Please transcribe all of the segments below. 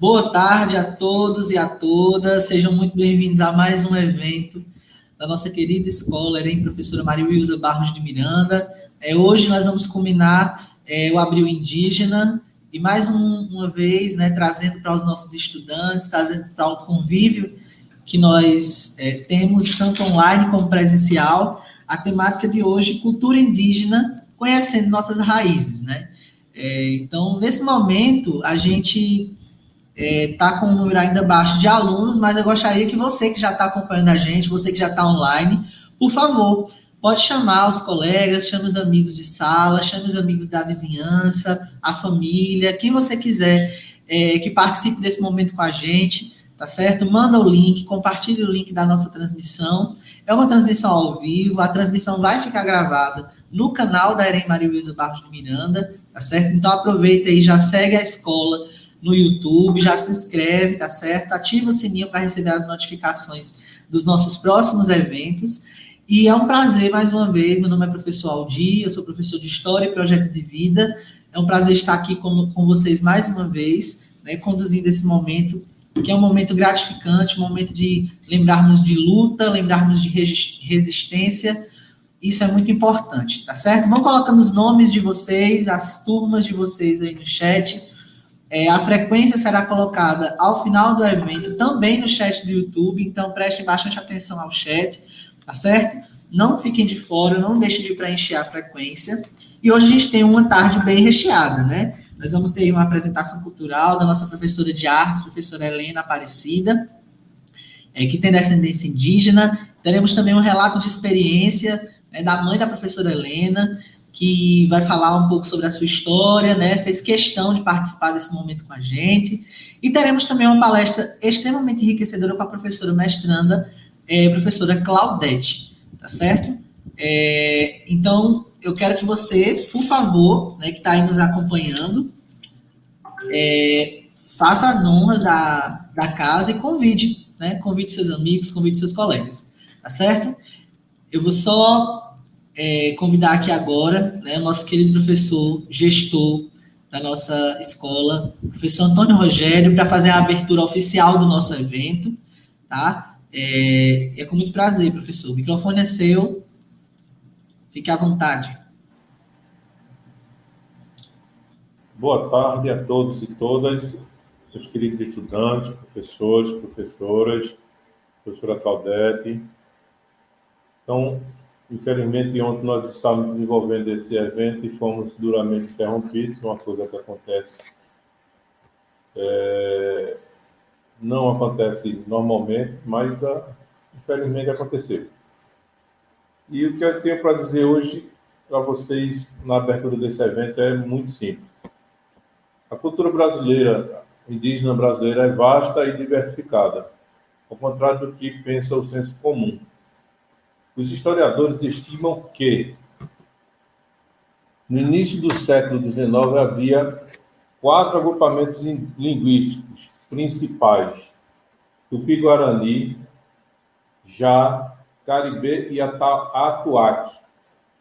Boa tarde a todos e a todas. Sejam muito bem-vindos a mais um evento da nossa querida escola, Erem Professora Maria Wilza Barros de Miranda. É, hoje nós vamos culminar é, o Abril Indígena e mais um, uma vez, né, trazendo para os nossos estudantes, trazendo para o convívio que nós é, temos, tanto online como presencial, a temática de hoje, cultura indígena, conhecendo nossas raízes, né? É, então, nesse momento, a gente está é, com um número ainda baixo de alunos, mas eu gostaria que você que já está acompanhando a gente, você que já está online, por favor, pode chamar os colegas, chame os amigos de sala, chame os amigos da vizinhança, a família, quem você quiser é, que participe desse momento com a gente, tá certo? Manda o link, compartilhe o link da nossa transmissão. É uma transmissão ao vivo, a transmissão vai ficar gravada no canal da Erem Maria Luísa Barros de Miranda, tá certo? Então aproveita aí, já segue a escola no YouTube, já se inscreve, tá certo? Ativa o sininho para receber as notificações dos nossos próximos eventos. E é um prazer, mais uma vez, meu nome é professor Aldi, eu sou professor de História e Projeto de Vida. É um prazer estar aqui com, com vocês mais uma vez, né, conduzindo esse momento, que é um momento gratificante, um momento de lembrarmos de luta, lembrarmos de resistência. Isso é muito importante, tá certo? Vão colocando os nomes de vocês, as turmas de vocês aí no chat. É, a frequência será colocada ao final do evento, também no chat do YouTube, então prestem bastante atenção ao chat, tá certo? Não fiquem de fora, não deixem de preencher a frequência. E hoje a gente tem uma tarde bem recheada, né? Nós vamos ter uma apresentação cultural da nossa professora de artes, professora Helena Aparecida, é, que tem descendência indígena. Teremos também um relato de experiência né, da mãe da professora Helena, que vai falar um pouco sobre a sua história, né? Fez questão de participar desse momento com a gente. E teremos também uma palestra extremamente enriquecedora com a professora mestranda, é, professora Claudete, tá certo? É, então, eu quero que você, por favor, né, que está aí nos acompanhando, é, faça as honras da, da casa e convide, né? Convide seus amigos, convide seus colegas, tá certo? Eu vou só é, convidar aqui agora né, o nosso querido professor, gestor da nossa escola, professor Antônio Rogério, para fazer a abertura oficial do nosso evento, tá? É, é com muito prazer, professor. O microfone é seu. Fique à vontade. Boa tarde a todos e todas, meus queridos estudantes, professores, professoras, professora Claudete. Então, Infelizmente, ontem nós estávamos desenvolvendo esse evento e fomos duramente interrompidos, uma coisa que acontece. É, não acontece normalmente, mas a, ah, infelizmente aconteceu. E o que eu tenho para dizer hoje para vocês na abertura desse evento é muito simples. A cultura brasileira, indígena brasileira, é vasta e diversificada, ao contrário do que pensa o senso comum. Os historiadores estimam que, no início do século XIX, havia quatro agrupamentos linguísticos principais: Tupi-Guarani, Já, Caribê e Atuaque.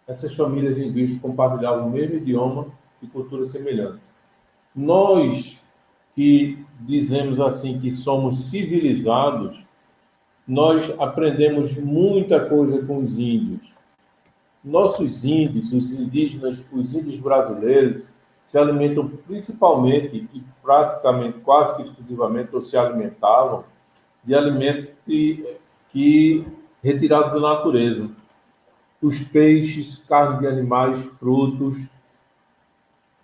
Essas famílias linguísticas compartilhavam o mesmo idioma e cultura semelhante. Nós que dizemos assim que somos civilizados, nós aprendemos muita coisa com os índios. Nossos índios, os indígenas, os índios brasileiros, se alimentam principalmente e praticamente quase que exclusivamente ou se alimentavam de alimentos que, que retirados da natureza. Os peixes, carne de animais, frutos,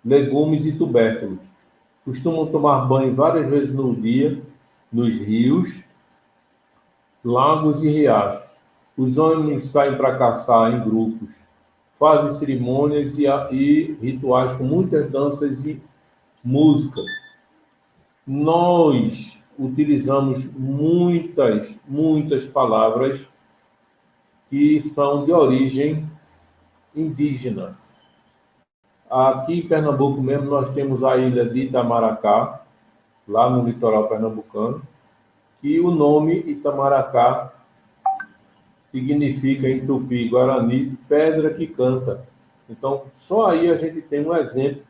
legumes e tubérculos. Costumam tomar banho várias vezes no dia nos rios lagos e riachos. Os homens saem para caçar em grupos, fazem cerimônias e, e rituais com muitas danças e músicas. Nós utilizamos muitas, muitas palavras que são de origem indígena. Aqui em Pernambuco mesmo nós temos a ilha de Itamaracá, lá no litoral pernambucano, que o nome Itamaracá significa em tupi guarani pedra que canta. Então, só aí a gente tem um exemplo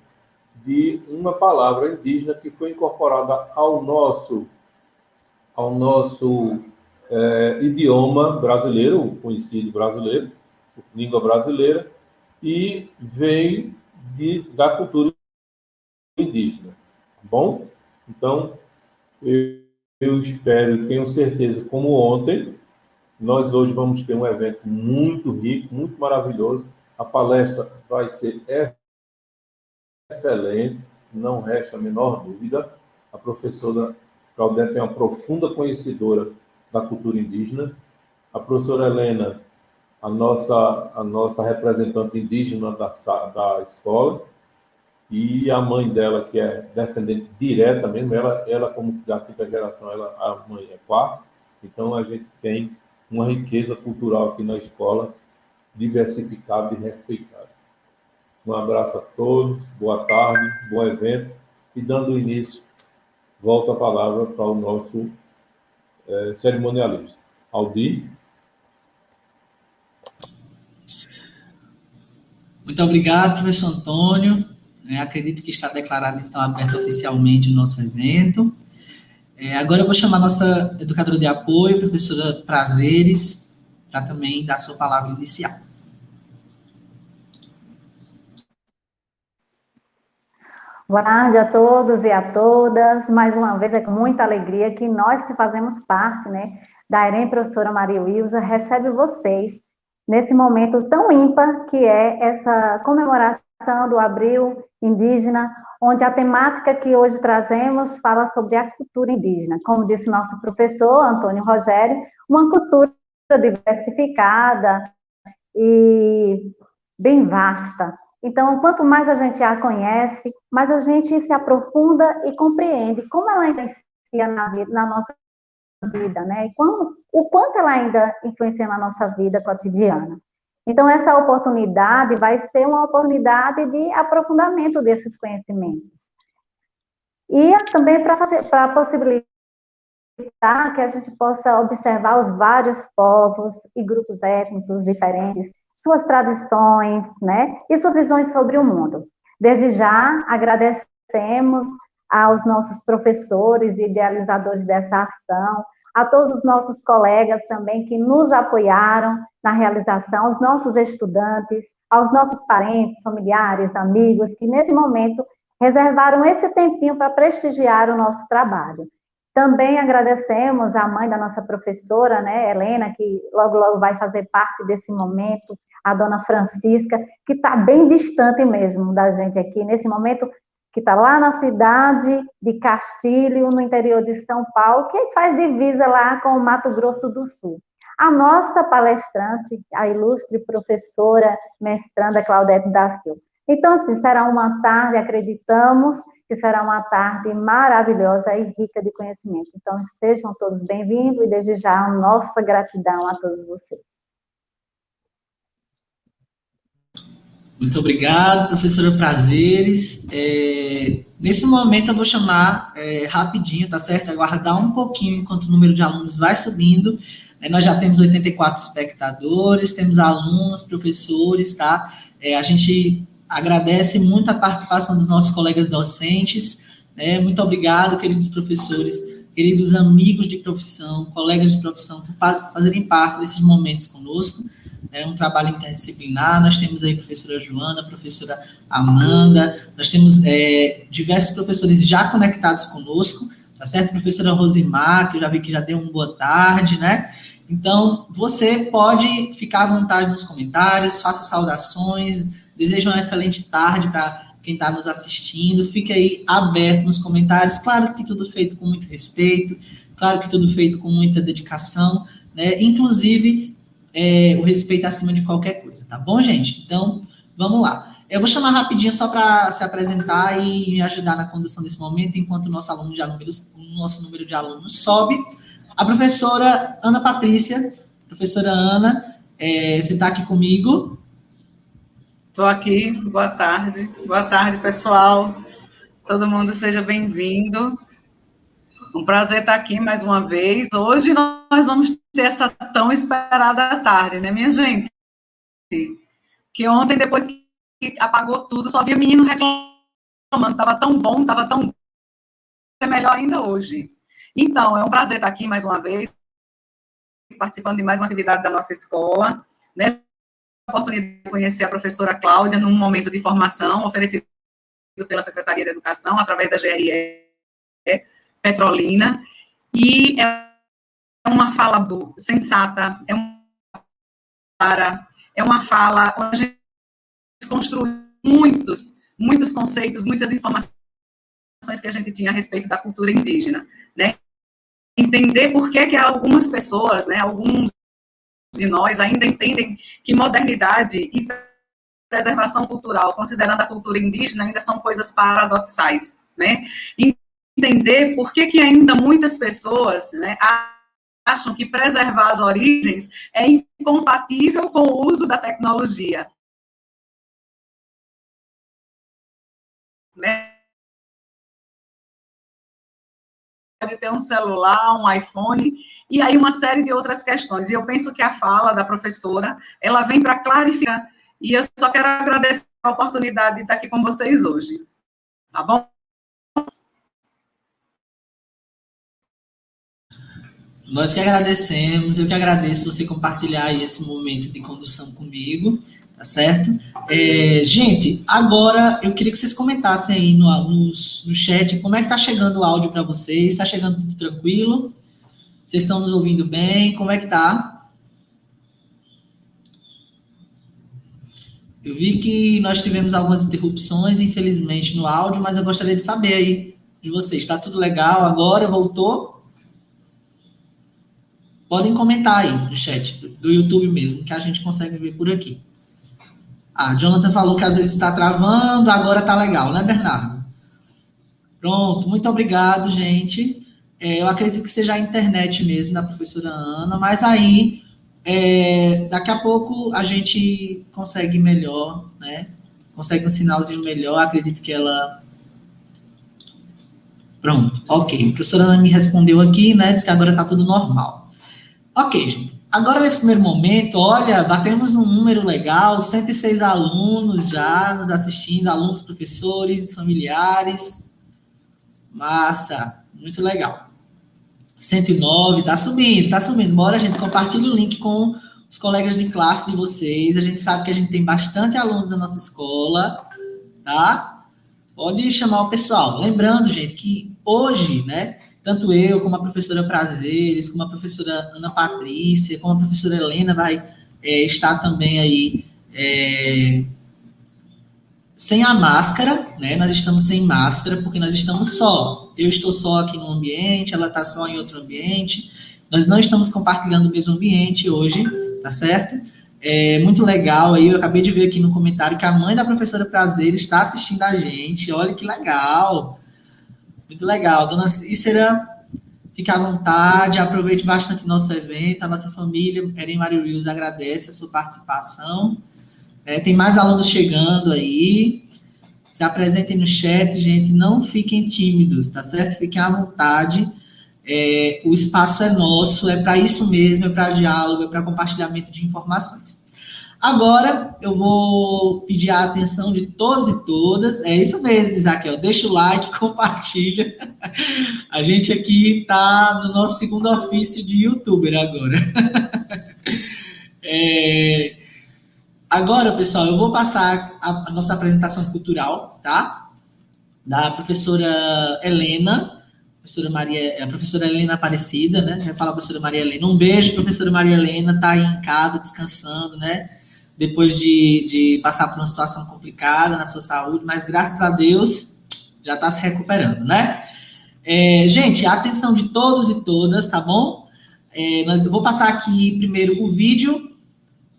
de uma palavra indígena que foi incorporada ao nosso, ao nosso é, idioma brasileiro, conhecido brasileiro, língua brasileira, e vem de, da cultura indígena. Tá bom? Então, eu, eu espero, tenho certeza, como ontem, nós hoje vamos ter um evento muito rico, muito maravilhoso. A palestra vai ser excelente, não resta a menor dúvida. A professora Claudete é uma profunda conhecedora da cultura indígena. A professora Helena, a nossa, a nossa representante indígena da, da escola, e a mãe dela, que é descendente direta mesmo, ela, ela como da quinta geração, ela, a mãe é quarta, então a gente tem uma riqueza cultural aqui na escola, diversificada e respeitada. Um abraço a todos, boa tarde, bom evento, e dando início, volta a palavra para o nosso é, cerimonialista. Aldir. Muito obrigado, professor Antônio. É, acredito que está declarado, então, aberto oficialmente o nosso evento. É, agora eu vou chamar a nossa educadora de apoio, professora Prazeres, para também dar sua palavra inicial. Boa tarde a todos e a todas. Mais uma vez é com muita alegria que nós que fazemos parte, né, da EREM Professora Maria Wilza, recebe vocês nesse momento tão ímpar que é essa comemoração do Abril Indígena, onde a temática que hoje trazemos fala sobre a cultura indígena. Como disse nosso professor Antônio Rogério, uma cultura diversificada e bem vasta, então, quanto mais a gente a conhece, mais a gente se aprofunda e compreende como ela influencia na, vida, na nossa vida, né? E o quanto ela ainda influencia na nossa vida cotidiana. Então, essa oportunidade vai ser uma oportunidade de aprofundamento desses conhecimentos. E também para possibilitar que a gente possa observar os vários povos e grupos étnicos diferentes suas tradições, né, e suas visões sobre o mundo. Desde já, agradecemos aos nossos professores e idealizadores dessa ação, a todos os nossos colegas também que nos apoiaram na realização, aos nossos estudantes, aos nossos parentes, familiares, amigos, que nesse momento reservaram esse tempinho para prestigiar o nosso trabalho. Também agradecemos à mãe da nossa professora, né, Helena, que logo, logo vai fazer parte desse momento, a dona Francisca, que está bem distante mesmo da gente aqui, nesse momento, que está lá na cidade de Castilho, no interior de São Paulo, que faz divisa lá com o Mato Grosso do Sul. A nossa palestrante, a ilustre professora mestranda Claudete da Silva. Então, assim, será uma tarde, acreditamos que será uma tarde maravilhosa e rica de conhecimento. Então, sejam todos bem-vindos e desde já nossa gratidão a todos vocês. Muito obrigado, professora Prazeres. É, nesse momento eu vou chamar é, rapidinho, tá certo? Aguardar um pouquinho enquanto o número de alunos vai subindo. É, nós já temos 84 espectadores, temos alunos, professores, tá? É, a gente agradece muito a participação dos nossos colegas docentes. Né? Muito obrigado, queridos professores, queridos amigos de profissão, colegas de profissão, por fazerem parte desses momentos conosco é um trabalho interdisciplinar. Nós temos aí a professora Joana, a professora Amanda, nós temos é, diversos professores já conectados conosco, tá certo? A professora Rosimar, que eu já vi que já deu uma boa tarde, né? Então, você pode ficar à vontade nos comentários, faça saudações, desejo uma excelente tarde para quem está nos assistindo, fique aí aberto nos comentários, claro que tudo feito com muito respeito, claro que tudo feito com muita dedicação, né? Inclusive, é, o respeito acima de qualquer coisa, tá bom, gente? Então, vamos lá. Eu vou chamar rapidinho só para se apresentar e me ajudar na condução desse momento, enquanto o nosso aluno de alunos, nosso número de alunos sobe. A professora Ana Patrícia, professora Ana, é, você está aqui comigo? Estou aqui, boa tarde. Boa tarde, pessoal. Todo mundo seja bem-vindo. Um prazer estar aqui mais uma vez. Hoje nós vamos ter essa tão esperada tarde, né, minha gente? Que ontem, depois que apagou tudo, só havia menino reclamando estava tão bom, estava tão é melhor ainda hoje. Então, é um prazer estar aqui mais uma vez, participando de mais uma atividade da nossa escola, né? A oportunidade de conhecer a professora Cláudia num momento de formação oferecido pela Secretaria de Educação através da GRE Petrolina, e é uma fala sensata, é uma para, é uma fala onde a gente construiu muitos, muitos conceitos, muitas informações que a gente tinha a respeito da cultura indígena, né? Entender por que que algumas pessoas, né, alguns de nós ainda entendem que modernidade e preservação cultural, considerando a cultura indígena, ainda são coisas paradoxais, né? Entender por que que ainda muitas pessoas, né, acham que preservar as origens é incompatível com o uso da tecnologia. Né? Pode ter um celular, um iPhone, e aí uma série de outras questões. E eu penso que a fala da professora, ela vem para clarificar, e eu só quero agradecer a oportunidade de estar aqui com vocês hoje. Tá bom? Nós que agradecemos, eu que agradeço você compartilhar esse momento de condução comigo, tá certo? É, gente, agora eu queria que vocês comentassem aí no, no, no chat como é que tá chegando o áudio para vocês, está chegando tudo tranquilo? Vocês estão nos ouvindo bem? Como é que tá? Eu vi que nós tivemos algumas interrupções, infelizmente, no áudio, mas eu gostaria de saber aí de vocês. Está tudo legal agora? Voltou? Podem comentar aí no chat do YouTube mesmo, que a gente consegue ver por aqui. Ah, Jonathan falou que às vezes está travando, agora tá legal, né, Bernardo? Pronto, muito obrigado, gente. É, eu acredito que seja a internet mesmo da professora Ana, mas aí é, daqui a pouco a gente consegue melhor, né? Consegue um sinalzinho melhor. Acredito que ela. Pronto, ok. A professora Ana me respondeu aqui, né? Diz que agora está tudo normal. Ok, gente. Agora, nesse primeiro momento, olha, batemos um número legal, 106 alunos já nos assistindo, alunos, professores, familiares. Massa, muito legal. 109, tá subindo, tá subindo. Bora, gente, compartilha o link com os colegas de classe de vocês. A gente sabe que a gente tem bastante alunos na nossa escola, tá? Pode chamar o pessoal. Lembrando, gente, que hoje, né, tanto eu, como a professora Prazeres, como a professora Ana Patrícia, como a professora Helena vai é, estar também aí é, sem a máscara, né? Nós estamos sem máscara porque nós estamos só. Eu estou só aqui no ambiente, ela está só em outro ambiente. Nós não estamos compartilhando o mesmo ambiente hoje, tá certo? É muito legal aí. Eu acabei de ver aqui no comentário que a mãe da professora Prazer está assistindo a gente. Olha que legal. Muito legal. Dona Cícera, fique à vontade, aproveite bastante nosso evento. A nossa família, Eren Mário Rios, agradece a sua participação. É, tem mais alunos chegando aí. Se apresentem no chat, gente. Não fiquem tímidos, tá certo? Fiquem à vontade. É, o espaço é nosso, é para isso mesmo, é para diálogo, é para compartilhamento de informações. Agora eu vou pedir a atenção de todos e todas. É isso mesmo, Isaquel. Deixa o like, compartilha. A gente aqui está no nosso segundo ofício de youtuber agora. É... Agora, pessoal, eu vou passar a, nossa apresentação cultural, tá? Da professora Helena, professora Maria, a professora Helena Aparecida, né? Já fala a professora Maria Helena. Um beijo, professora Maria Helena, tá aí em casa descansando, né? Depois de, de passar por uma situação complicada na sua saúde, mas graças a Deus já está se recuperando, né? É, gente, a atenção de todos e todas, tá bom? É, nós, eu vou passar aqui primeiro o vídeo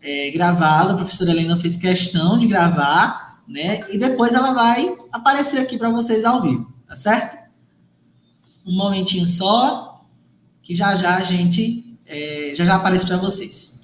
é, gravado, a professora Helena fez questão de gravar, né? E depois ela vai aparecer aqui para vocês ao vivo, tá certo? Um momentinho só, que já já a gente é, já já aparece para vocês.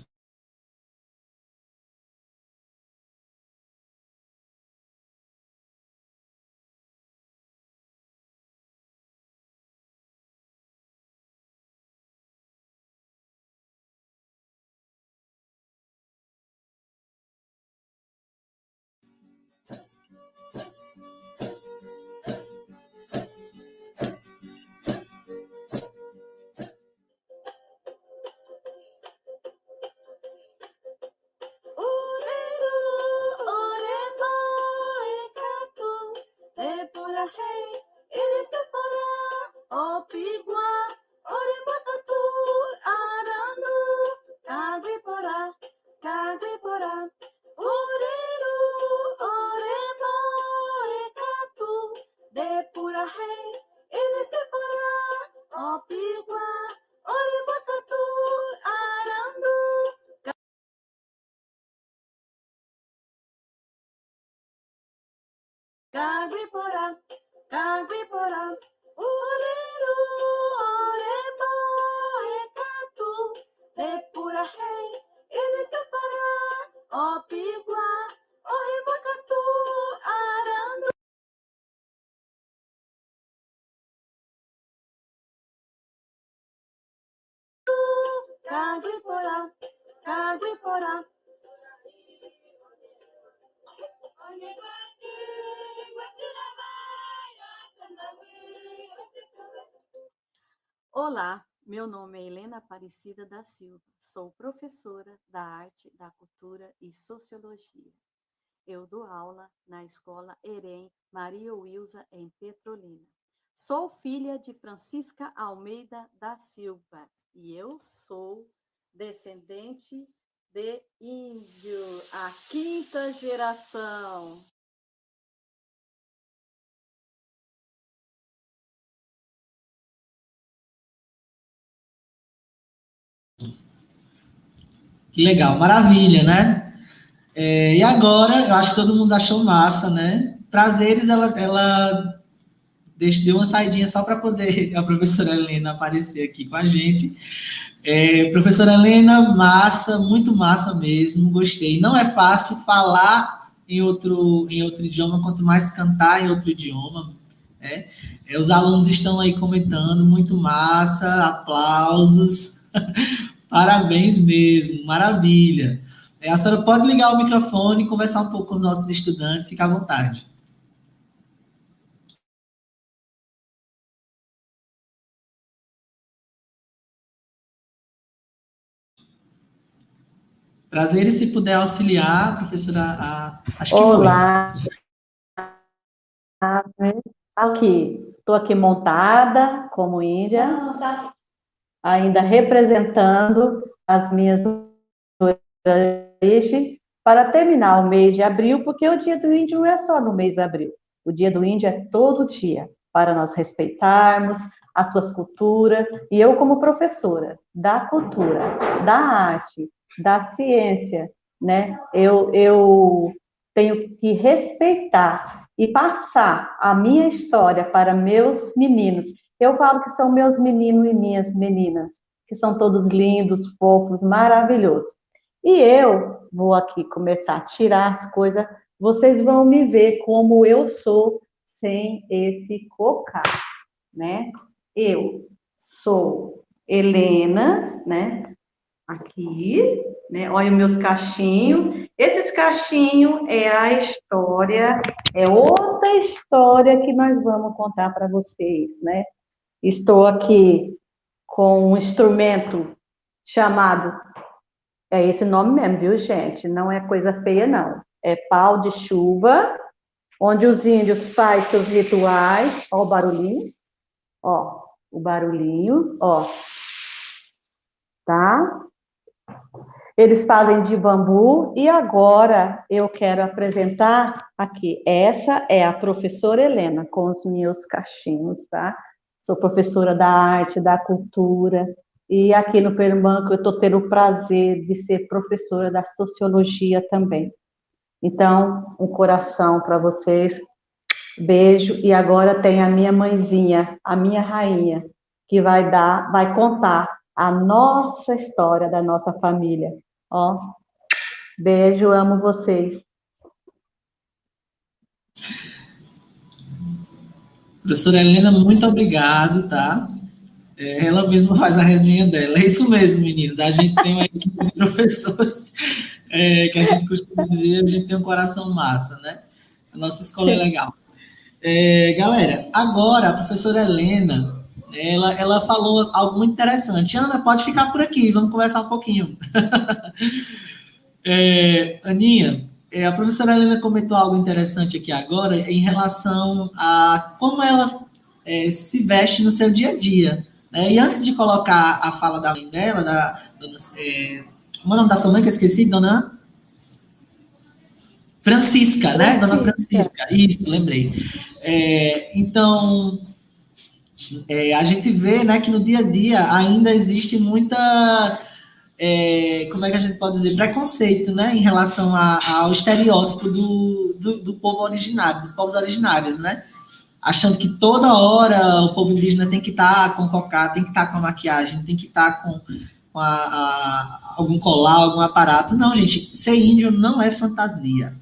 Meu nome é Helena Aparecida da Silva, sou professora da Arte, da Cultura e Sociologia. Eu dou aula na Escola Erem Maria Wilza, em Petrolina. Sou filha de Francisca Almeida da Silva e eu sou descendente de índio, a quinta geração. Que legal, maravilha, né? É, e agora, eu acho que todo mundo achou massa, né? Prazeres, ela, ela deu uma saidinha só para poder a professora Helena aparecer aqui com a gente. É, professora Helena, massa, muito massa mesmo, gostei. Não é fácil falar em outro, em outro idioma, quanto mais cantar em outro idioma. Né? É, os alunos estão aí comentando, muito massa, aplausos. Parabéns mesmo, maravilha. É, a senhora pode ligar o microfone e conversar um pouco com os nossos estudantes, fica à vontade. Prazer e se puder auxiliar, professora, a, acho que Olá. foi. Aqui, estou aqui montada como índia, ainda representando as minhas para terminar o mês de abril, porque o dia do índio não é só no mês de abril. O dia do índio é todo dia, para nós respeitarmos as suas culturas. E eu, como professora da cultura, da arte, da ciência, né? Eu, eu tenho que respeitar e passar a minha história para meus meninos. Eu falo que são meus meninos e minhas meninas, que são todos lindos, fofos, maravilhosos. E eu vou aqui começar a tirar as coisas, vocês vão me ver como eu sou sem esse cocar, né? Eu sou Helena, né? aqui, né? Olha os meus cachinhos. Esses cachinhos é a história, é outra história que nós vamos contar para vocês, né? Estou aqui com um instrumento chamado, é esse nome mesmo, viu, gente? Não é coisa feia, não. É pau de chuva, onde os índios fazem seus rituais. Ó o barulhinho, ó, o barulhinho, ó. Tá? Eles fazem de bambu e agora eu quero apresentar aqui. Essa é a professora Helena com os meus cachinhos, tá? Sou professora da arte, da cultura e aqui no Pernambuco eu estou tendo o prazer de ser professora da sociologia também. Então, um coração para vocês, beijo e agora tem a minha mãezinha, a minha rainha, que vai dar, vai contar a nossa história da nossa família. Ó, beijo, amo vocês. Professora Helena, muito obrigado, tá? É, ela mesma faz a resenha dela. É isso mesmo, meninos. A gente tem uma equipe de professores é, que a gente costuma dizer, a gente tem um coração massa, né? A nossa escola é legal. É, galera, agora a professora Helena ela, ela falou algo muito interessante. Ana, pode ficar por aqui, vamos conversar um pouquinho. é, Aninha, a professora Helena comentou algo interessante aqui agora em relação a como ela é, se veste no seu dia a dia. Né? E antes de colocar a fala da mãe dela, da dona, é, como é o nome da sua mãe que eu esqueci, dona Francisca, né? Dona Francisca, isso, lembrei. É, então, é, a gente vê né, que no dia a dia ainda existe muita. É, como é que a gente pode dizer? Preconceito né, em relação a, ao estereótipo do, do, do, povo originário, dos povos originários, né? Achando que toda hora o povo indígena tem que estar tá com cocá, tem que estar tá com a maquiagem, tem que estar tá com, com a, a, algum colar, algum aparato. Não, gente, ser índio não é fantasia.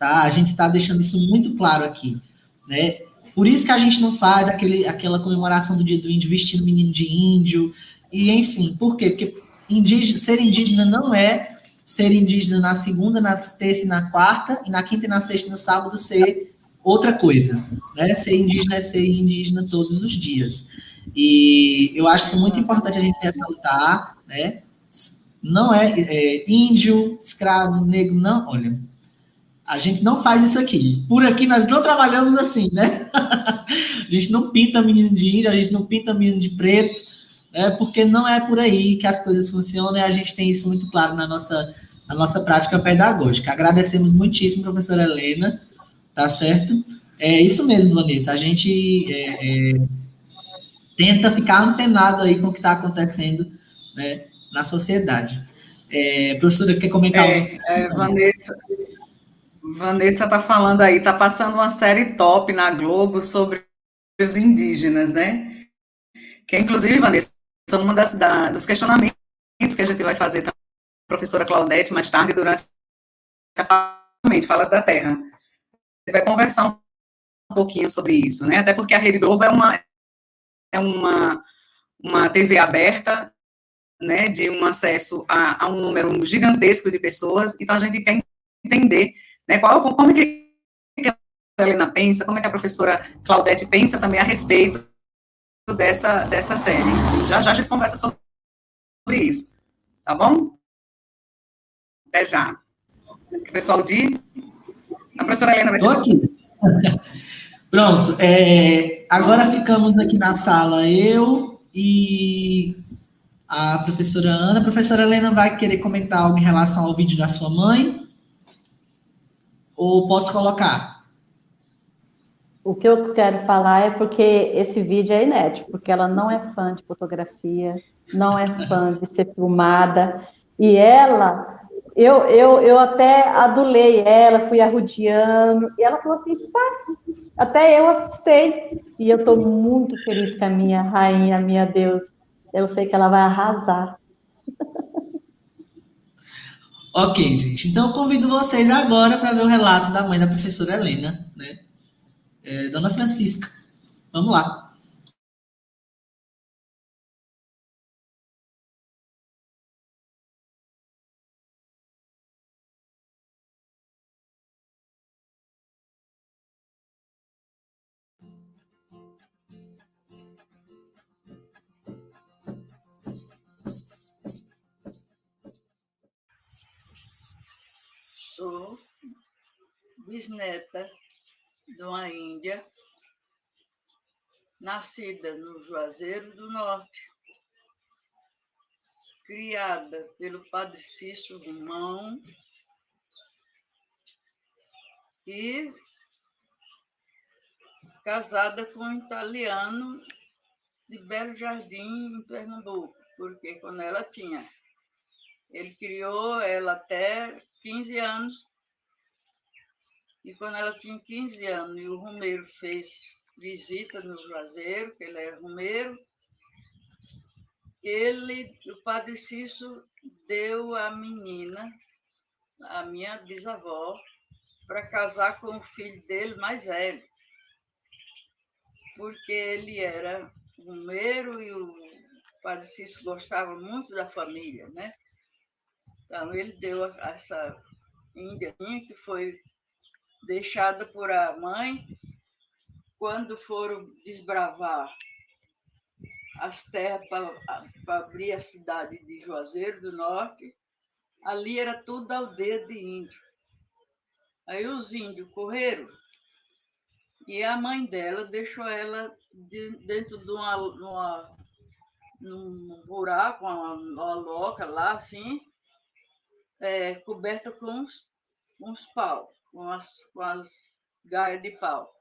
Tá? A gente está deixando isso muito claro aqui. Né? Por isso que a gente não faz aquele, aquela comemoração do dia do índio vestindo menino de índio, e enfim, por quê? Porque indígena, ser indígena não é ser indígena na segunda, na terça e na quarta, e na quinta e na sexta e no sábado ser outra coisa. Né? Ser indígena é ser indígena todos os dias. E eu acho isso muito importante a gente ressaltar, né? Não é, é índio, escravo, negro, não. Olha, a gente não faz isso aqui. Por aqui nós não trabalhamos assim, né? a gente não pinta menino de índio, a gente não pinta menino de preto, né? Porque não é por aí que as coisas funcionam e a gente tem isso muito claro na nossa, na nossa prática pedagógica. Agradecemos muitíssimo, professora Helena, tá certo? É isso mesmo, Vanessa. A gente é, é, tenta ficar antenado aí com o que está acontecendo né, na sociedade. É, professora, quer comentar? É, é, Vanessa, Vanessa está falando aí, está passando uma série top na Globo sobre os indígenas, né? Que é, inclusive, Vanessa, uma das, da, dos questionamentos que a gente vai fazer com a professora Claudete mais tarde, durante Falas da Terra. Você vai conversar um pouquinho sobre isso, né? Até porque a Rede Globo é uma, é uma, uma TV aberta, né, de um acesso a, a um número gigantesco de pessoas, então a gente quer entender né? Qual, como é que a Helena pensa, como é que a professora Claudete pensa também a respeito dessa, dessa série. Já já a gente conversa sobre isso, tá bom? Até já. Pessoal de... A professora Helena vai... Estou aqui. Pronto. É, agora ficamos aqui na sala, eu e a professora Ana. A professora Helena vai querer comentar algo em relação ao vídeo da sua mãe? Ou posso colocar? O que eu quero falar é porque esse vídeo é inédito, porque ela não é fã de fotografia, não é fã de ser filmada, e ela, eu, eu, eu até adulei ela, fui arrudiando, e ela falou assim, faz, até eu assustei, e eu estou muito feliz com a minha rainha, minha Deus, eu sei que ela vai arrasar. Ok, gente. Então eu convido vocês agora para ver o relato da mãe da professora Helena, né? É, Dona Francisca. Vamos lá. sou bisneta índia, nascida no Juazeiro do Norte, criada pelo padre Cícero Romão e casada com um italiano de Belo Jardim, em Pernambuco, porque quando ela tinha. Ele criou ela até 15 anos. E quando ela tinha 15 anos e o Romeiro fez visita no Juazeiro, que ele era Romeiro, ele, o padre Cício deu a menina, a minha bisavó, para casar com o filho dele mais velho. Porque ele era Romeiro e o padre Cício gostava muito da família, né? Então, ele deu essa índia que foi deixada por a mãe quando foram desbravar as terras para abrir a cidade de Juazeiro do Norte, ali era tudo aldeia de índio. Aí os índios correram E a mãe dela deixou ela de, dentro de uma, uma, num buraco, uma, uma loca lá, assim, é, coberta com uns, uns pau, com as, com as gaias de pau.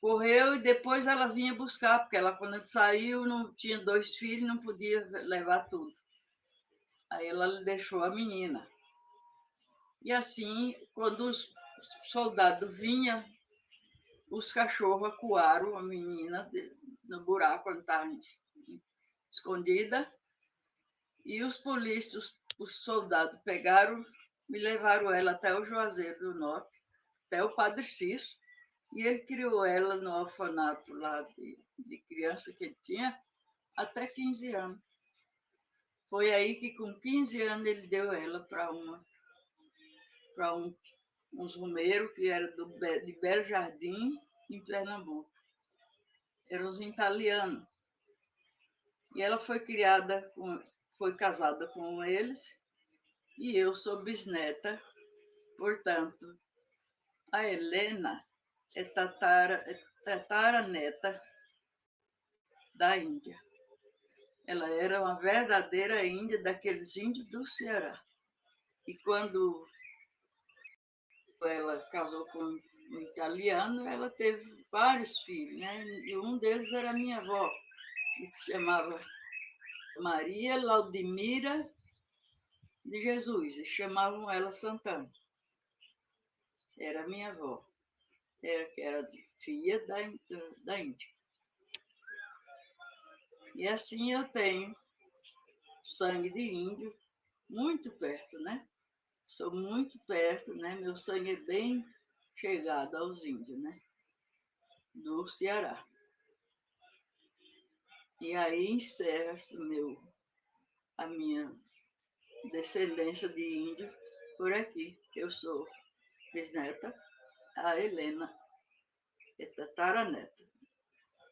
Correu e depois ela vinha buscar, porque ela, quando saiu, não tinha dois filhos, não podia levar tudo. Aí ela deixou a menina. E assim, quando os soldados vinham, os cachorros acuaram a menina no buraco onde estava escondida. E os polícias, os soldados pegaram e levaram ela até o Juazeiro do Norte, até o Padre Cício, e ele criou ela no orfanato lá de, de criança que ele tinha, até 15 anos. Foi aí que, com 15 anos, ele deu ela para uma para um, uns romeiros que era do, de Belo Jardim, em Pernambuco. Eram os italianos. E ela foi criada, com, foi casada com eles, e eu sou bisneta, portanto, a Helena é tatara, é tataraneta da Índia. Ela era uma verdadeira índia daqueles índios do Ceará. E quando ela casou com um italiano, ela teve vários filhos, né? E um deles era minha avó, que se chamava Maria Laudimira de Jesus, e chamavam ela Santana. Era minha avó, era, era filha da, da Índia. E assim eu tenho sangue de índio muito perto, né? Sou muito perto, né? Meu sangue é bem chegado aos índios, né? Do Ceará. E aí encerra-se meu, a minha descendência de índio por aqui. Eu sou bisneta, a Helena é tataraneta,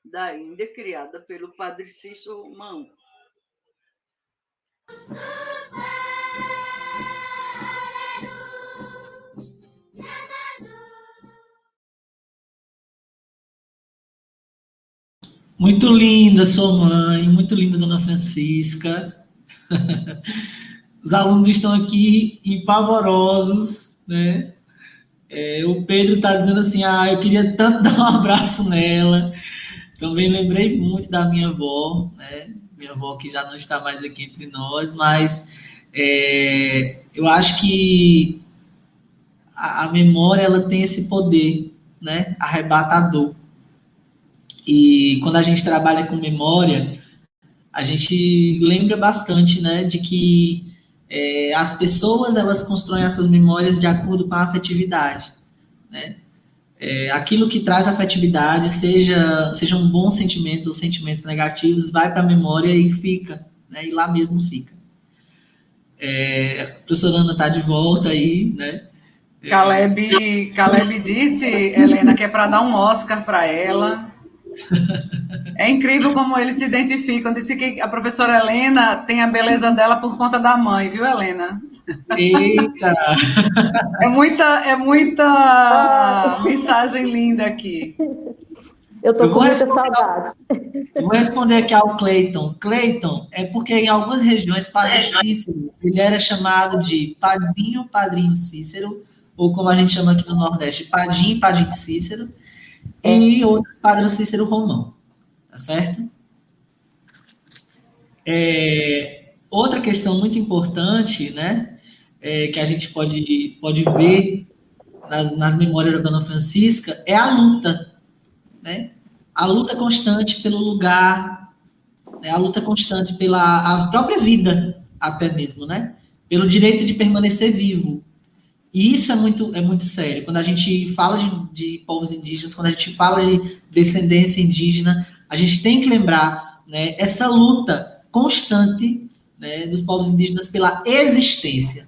da Índia, criada pelo padre Cícero Mão. Muito linda sua mãe, muito linda Dona Francisca. Os alunos estão aqui empavorosos, né? É, o Pedro está dizendo assim, ah, eu queria tanto dar um abraço nela. Também lembrei muito da minha avó, né? Minha avó que já não está mais aqui entre nós, mas é, eu acho que a, a memória ela tem esse poder, né? Arrebatador e quando a gente trabalha com memória, a gente lembra bastante, né, de que é, as pessoas elas constroem essas memórias de acordo com a afetividade, né? É, aquilo que traz afetividade, seja sejam bons sentimentos ou sentimentos negativos, vai para a memória e fica, né? E lá mesmo fica. É, a professora Ana está de volta aí, né? Caleb, Caleb disse, Helena, que é para dar um Oscar para ela. É incrível como eles se identificam. Disse que a professora Helena tem a beleza dela por conta da mãe, viu, Helena? Eita! É muita, é muita mensagem linda aqui. Eu estou com muita saudade. Eu vou responder aqui ao Cleiton. Cleiton é porque em algumas regiões, Padre Cícero, ele era chamado de Padrinho, Padrinho Cícero, ou como a gente chama aqui no Nordeste, Padim, Padim Cícero e outros padres Cícero Romão, tá certo? É, outra questão muito importante, né, é, que a gente pode, pode ver nas, nas memórias da Dona Francisca é a luta, né? A luta constante pelo lugar, né? a luta constante pela a própria vida, até mesmo, né? Pelo direito de permanecer vivo, e isso é muito, é muito sério. Quando a gente fala de, de povos indígenas, quando a gente fala de descendência indígena, a gente tem que lembrar né, essa luta constante né, dos povos indígenas pela existência.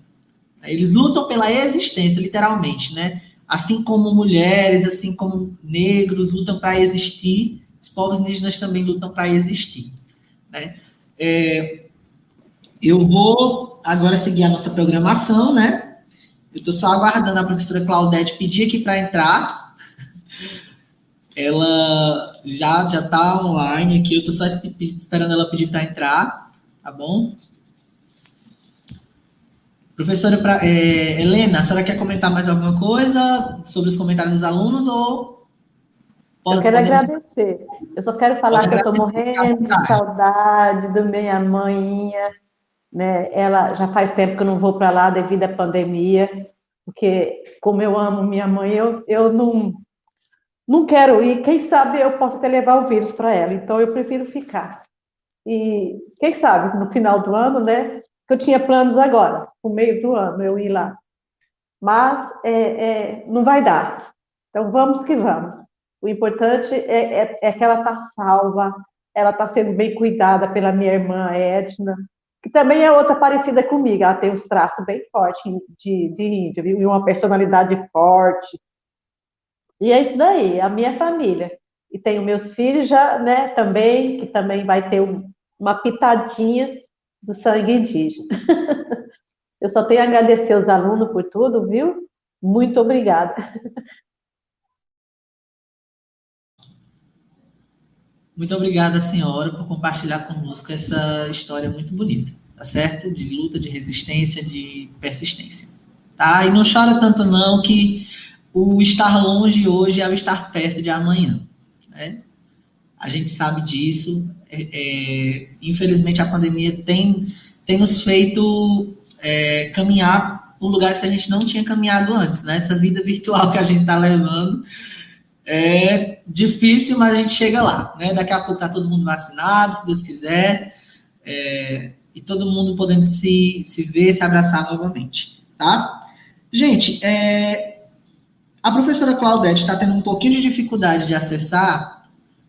Eles lutam pela existência, literalmente, né? Assim como mulheres, assim como negros lutam para existir, os povos indígenas também lutam para existir. Né? É, eu vou agora seguir a nossa programação, né? Eu estou só aguardando a professora Claudete pedir aqui para entrar. ela já já está online aqui. Eu estou só esperando ela pedir para entrar, tá bom? Professora pra, é, Helena, a senhora quer comentar mais alguma coisa sobre os comentários dos alunos ou eu quero podemos... agradecer. Eu só quero falar que eu estou morrendo de saudade da minha mãe. Né? Ela já faz tempo que eu não vou para lá devido à pandemia, porque como eu amo minha mãe, eu, eu não não quero ir. Quem sabe eu posso até levar o vírus para ela. Então eu prefiro ficar. E quem sabe no final do ano, né? Que eu tinha planos agora, no meio do ano eu ir lá. Mas é, é, não vai dar. Então vamos que vamos. O importante é, é, é que ela está salva, ela está sendo bem cuidada pela minha irmã Edna, que também é outra parecida comigo. Ela tem os traços bem fortes de, de índio, e uma personalidade forte. E é isso daí, a minha família. E tenho meus filhos já, né, também, que também vai ter um, uma pitadinha do sangue indígena. Eu só tenho a agradecer os alunos por tudo, viu? Muito obrigada. Muito obrigada, senhora, por compartilhar conosco essa história muito bonita, tá certo? De luta, de resistência, de persistência. Tá? E não chora tanto não que o estar longe hoje é o estar perto de amanhã, né? A gente sabe disso. É, é, infelizmente, a pandemia tem, tem nos feito é, caminhar por lugares que a gente não tinha caminhado antes, né? Essa vida virtual que a gente está levando é difícil, mas a gente chega lá, né? Daqui a pouco tá todo mundo vacinado, se Deus quiser, é, e todo mundo podendo se, se ver, se abraçar novamente, tá? Gente, é, a professora Claudete está tendo um pouquinho de dificuldade de acessar,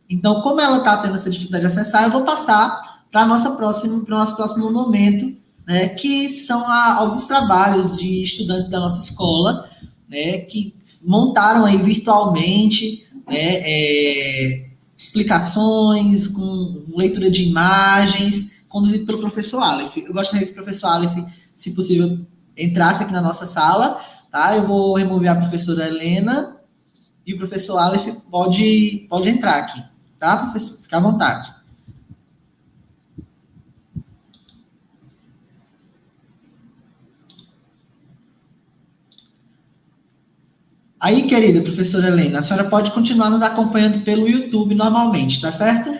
então, como ela está tendo essa dificuldade de acessar, eu vou passar para o nosso próximo momento, né? Que são a, alguns trabalhos de estudantes da nossa escola, né? Que montaram aí virtualmente né, é, explicações, com leitura de imagens, conduzido pelo professor Aleph. Eu gostaria que o professor Aleph, se possível, entrasse aqui na nossa sala, tá? Eu vou remover a professora Helena e o professor Aleph pode, pode entrar aqui, tá, professor? Fica à vontade. Aí, querida professora Helena, a senhora pode continuar nos acompanhando pelo YouTube normalmente, tá certo?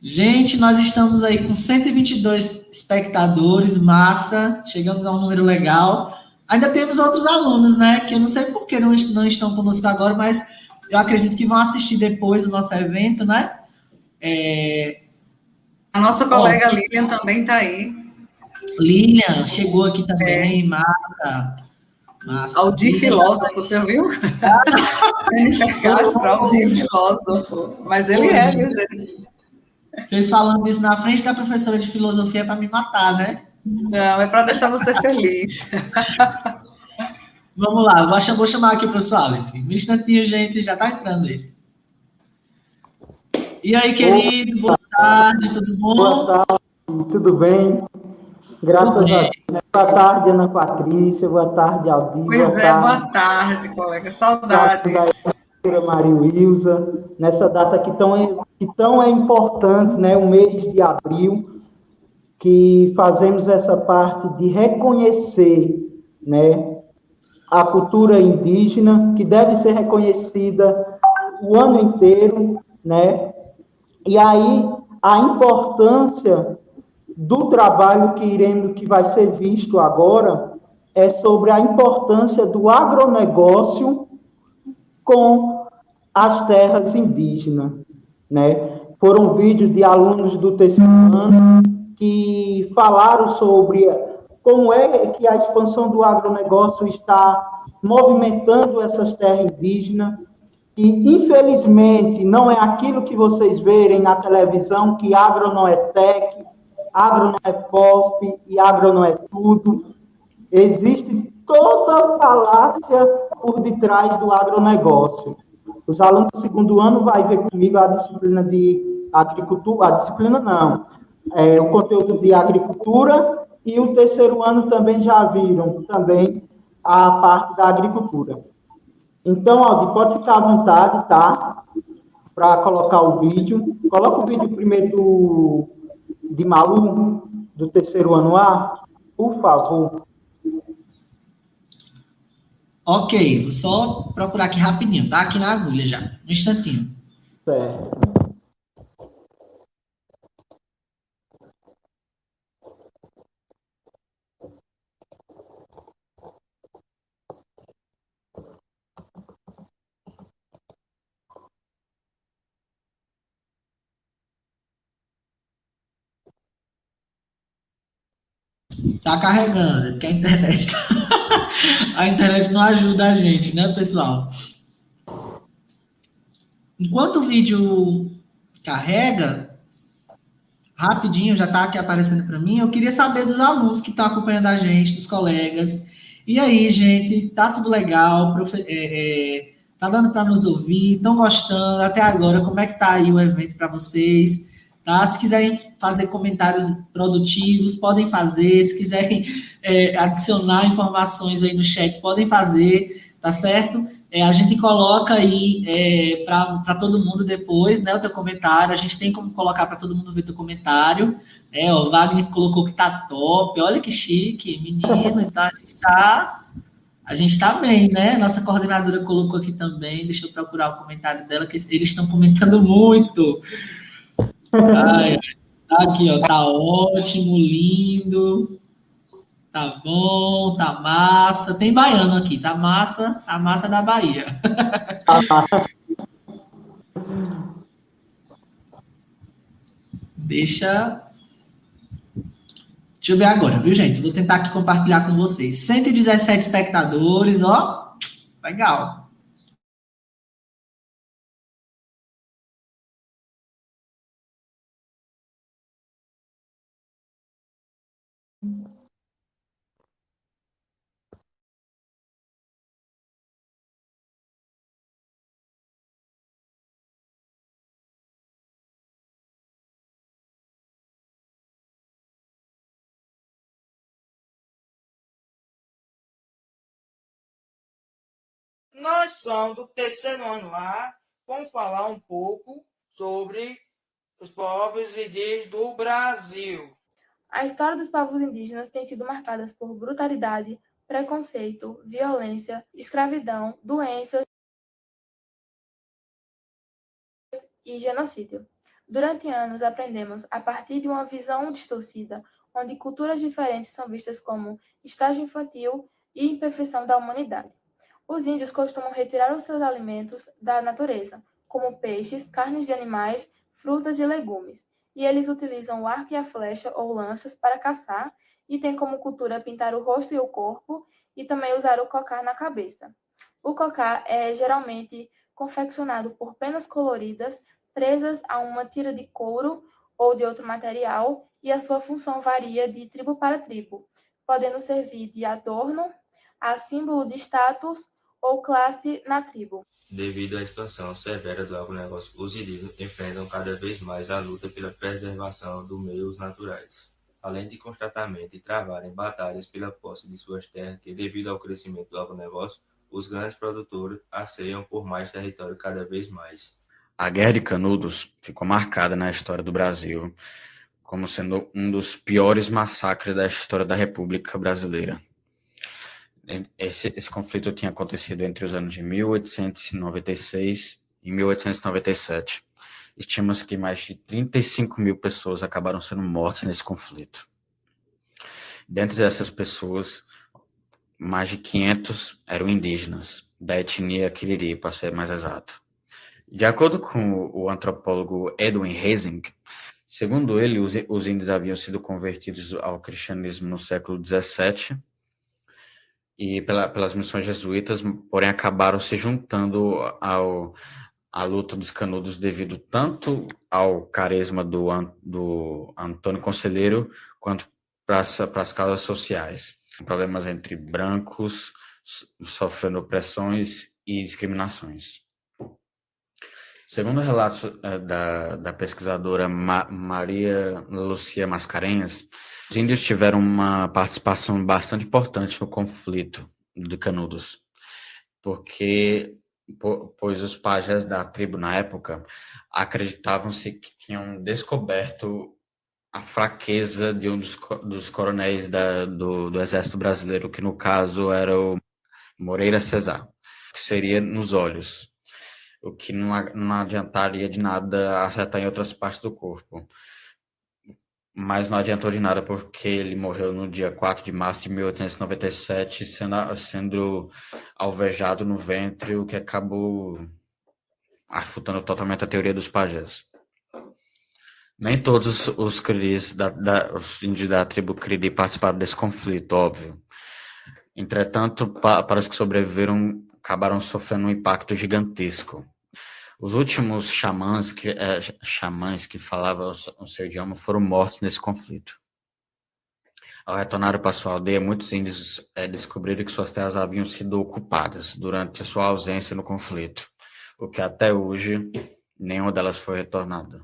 Gente, nós estamos aí com 122 espectadores, massa, chegamos a um número legal. Ainda temos outros alunos, né? Que eu não sei por que não, não estão conosco agora, mas eu acredito que vão assistir depois o nosso evento, né? É, a nossa colega Lilian também está aí. Lilian, chegou aqui também, é. massa. Massa. Aldir filósofo, você ouviu? Jennifer Castro, Aldir filósofo. Mas ele é, viu, gente? Vocês falando isso na frente da professora de filosofia é para me matar, né? Não, é para deixar você feliz. Vamos lá, vou, vou chamar aqui o professor Aleph. Um instantinho, gente, já está entrando ele. E aí, querido, boa tarde, tudo bom? Boa tarde, tudo bem? Graças tudo bem. a Deus. Boa tarde, Ana Patrícia, boa tarde, Aldir. Pois boa é, tarde. boa tarde, colega, saudades. Da Maria Wilza, nessa data que tão, é, que tão é importante, né, o mês de abril, que fazemos essa parte de reconhecer, né, a cultura indígena, que deve ser reconhecida o ano inteiro, né, e aí a importância do trabalho que iremos que vai ser visto agora é sobre a importância do agronegócio com as terras indígenas, né? Foram vídeos de alunos do terceiro ano que falaram sobre como é que a expansão do agronegócio está movimentando essas terras indígenas, e, infelizmente, não é aquilo que vocês verem na televisão, que agro não é tech, agro não é pop e agro não é tudo. Existe toda a falácia por detrás do agronegócio. Os alunos do segundo ano vão ver comigo a disciplina de agricultura, a disciplina não, é, o conteúdo de agricultura e o terceiro ano também já viram também a parte da agricultura. Então, Aldi, pode ficar à vontade, tá? Para colocar o vídeo. Coloca o vídeo primeiro do, de Malu, do terceiro ano A, por favor. Ok, vou só procurar aqui rapidinho, tá? Aqui na agulha já, um instantinho. Certo. Tá carregando, porque a internet, tá... a internet não ajuda a gente, né, pessoal? Enquanto o vídeo carrega, rapidinho, já tá aqui aparecendo para mim, eu queria saber dos alunos que estão acompanhando a gente, dos colegas. E aí, gente, tá tudo legal? Profe... É, é... Tá dando para nos ouvir? Estão gostando até agora? Como é que tá aí o evento para vocês? Tá? Se quiserem fazer comentários produtivos, podem fazer. Se quiserem é, adicionar informações aí no chat, podem fazer, tá certo? É, a gente coloca aí é, para todo mundo depois, né? O teu comentário. A gente tem como colocar para todo mundo ver teu comentário. É, o Wagner colocou que tá top. Olha que chique, menino. Então a gente tá. A gente tá bem, né? Nossa coordenadora colocou aqui também. Deixa eu procurar o comentário dela, que eles estão comentando muito. Ai, aqui, ó, tá ótimo, lindo. Tá bom, tá massa. Tem baiano aqui, tá massa, a massa da Bahia. Deixa. Deixa eu ver agora, viu, gente? Vou tentar aqui compartilhar com vocês. 117 espectadores, ó. Legal. Do terceiro ano A, vamos falar um pouco sobre os povos indígenas do Brasil. A história dos povos indígenas tem sido marcada por brutalidade, preconceito, violência, escravidão, doenças e genocídio. Durante anos, aprendemos, a partir de uma visão distorcida, onde culturas diferentes são vistas como estágio infantil e imperfeição da humanidade. Os índios costumam retirar os seus alimentos da natureza, como peixes, carnes de animais, frutas e legumes, e eles utilizam o arco e a flecha ou lanças para caçar e têm como cultura pintar o rosto e o corpo e também usar o cocar na cabeça. O cocar é geralmente confeccionado por penas coloridas presas a uma tira de couro ou de outro material e a sua função varia de tribo para tribo, podendo servir de adorno, a símbolo de status ou classe na tribo. Devido à expansão severa do agronegócio, os indígenas enfrentam cada vez mais a luta pela preservação dos meios naturais, além de constantemente travarem batalhas pela posse de suas terras que, devido ao crescimento do agronegócio, os grandes produtores asseiam por mais território cada vez mais. A Guerra de Canudos ficou marcada na história do Brasil como sendo um dos piores massacres da história da República Brasileira. Esse, esse conflito tinha acontecido entre os anos de 1896 e 1897. Estima-se que mais de 35 mil pessoas acabaram sendo mortas nesse conflito. Dentre dessas pessoas, mais de 500 eram indígenas, da etnia Quiriri, para ser mais exato. De acordo com o antropólogo Edwin Hezing, segundo ele, os índios haviam sido convertidos ao cristianismo no século XVII e pela, pelas missões jesuítas, porém acabaram se juntando ao, à luta dos canudos devido tanto ao carisma do, do Antônio Conselheiro quanto para as causas sociais. Problemas entre brancos, sofrendo opressões e discriminações. Segundo o relato é, da, da pesquisadora Ma Maria Lucia Mascarenhas, os índios tiveram uma participação bastante importante no conflito de Canudos, porque pois os pajés da tribo na época acreditavam-se que tinham descoberto a fraqueza de um dos, dos coronéis da, do, do exército brasileiro, que no caso era o Moreira Cesar, que seria nos olhos, o que não, não adiantaria de nada acertar em outras partes do corpo. Mas não adiantou de nada porque ele morreu no dia 4 de março de 1897, sendo, sendo alvejado no ventre, o que acabou afutando totalmente a teoria dos pajés. Nem todos os Criris, da, da, os índios da tribo Criri participaram desse conflito, óbvio. Entretanto, pa, para os que sobreviveram, acabaram sofrendo um impacto gigantesco. Os últimos xamãs que, é, xamãs que falavam o seu idioma foram mortos nesse conflito. Ao retornar para sua aldeia, muitos índios é, descobriram que suas terras haviam sido ocupadas durante sua ausência no conflito, o que até hoje nenhuma delas foi retornada.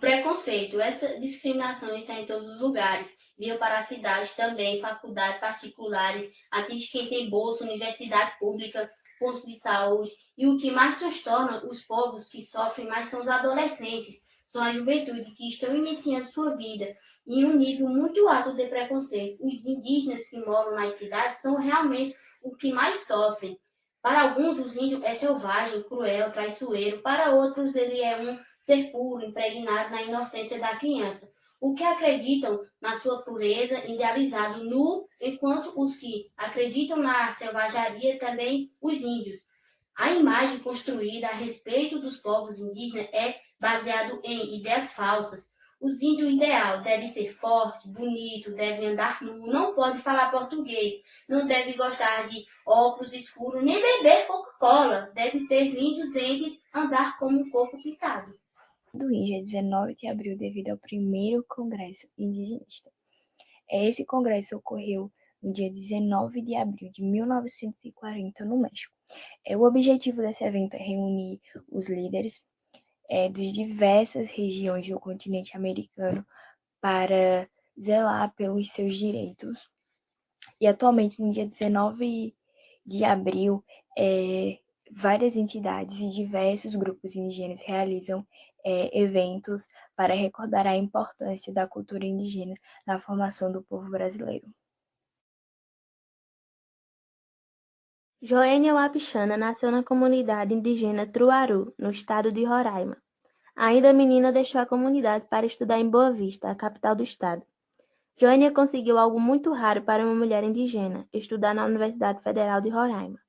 Preconceito, essa discriminação está em todos os lugares. Viu para a cidade também, faculdades particulares, atinge quem tem bolsa, universidade pública, posto de saúde. E o que mais transtorna os povos que sofrem mais são os adolescentes, são a juventude que estão iniciando sua vida em um nível muito alto de preconceito. Os indígenas que moram nas cidades são realmente o que mais sofrem. Para alguns, o índio é selvagem, cruel, traiçoeiro. Para outros, ele é um ser puro, impregnado na inocência da criança o que acreditam na sua pureza, idealizado nu, enquanto os que acreditam na selvageria também os índios. A imagem construída a respeito dos povos indígenas é baseado em ideias falsas. O índio ideal deve ser forte, bonito, deve andar nu, não pode falar português, não deve gostar de óculos escuros, nem beber Coca-Cola, deve ter lindos dentes, andar como um corpo pintado do INJA 19 de abril devido ao primeiro Congresso Indigenista. Esse congresso ocorreu no dia 19 de abril de 1940 no México. É, o objetivo desse evento é reunir os líderes é, diversas regiões do continente americano para zelar pelos seus direitos. E atualmente, no dia 19 de abril, é, várias entidades e diversos grupos indígenas realizam é, eventos para recordar a importância da cultura indígena na formação do povo brasileiro. Joênia Wapichana nasceu na comunidade indígena Truaru, no estado de Roraima. Ainda menina, deixou a comunidade para estudar em Boa Vista, a capital do estado. Joênia conseguiu algo muito raro para uma mulher indígena, estudar na Universidade Federal de Roraima.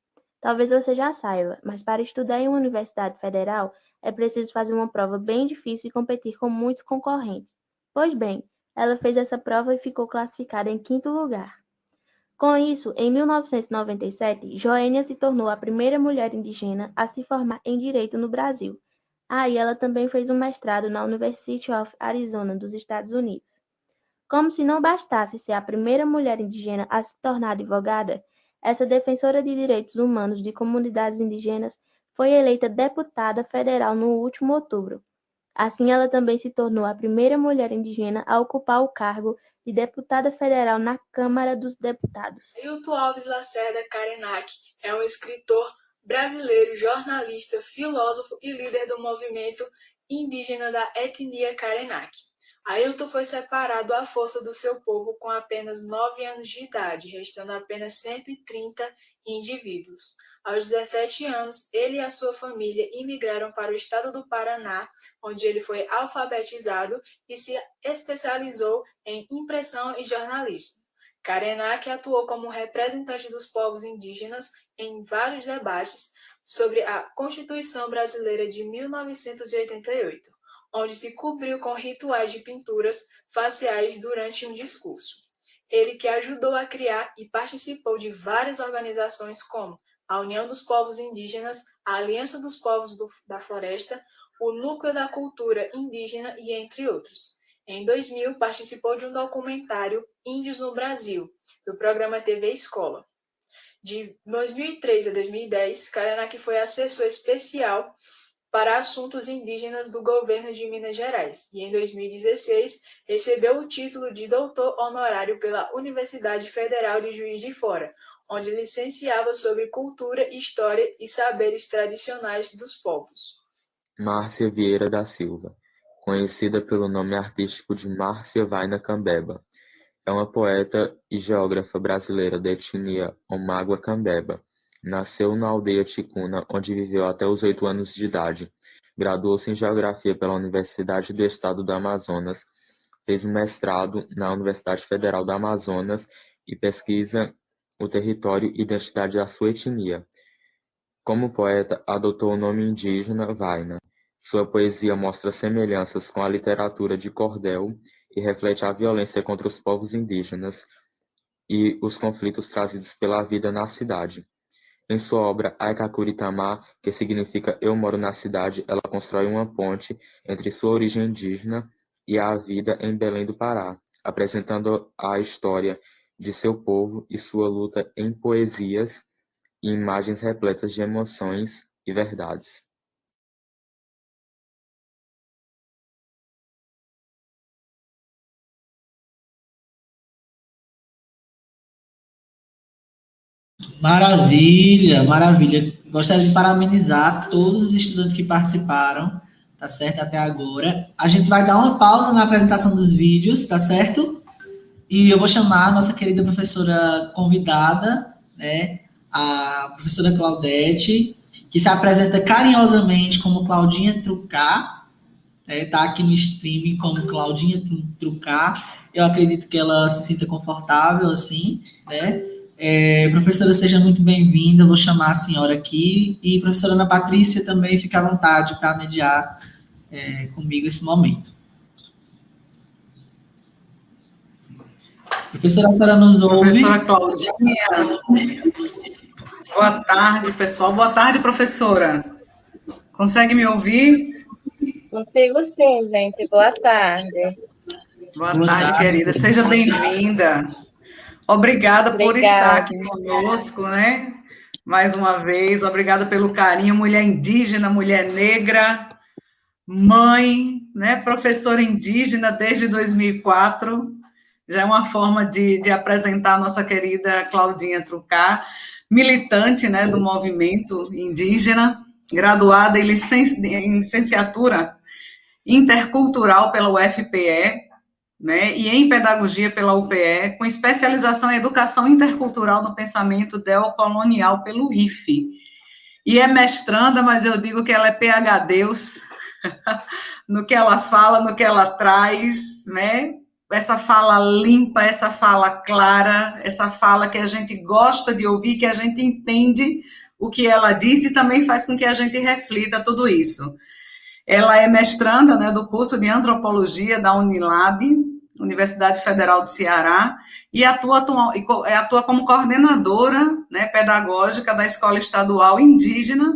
Talvez você já saiba, mas para estudar em uma universidade federal é preciso fazer uma prova bem difícil e competir com muitos concorrentes. Pois bem, ela fez essa prova e ficou classificada em quinto lugar. Com isso, em 1997, Joênia se tornou a primeira mulher indígena a se formar em direito no Brasil. Aí ah, ela também fez um mestrado na University of Arizona dos Estados Unidos. Como se não bastasse ser a primeira mulher indígena a se tornar advogada, essa defensora de direitos humanos de comunidades indígenas foi eleita deputada federal no último outubro. Assim, ela também se tornou a primeira mulher indígena a ocupar o cargo de deputada federal na Câmara dos Deputados. Hilton Alves Lacerda Karenak é um escritor brasileiro, jornalista, filósofo e líder do movimento indígena da etnia Karenak. Ailton foi separado à força do seu povo com apenas nove anos de idade, restando apenas 130 indivíduos. Aos 17 anos, ele e a sua família imigraram para o estado do Paraná, onde ele foi alfabetizado e se especializou em impressão e jornalismo. Karenak atuou como representante dos povos indígenas em vários debates sobre a Constituição Brasileira de 1988, onde se cobriu com rituais de pinturas faciais durante um discurso. Ele que ajudou a criar e participou de várias organizações como a União dos Povos Indígenas, a Aliança dos Povos do, da Floresta, o Núcleo da Cultura Indígena e entre outros. Em 2000, participou de um documentário Índios no Brasil, do programa TV Escola. De 2003 a 2010, Karenak foi assessor especial para assuntos indígenas do governo de Minas Gerais e em 2016 recebeu o título de doutor honorário pela Universidade Federal de Juiz de Fora, onde licenciava sobre cultura, história e saberes tradicionais dos povos. Márcia Vieira da Silva, conhecida pelo nome artístico de Márcia Vaina Cambeba, é uma poeta e geógrafa brasileira da etnia Omágua Cambeba Nasceu na aldeia Ticuna, onde viveu até os oito anos de idade. Graduou-se em Geografia pela Universidade do Estado do Amazonas. Fez um mestrado na Universidade Federal do Amazonas e pesquisa o território e identidade da sua etnia. Como poeta, adotou o nome indígena Vaina. Sua poesia mostra semelhanças com a literatura de cordel e reflete a violência contra os povos indígenas e os conflitos trazidos pela vida na cidade. Em sua obra "Ai-Kakuri-Tamá", que significa Eu moro na cidade, ela constrói uma ponte entre sua origem indígena e a vida em Belém do Pará, apresentando a história de seu povo e sua luta em poesias e imagens repletas de emoções e verdades. Maravilha, maravilha. Gostaria de parabenizar todos os estudantes que participaram, tá certo? Até agora. A gente vai dar uma pausa na apresentação dos vídeos, tá certo? E eu vou chamar a nossa querida professora convidada, né? A professora Claudete, que se apresenta carinhosamente como Claudinha Trucar, né? tá aqui no stream como Claudinha Trucar. Eu acredito que ela se sinta confortável assim, né? É, professora, seja muito bem-vinda. Vou chamar a senhora aqui. E professora Ana Patrícia também fica à vontade para mediar é, comigo esse momento. Professora, a senhora nos ouve? Professora Claudinha. Boa tarde, pessoal. Boa tarde, professora. Consegue me ouvir? Consigo sim, gente. Boa tarde. Boa, Boa tarde, tarde, querida. Seja bem-vinda. Obrigada, por estar aqui conosco, né? Mais uma vez, obrigada pelo carinho, mulher indígena, mulher negra, mãe, né? Professora indígena desde 2004. Já é uma forma de, de apresentar a nossa querida Claudinha Trucar, militante, né, do movimento indígena, graduada em, em licenciatura intercultural pela UFPE, né, e em pedagogia pela UPE, com especialização em educação intercultural no pensamento neocolonial pelo IFE. E é mestranda, mas eu digo que ela é PhDeus no que ela fala, no que ela traz, né? Essa fala limpa, essa fala clara, essa fala que a gente gosta de ouvir, que a gente entende o que ela diz e também faz com que a gente reflita tudo isso. Ela é mestranda né, do curso de antropologia da Unilab, Universidade Federal do Ceará, e atua, atua como coordenadora né, pedagógica da Escola Estadual Indígena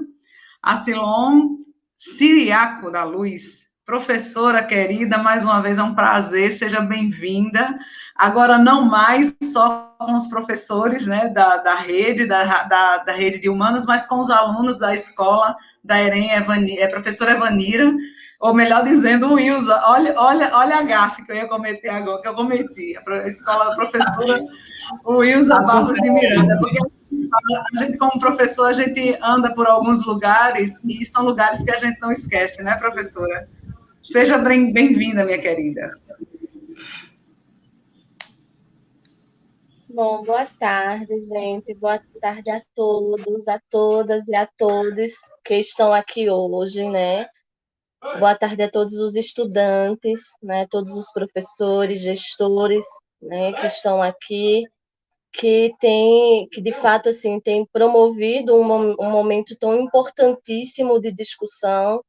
Acilon Siriaco da Luz. Professora querida, mais uma vez é um prazer, seja bem-vinda. Agora, não mais só com os professores né, da, da rede, da, da, da rede de humanos, mas com os alunos da escola da EREM, é professora Evanira, ou melhor dizendo, o Wilson, olha, olha, olha a gafe que eu ia cometer agora, que eu cometi, a escola da professora Wilson Barros de Miranda, porque a gente, como professor, a gente anda por alguns lugares e são lugares que a gente não esquece, né, professora? Seja bem-vinda, minha querida. Bom, boa tarde, gente. Boa tarde a todos, a todas e a todos que estão aqui hoje, né? Boa tarde a todos os estudantes, né? Todos os professores, gestores, né? Que estão aqui, que tem, que de fato assim tem promovido um, um momento tão importantíssimo de discussão,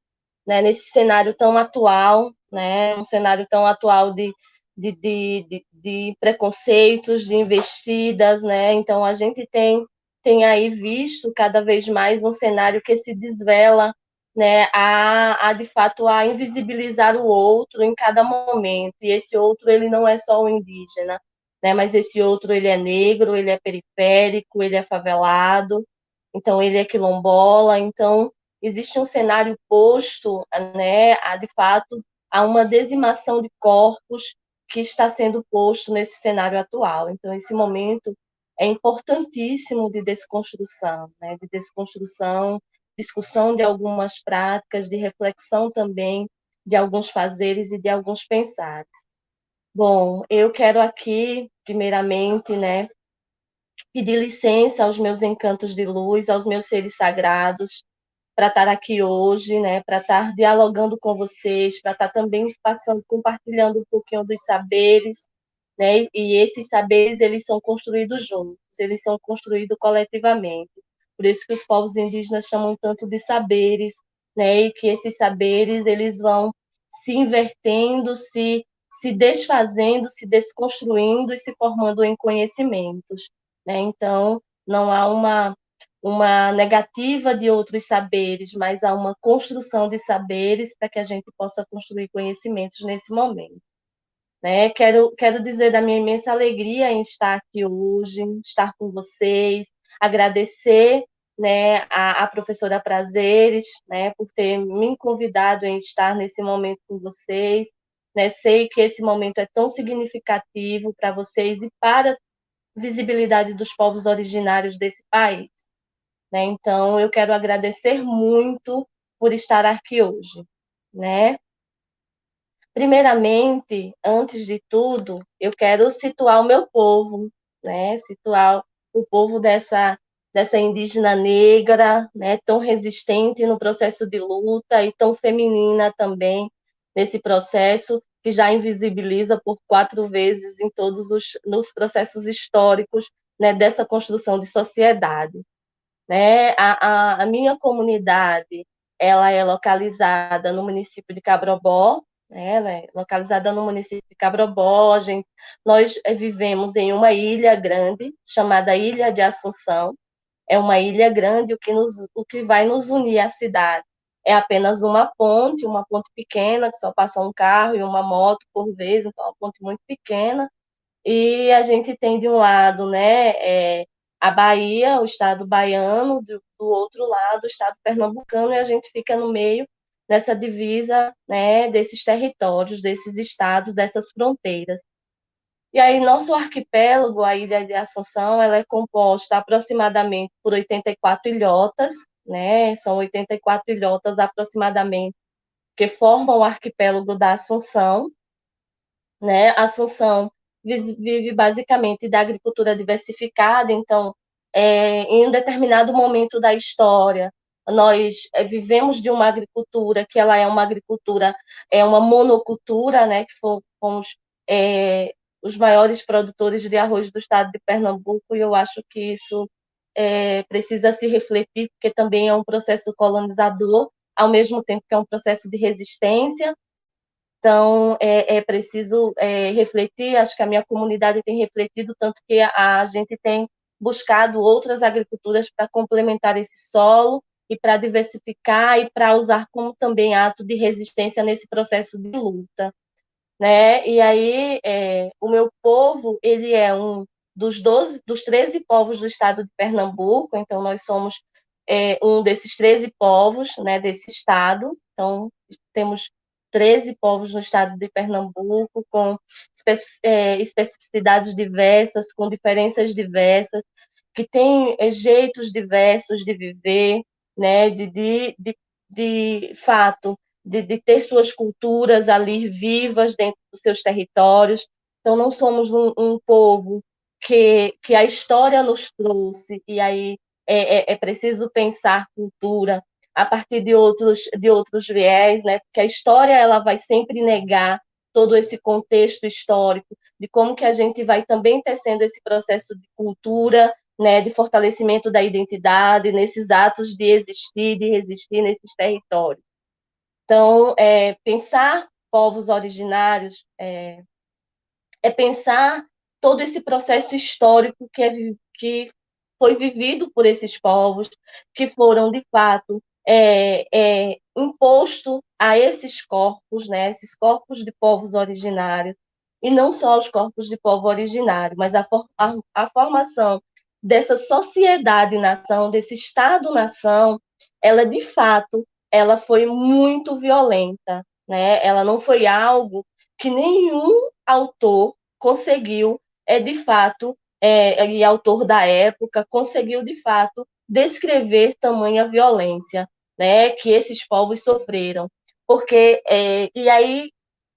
né? Nesse cenário tão atual, né? Um cenário tão atual de de, de, de, de preconceitos, de investidas, né? Então a gente tem tem aí visto cada vez mais um cenário que se desvela, né, a, a de fato a invisibilizar o outro em cada momento. E esse outro ele não é só o indígena, né, mas esse outro ele é negro, ele é periférico, ele é favelado, então ele é quilombola, então existe um cenário posto, né, a, de fato, a uma dizimação de corpos que está sendo posto nesse cenário atual. Então, esse momento é importantíssimo de desconstrução, né, de desconstrução, discussão de algumas práticas, de reflexão também de alguns fazeres e de alguns pensares. Bom, eu quero aqui, primeiramente, né, pedir licença aos meus encantos de luz, aos meus seres sagrados, para estar aqui hoje, né, para estar dialogando com vocês, para estar também passando, compartilhando um pouquinho dos saberes, né, e esses saberes eles são construídos juntos, eles são construídos coletivamente. Por isso que os povos indígenas chamam tanto de saberes, né, e que esses saberes eles vão se invertendo, se se desfazendo, se desconstruindo e se formando em conhecimentos. Né? Então, não há uma, uma negativa de outros saberes, mas há uma construção de saberes para que a gente possa construir conhecimentos nesse momento. Né? Quero, quero dizer da minha imensa alegria em estar aqui hoje, estar com vocês, agradecer né, a, a, professora Prazeres, né, por ter me convidado em estar nesse momento com vocês. Né, sei que esse momento é tão significativo para vocês e para visibilidade dos povos originários desse país. Né? Então, eu quero agradecer muito por estar aqui hoje. Né? Primeiramente, antes de tudo, eu quero situar o meu povo, né? situar o povo dessa, dessa indígena negra, né? tão resistente no processo de luta e tão feminina também nesse processo, que já invisibiliza por quatro vezes em todos os nos processos históricos né, dessa construção de sociedade. Né? A, a, a, minha comunidade ela é localizada no município de Cabrobó, né? é localizada no município de Cabrobó. Gente, nós vivemos em uma ilha grande chamada Ilha de Assunção. É uma ilha grande, o que, nos, o que vai nos unir à cidade é apenas uma ponte, uma ponte pequena, que só passa um carro e uma moto por vez, então é uma ponte muito pequena. E a gente tem de um lado né, é, a Bahia, o estado baiano, do, do, outro lado o estado pernambucano, e a gente fica no meio dessa divisa né, desses territórios, desses estados, dessas fronteiras. E aí, nosso arquipélago, a Ilha de Assunção, ela é composta aproximadamente por 84 ilhotas, né? São 84 ilhotas aproximadamente que formam o arquipélago da Assunção, né? Assunção vive basicamente da agricultura diversificada, então, é, em um determinado momento da história, nós é, vivemos de uma agricultura que ela é uma agricultura, é uma monocultura, né? Que fomos é, os maiores produtores de arroz do estado de Pernambuco, e eu acho que isso é, precisa se refletir, porque também é um processo colonizador, ao mesmo tempo que é um processo de resistência. Então, é, é preciso é, refletir, acho que a minha comunidade tem refletido, tanto que a, a gente tem buscado outras agriculturas para complementar esse solo e para diversificar e para usar como também ato de resistência nesse processo de luta. Né? E aí, é, o meu povo, ele é um dos 12, dos 13 povos do estado de Pernambuco, então nós somos é, um desses 13 povos, né, desse estado, então temos 13 povos no estado de Pernambuco, com é, especificidades diversas, com diferenças diversas, que têm é, jeitos diversos de viver, né, de, de, de, de fato, de, de ter suas culturas ali vivas dentro dos seus territórios. Então, não somos um, um povo que, que a história nos trouxe, e aí é, é, é, preciso pensar cultura a partir de outros, de outros viés, né? porque a história ela vai sempre negar todo esse contexto histórico, de como que a gente vai também tecendo esse processo de cultura, né, de fortalecimento da identidade, nesses atos de existir, de resistir nesses territórios. Então, é, pensar povos originários é, é pensar todo esse processo histórico que, é, que foi vivido por esses povos, que foram, de fato, é, é, imposto a esses corpos, né, esses corpos de povos originários, e não só os corpos de povo originário, mas a, a, a formação dessa sociedade-nação, desse Estado-nação, ela de fato, ela foi muito violenta, né? Ela não foi algo que nenhum autor conseguiu, é de fato, é, e autor da época conseguiu de fato descrever tamanha violência, né? Que esses povos sofreram, porque é, e aí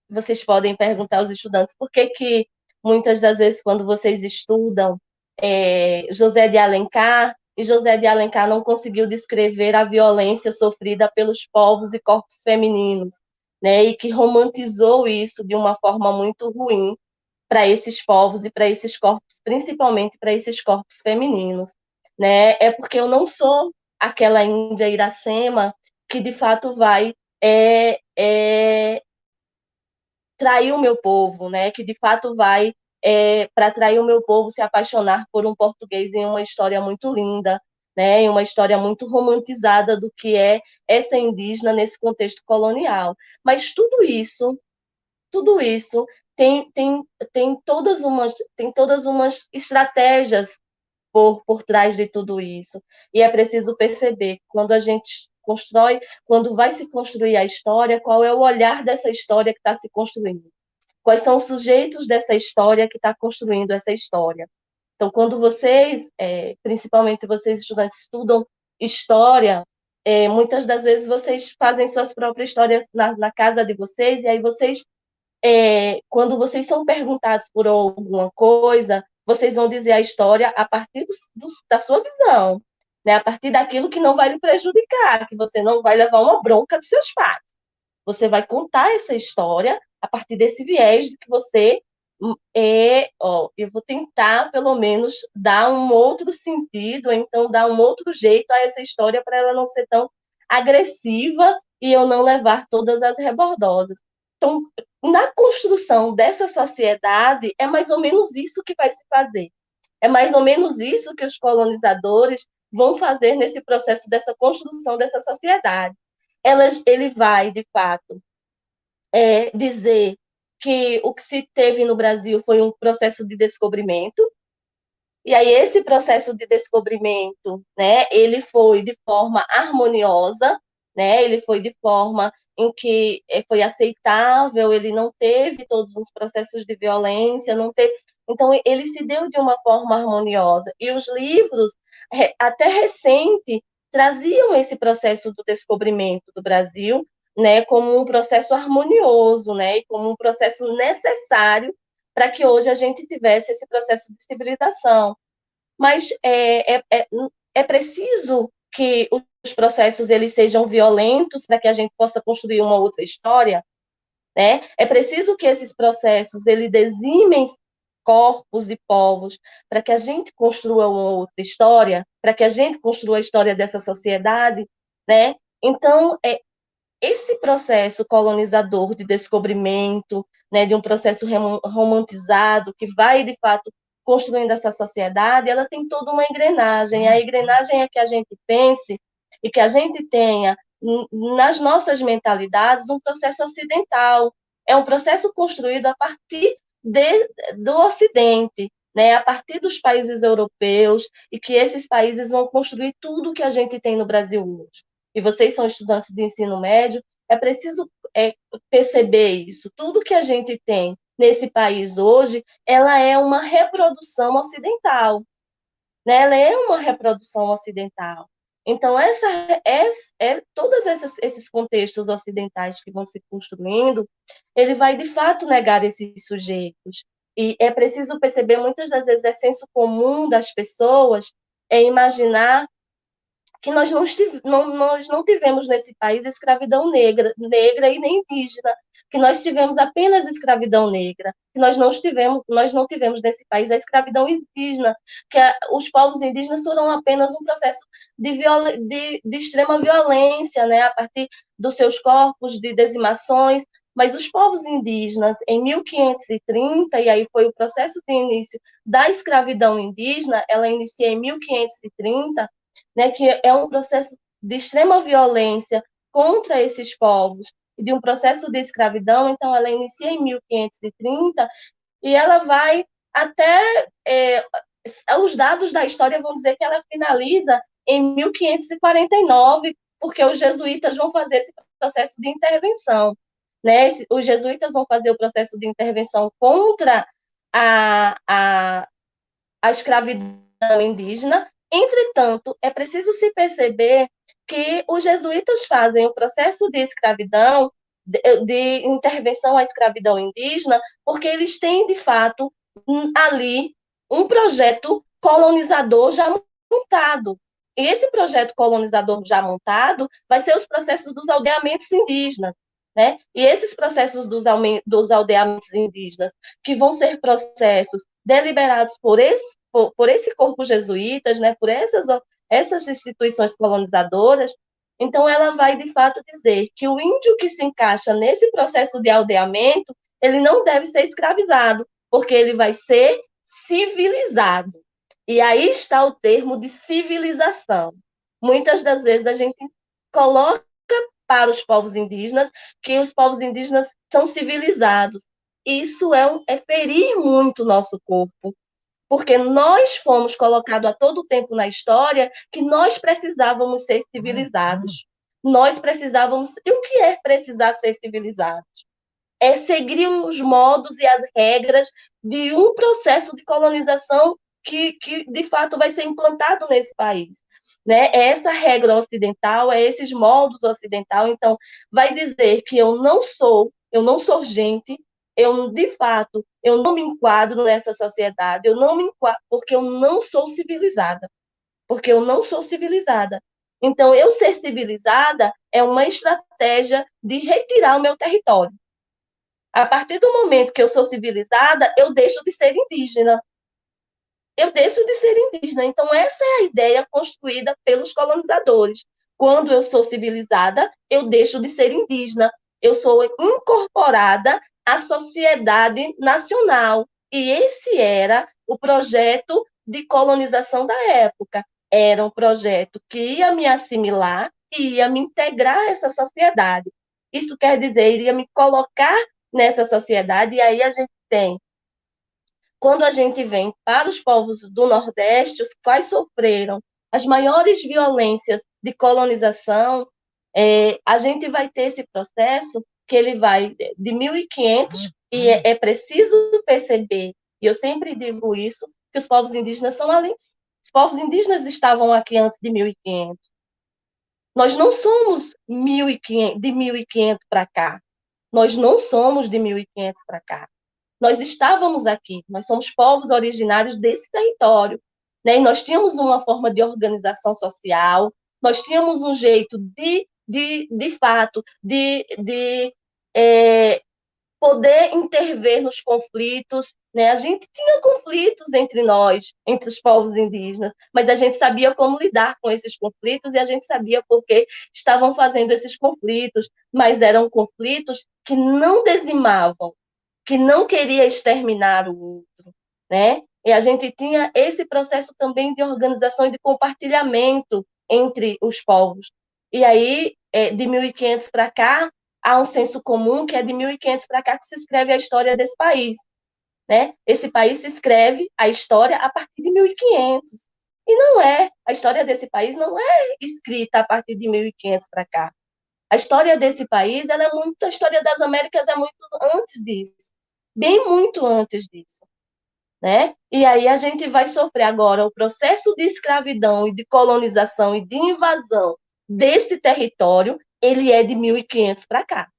vocês podem perguntar aos estudantes por que que muitas das vezes quando vocês estudam é, José de Alencar e José de Alencar não conseguiu descrever a violência sofrida pelos povos e corpos femininos, né, e que romantizou isso de uma forma muito ruim para esses povos e para esses corpos, principalmente para esses corpos femininos, né? É porque eu não sou aquela Índia Iracema que de fato vai é, é, trair o meu povo, né? Que de fato vai é, para atrair o meu povo se apaixonar por um português em uma história muito linda, né, em uma história muito romantizada do que é essa indígena nesse contexto colonial. Mas tudo isso, tudo isso tem, tem, tem, todas, umas, tem todas umas estratégias por, por trás de tudo isso. E é preciso perceber quando a gente constrói, quando vai se construir a história, qual é o olhar dessa história que está se construindo. Quais são os sujeitos dessa história que está construindo essa história? Então, quando vocês, é, principalmente vocês estudantes, estudam história, é, muitas das vezes vocês fazem suas próprias histórias na, na casa de vocês, e aí vocês, é, quando vocês são perguntados por alguma coisa, vocês vão dizer a história a partir do, do, da sua visão, né? a partir daquilo que não vai lhe prejudicar, que você não vai levar uma bronca dos seus pais. Você vai contar essa história a partir desse viés de que você hum, é, ó, eu vou tentar pelo menos dar um outro sentido, então dar um outro jeito a essa história para ela não ser tão agressiva e eu não levar todas as rebordosas. Então, na construção dessa sociedade, é mais ou menos isso que vai se fazer. É mais ou menos isso que os colonizadores vão fazer nesse processo dessa construção dessa sociedade. Elas, ele vai, de fato, é, dizer que o que se teve no Brasil foi um processo de descobrimento, e aí esse processo de descobrimento, né, ele foi de forma harmoniosa, né, ele foi de forma em que eh, foi aceitável, ele não teve todos os processos de violência, não teve, então ele se deu de uma forma harmoniosa. E os livros até recente traziam esse processo do descobrimento do Brasil né, como um processo harmonioso, né, e como um processo necessário para que hoje a gente tivesse esse processo de civilização. Mas é, é, é, é preciso que os processos eles sejam violentos para que a gente possa construir uma outra história, né? É preciso que esses processos eles dizimem corpos e povos para que a gente construa uma outra história, para que a gente construa a história dessa sociedade, né? Então, é, esse processo colonizador de descobrimento, né, de um processo romantizado que vai de fato construindo essa sociedade, ela tem toda uma engrenagem. A engrenagem é que a gente pense e que a gente tenha nas nossas mentalidades um processo ocidental. É um processo construído a partir de, do Ocidente, né, a partir dos países europeus, e que esses países vão construir tudo que a gente tem no Brasil hoje e vocês são estudantes de ensino médio, é preciso é, perceber isso. Tudo que a gente tem nesse país hoje, ela é uma reprodução ocidental. Né? Ela é uma reprodução ocidental. Então, essa, é, é, todos esses, esses contextos ocidentais que vão se construindo, ele vai, de fato, negar esses sujeitos. E é preciso perceber, muitas das vezes, é senso comum das pessoas é imaginar que nós não, não, nós não tivemos nesse país escravidão negra, negra e nem indígena, que nós tivemos apenas escravidão negra, que nós não tivemos, nós não tivemos nesse país a escravidão indígena, que a, os povos indígenas foram apenas um processo de, de, de extrema violência, né, a partir dos seus corpos de dizimações, mas os povos indígenas, em 1530, e aí foi o processo de início da escravidão indígena, ela inicia em 1530, né, que é um processo de extrema violência contra esses povos, de um processo de escravidão, então ela inicia em 1530 e ela vai até é, os dados da história vão dizer que ela finaliza em 1549 porque os jesuítas vão fazer esse processo de intervenção. Né? Os jesuítas vão fazer o processo de intervenção contra a, a, a escravidão indígena. Entretanto, é preciso se perceber que os jesuítas fazem o processo de escravidão, de, de intervenção à escravidão indígena, porque eles têm, de fato, ali um projeto colonizador já montado. E esse projeto colonizador já montado vai ser os processos dos aldeamentos indígenas. Né? E esses processos dos, dos aldeamentos indígenas, que vão ser processos deliberados por esse, por, por esse corpo jesuítas, né? por essas, essas instituições colonizadoras, então ela vai, de fato, dizer que o índio que se encaixa nesse processo de aldeamento, ele não deve ser escravizado, porque ele vai ser civilizado. E aí está o termo de civilização. Muitas das vezes a gente coloca para os povos indígenas que os povos indígenas são civilizados. Isso é, um, é ferir muito o nosso corpo, porque nós fomos colocados a todo tempo na história que nós precisávamos ser civilizados. Nós precisávamos. E o que é precisar ser civilizados? É seguir os modos e as regras de um processo de colonização que, que de fato vai ser implantado nesse país. Né? É essa regra ocidental, é esses modos ocidental, então vai dizer que eu não sou, eu não sou gente, eu de fato, eu não me enquadro nessa sociedade, eu não me enquadro porque eu não sou civilizada. Porque eu não sou civilizada. Então, eu ser civilizada é uma estratégia de retirar o meu território. A partir do momento que eu sou civilizada, eu deixo de ser indígena eu deixo de ser indígena. Então, essa é a ideia construída pelos colonizadores. Quando eu sou civilizada, eu deixo de ser indígena. Eu sou incorporada à sociedade nacional. E esse era o projeto de colonização da época. Era um projeto que ia me assimilar e ia me integrar a essa sociedade. Isso quer dizer, iria me colocar nessa sociedade, e aí a gente tem quando a gente vem para os povos do Nordeste, os quais sofreram as maiores violências de colonização, é, a gente vai ter esse processo que ele vai de 1500 e é, é preciso perceber, e eu sempre digo isso, que os povos indígenas são além. Os povos indígenas estavam aqui antes de 1500. Nós não somos 1500, de 1500 para cá. Nós não somos de 1500 para cá nós estávamos aqui, nós somos povos originários desse território, né? E nós tínhamos uma forma de organização social, nós tínhamos um jeito de, de, de fato, de, de é, poder intervir nos conflitos, né? A gente tinha conflitos entre nós, entre os povos indígenas, mas a gente sabia como lidar com esses conflitos e a gente sabia por que estavam fazendo esses conflitos, mas eram conflitos que não dizimavam, que não queria exterminar o outro, né? E a gente tinha esse processo também de organização e de compartilhamento entre os povos. E aí, é, de 1500 para cá, há um senso comum que é de 1500 para cá que se escreve a história desse país. Né? Esse país se escreve a história a partir de 1500. E não é, a história desse país não é escrita a partir de 1500 para cá. A história desse país, ela é muito, a história das Américas é muito antes disso bem muito antes disso. Né? E aí a gente vai sofrer agora o processo de escravidão e de colonização e de invasão desse território, ele é de 1500 para cá.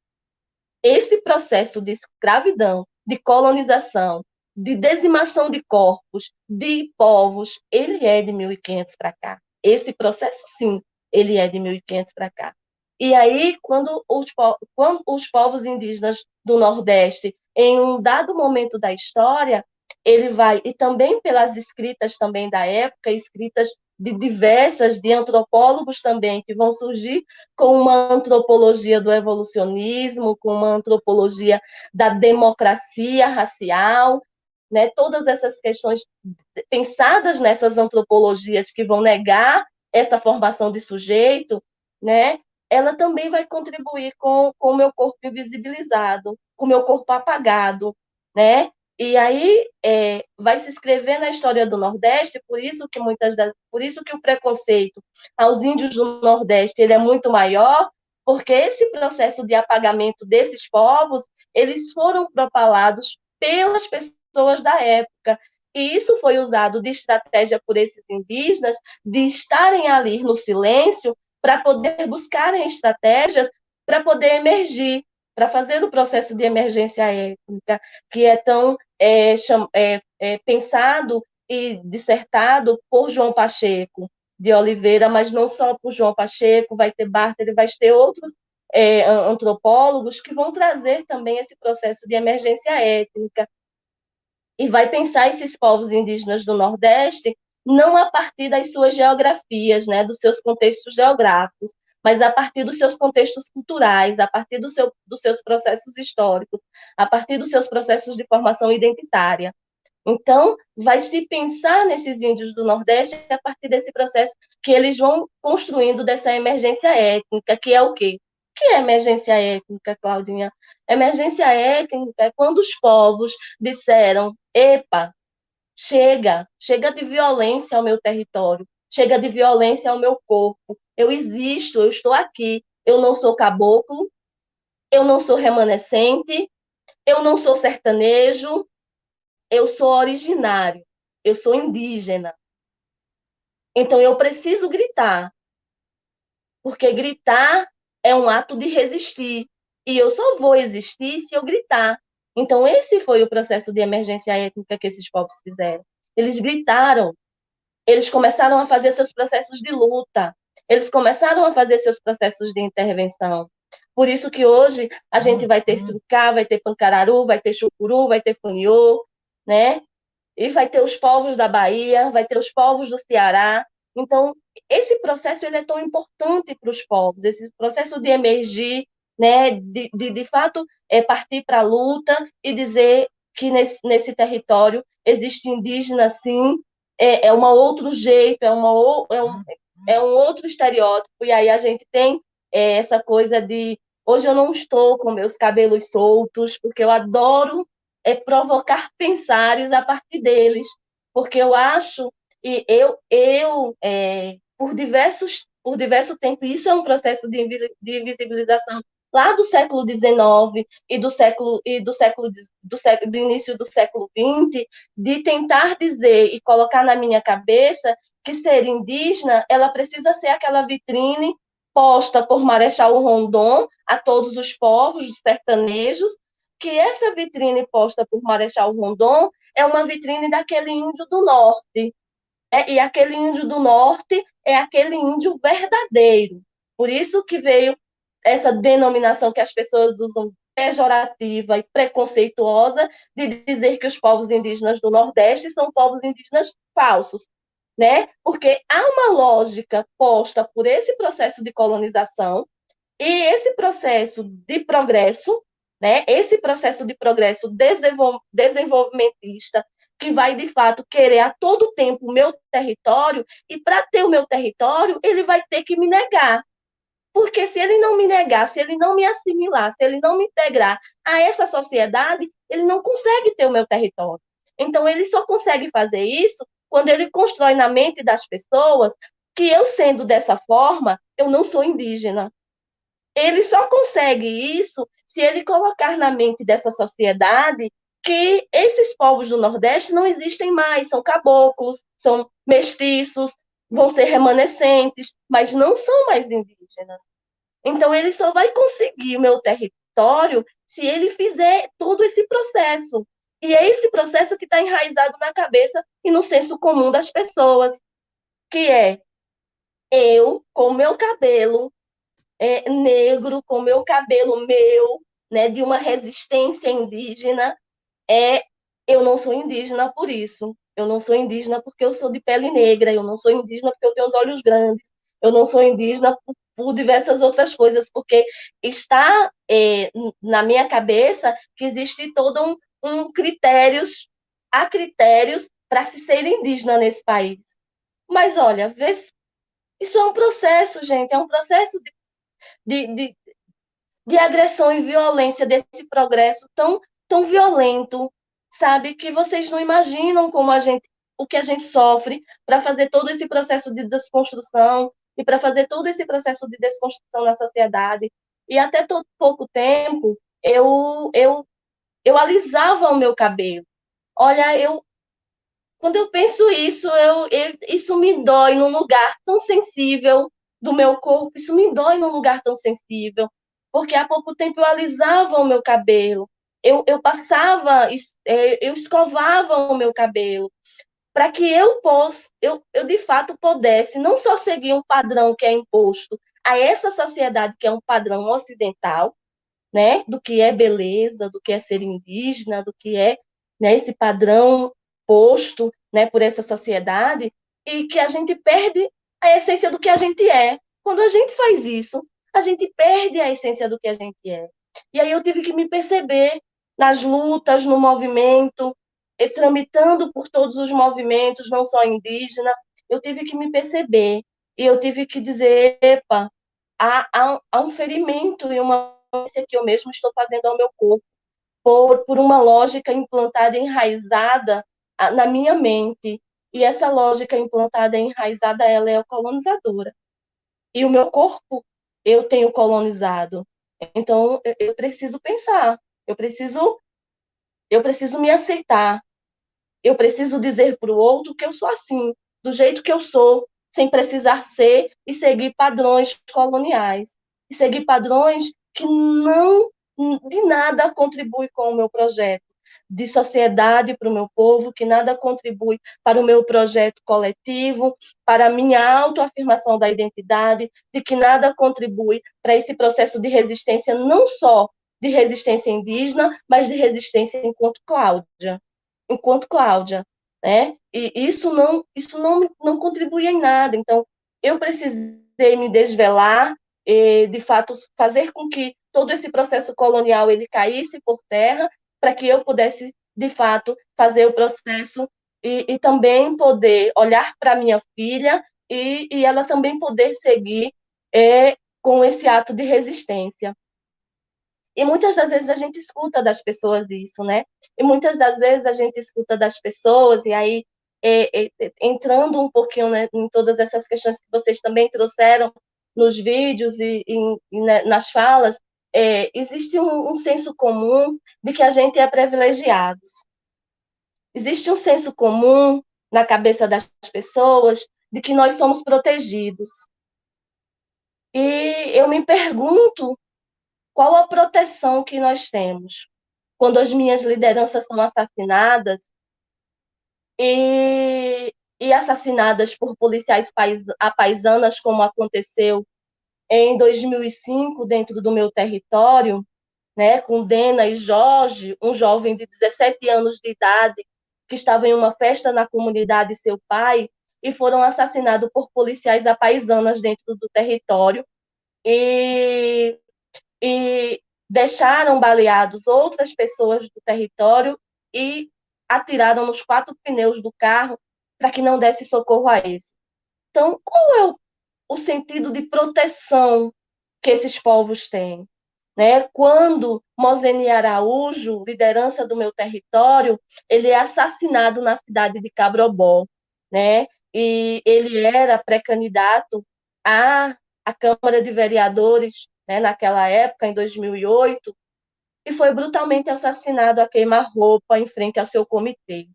Esse processo de escravidão, de colonização, de dizimação de corpos, de povos, ele é de 1500 para cá. Esse processo, sim, ele é de 1500 para cá. E aí, quando os, quando os povos indígenas do Nordeste em um dado momento da história, ele vai, e também pelas escritas também da época, escritas de diversas, de antropólogos também, que vão surgir com uma antropologia do evolucionismo, com uma antropologia da democracia racial, né? todas essas questões pensadas nessas antropologias que vão negar essa formação de sujeito, né? ela também vai contribuir com, o meu corpo invisibilizado, com o meu corpo apagado, né? E aí é, vai se escrever na história do Nordeste, por isso que muitas das, por isso que o preconceito aos índios do Nordeste ele é muito maior, porque esse processo de apagamento desses povos eles foram propalados pelas pessoas da época. E isso foi usado de estratégia por esses indígenas de estarem ali no silêncio para poder buscarem estratégias para poder emergir, para fazer o processo de emergência étnica, que é tão é, é, é, pensado e dissertado por João Pacheco de Oliveira, mas não só por João Pacheco, vai ter Barter, vai ter outros é, antropólogos que vão trazer também esse processo de emergência étnica. E vai pensar esses povos indígenas do Nordeste não a partir das suas geografias, né, dos seus contextos geográficos, mas a partir dos seus contextos culturais, a partir do seu, dos seus processos históricos, a partir dos seus processos de formação identitária. Então, vai se pensar nesses índios do Nordeste a partir desse processo que eles vão construindo dessa emergência étnica, que é o quê? que é emergência étnica, Claudinha? Emergência étnica é quando os povos disseram: epa, chega, chega de violência ao meu território, chega de violência ao meu corpo. Eu existo, eu estou aqui. Eu não sou caboclo, eu não sou remanescente, eu não sou sertanejo, eu sou originário, eu sou indígena. Então eu preciso gritar, porque gritar é um ato de resistir. E eu só vou existir se eu gritar. Então, esse foi o processo de emergência étnica que esses povos fizeram. Eles gritaram, eles começaram a fazer seus processos de luta, eles começaram a fazer seus processos de intervenção. Por isso que hoje a gente vai ter trucá, vai ter pancararu, vai ter chucuru, vai ter funiô, né? E vai ter os povos da Bahia, vai ter os povos do Ceará. Então, esse processo ele é tão importante para os povos, esse processo de emergir, né, de, de, de fato é partir para a luta e dizer que nesse, nesse território existe indígena, sim, é, é um outro jeito, é, uma, é, um, é um outro estereótipo, e aí a gente tem é, essa coisa de hoje eu não estou com meus cabelos soltos, porque eu adoro é, provocar pensares a partir deles, porque eu acho, e eu, eu é, por diversos por diverso tempo. Isso é um processo de, invisibilização lá do século XIX e do século e do século do, século, do início do século XX, de tentar dizer e colocar na minha cabeça que ser indígena, ela precisa ser aquela vitrine posta por Marechal Rondon a todos os povos os sertanejos, que essa vitrine posta por Marechal Rondon é uma vitrine daquele índio do norte, é, e aquele índio do norte é aquele índio verdadeiro. Por isso que veio essa denominação que as pessoas usam pejorativa e preconceituosa de dizer que os povos indígenas do Nordeste são povos indígenas falsos, né? Porque há uma lógica posta por esse processo de colonização e esse processo de progresso, né? Esse processo de progresso desenvolvimentista que vai de fato querer a todo tempo o meu território, e para ter o meu território, ele vai ter que me negar. Porque se ele não me negar, se ele não me assimilar, se ele não me integrar a essa sociedade, ele não consegue ter o meu território. Então, ele só consegue fazer isso quando ele constrói na mente das pessoas que eu, sendo dessa forma, eu não sou indígena. Ele só consegue isso se ele colocar na mente dessa sociedade que esses povos do Nordeste não existem mais, são caboclos, são mestiços, vão ser remanescentes, mas não são mais indígenas. Então, ele só vai conseguir o meu território se ele fizer todo esse processo. E é esse processo que está enraizado na cabeça e no senso comum das pessoas, que é eu, com meu cabelo é, negro, com meu cabelo meu, né, de uma resistência indígena, é eu não sou indígena por isso. Eu não sou indígena porque eu sou de pele negra, eu não sou indígena porque eu tenho os olhos grandes, eu não sou indígena por, por diversas outras coisas, porque está é, na minha cabeça que existe todo um, um critérios, há critérios para se ser indígena nesse país. Mas olha, isso é um processo, gente, é um processo de, de, de, de agressão e violência desse progresso tão tão violento, sabe, que vocês não imaginam como a gente, o que a gente sofre para fazer todo esse processo de desconstrução e para fazer todo esse processo de desconstrução na sociedade. E até todo pouco tempo, eu, eu, eu alisava o meu cabelo. Olha, eu quando eu penso isso, eu, eu, isso me dói num lugar tão sensível do meu corpo, isso me dói num lugar tão sensível, porque há pouco tempo eu alisava o meu cabelo, eu, eu passava, é, eu escovava o meu cabelo, para que eu, possa, eu, eu de fato pudesse não só seguir um padrão que é imposto a essa sociedade que é um padrão ocidental, né, do que é beleza, do que é ser indígena, do que é né, esse padrão posto né, por essa sociedade, e que a gente perde a essência do que a gente é. Quando a gente faz isso, a gente perde a essência do que a gente é. E aí eu tive que me perceber nas lutas, no movimento, tramitando por todos os movimentos, não só indígena, eu tive que me perceber e eu tive que dizer, epa, há, há, há um ferimento e uma coisa que eu mesmo estou fazendo ao meu corpo por, por uma lógica implantada, enraizada na minha mente. E essa lógica implantada, enraizada, ela é colonizadora. E o meu corpo, eu tenho colonizado. Então, eu preciso pensar, eu preciso, eu preciso me aceitar, eu preciso dizer para o outro que eu sou assim, do jeito que eu sou, sem precisar ser e seguir padrões coloniais, e seguir padrões que não de nada contribui com o meu projeto de sociedade para o meu povo, que nada contribui para o meu projeto coletivo, para a minha autoafirmação da identidade, de que nada contribui para esse processo de resistência, não só de resistência indígena, mas de resistência enquanto Cláudia, enquanto Cláudia, né? E isso não, isso não, não contribui em nada. Então, eu precisei me desvelar, e, de fato, fazer com que todo esse processo colonial ele caísse por terra para que eu pudesse, de fato, fazer o processo e, e também poder olhar para minha filha e, e, ela também poder seguir é, com esse ato de resistência. E muitas das vezes a gente escuta das pessoas isso, né? E muitas das vezes a gente escuta das pessoas, e aí, é, é, entrando um pouquinho né, em todas essas questões que vocês também trouxeram nos vídeos e, e, e né, nas falas, é, existe um, um senso comum de que a gente é privilegiado. Existe um senso comum na cabeça das pessoas de que nós somos protegidos. E eu me pergunto qual a proteção que nós temos? Quando as minhas lideranças são assassinadas e, e assassinadas por policiais apaisanas, como aconteceu em 2005 dentro do meu território, né, com Dena e Jorge, um jovem de 17 anos de idade que estava em uma festa na comunidade seu pai e foram assassinados por policiais apaisanas dentro do território. E, e deixaram baleados outras pessoas do território e atiraram nos quatro pneus do carro para que não desse socorro a esse. Então, qual é o o sentido de proteção que esses povos têm. Né? Quando Moseni Araújo, liderança do meu território, ele é assassinado na cidade de Cabrobó, né? e ele era pré-candidato à, à Câmara de Vereadores né, naquela época, em 2008, e foi brutalmente assassinado a queima-roupa em frente ao seu comitê.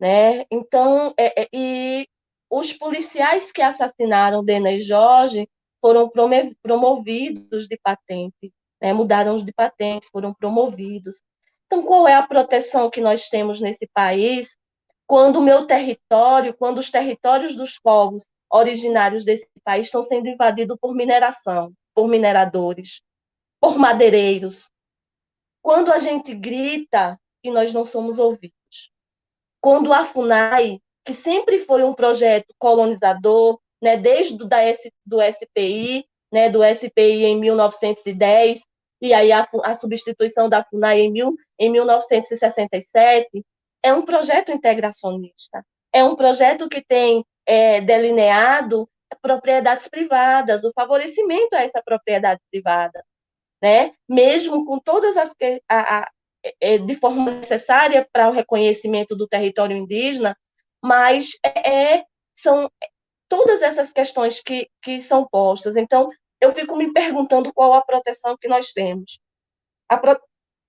Né? Então, é, é, e os policiais que assassinaram Dena e Jorge foram promovidos de patente, né? mudaram de patente, foram promovidos. Então, qual é a proteção que nós temos nesse país quando o meu território, quando os territórios dos povos originários desse país estão sendo invadidos por mineração, por mineradores, por madeireiros? Quando a gente grita e nós não somos ouvidos? Quando a FUNAI que sempre foi um projeto colonizador, né, desde do, da S, do SPI, né, do SPI em 1910, e aí a, a substituição da FUNAI em, mil, em 1967, é um projeto integracionista. É um projeto que tem é, delineado propriedades privadas, o favorecimento a essa propriedade privada, né? Mesmo com todas as a, a, é, de forma necessária para o reconhecimento do território indígena, mas é, são todas essas questões que, que são postas. Então, eu fico me perguntando qual a proteção que nós temos. A, pro,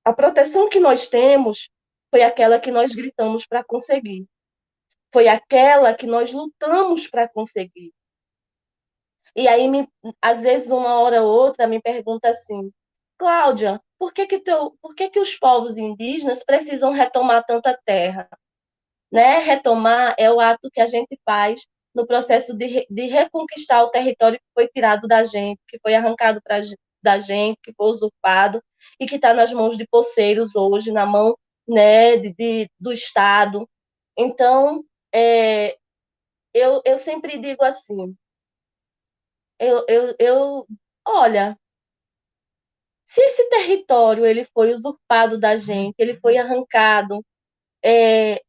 a proteção que nós temos foi aquela que nós gritamos para conseguir. Foi aquela que nós lutamos para conseguir. E aí, me, às vezes, uma hora ou outra, me pergunta assim, Cláudia, por que que, teu, por que que os povos indígenas precisam retomar tanta terra? Né? Retomar é o ato que a gente faz no processo de, de reconquistar o território que foi tirado da gente, que foi arrancado pra, da gente, que foi usurpado e que está nas mãos de poceiros hoje, na mão né, de, de do Estado. Então, é, eu, eu sempre digo assim, eu, eu, eu, olha, se esse território ele foi usurpado da gente, ele foi arrancado, é,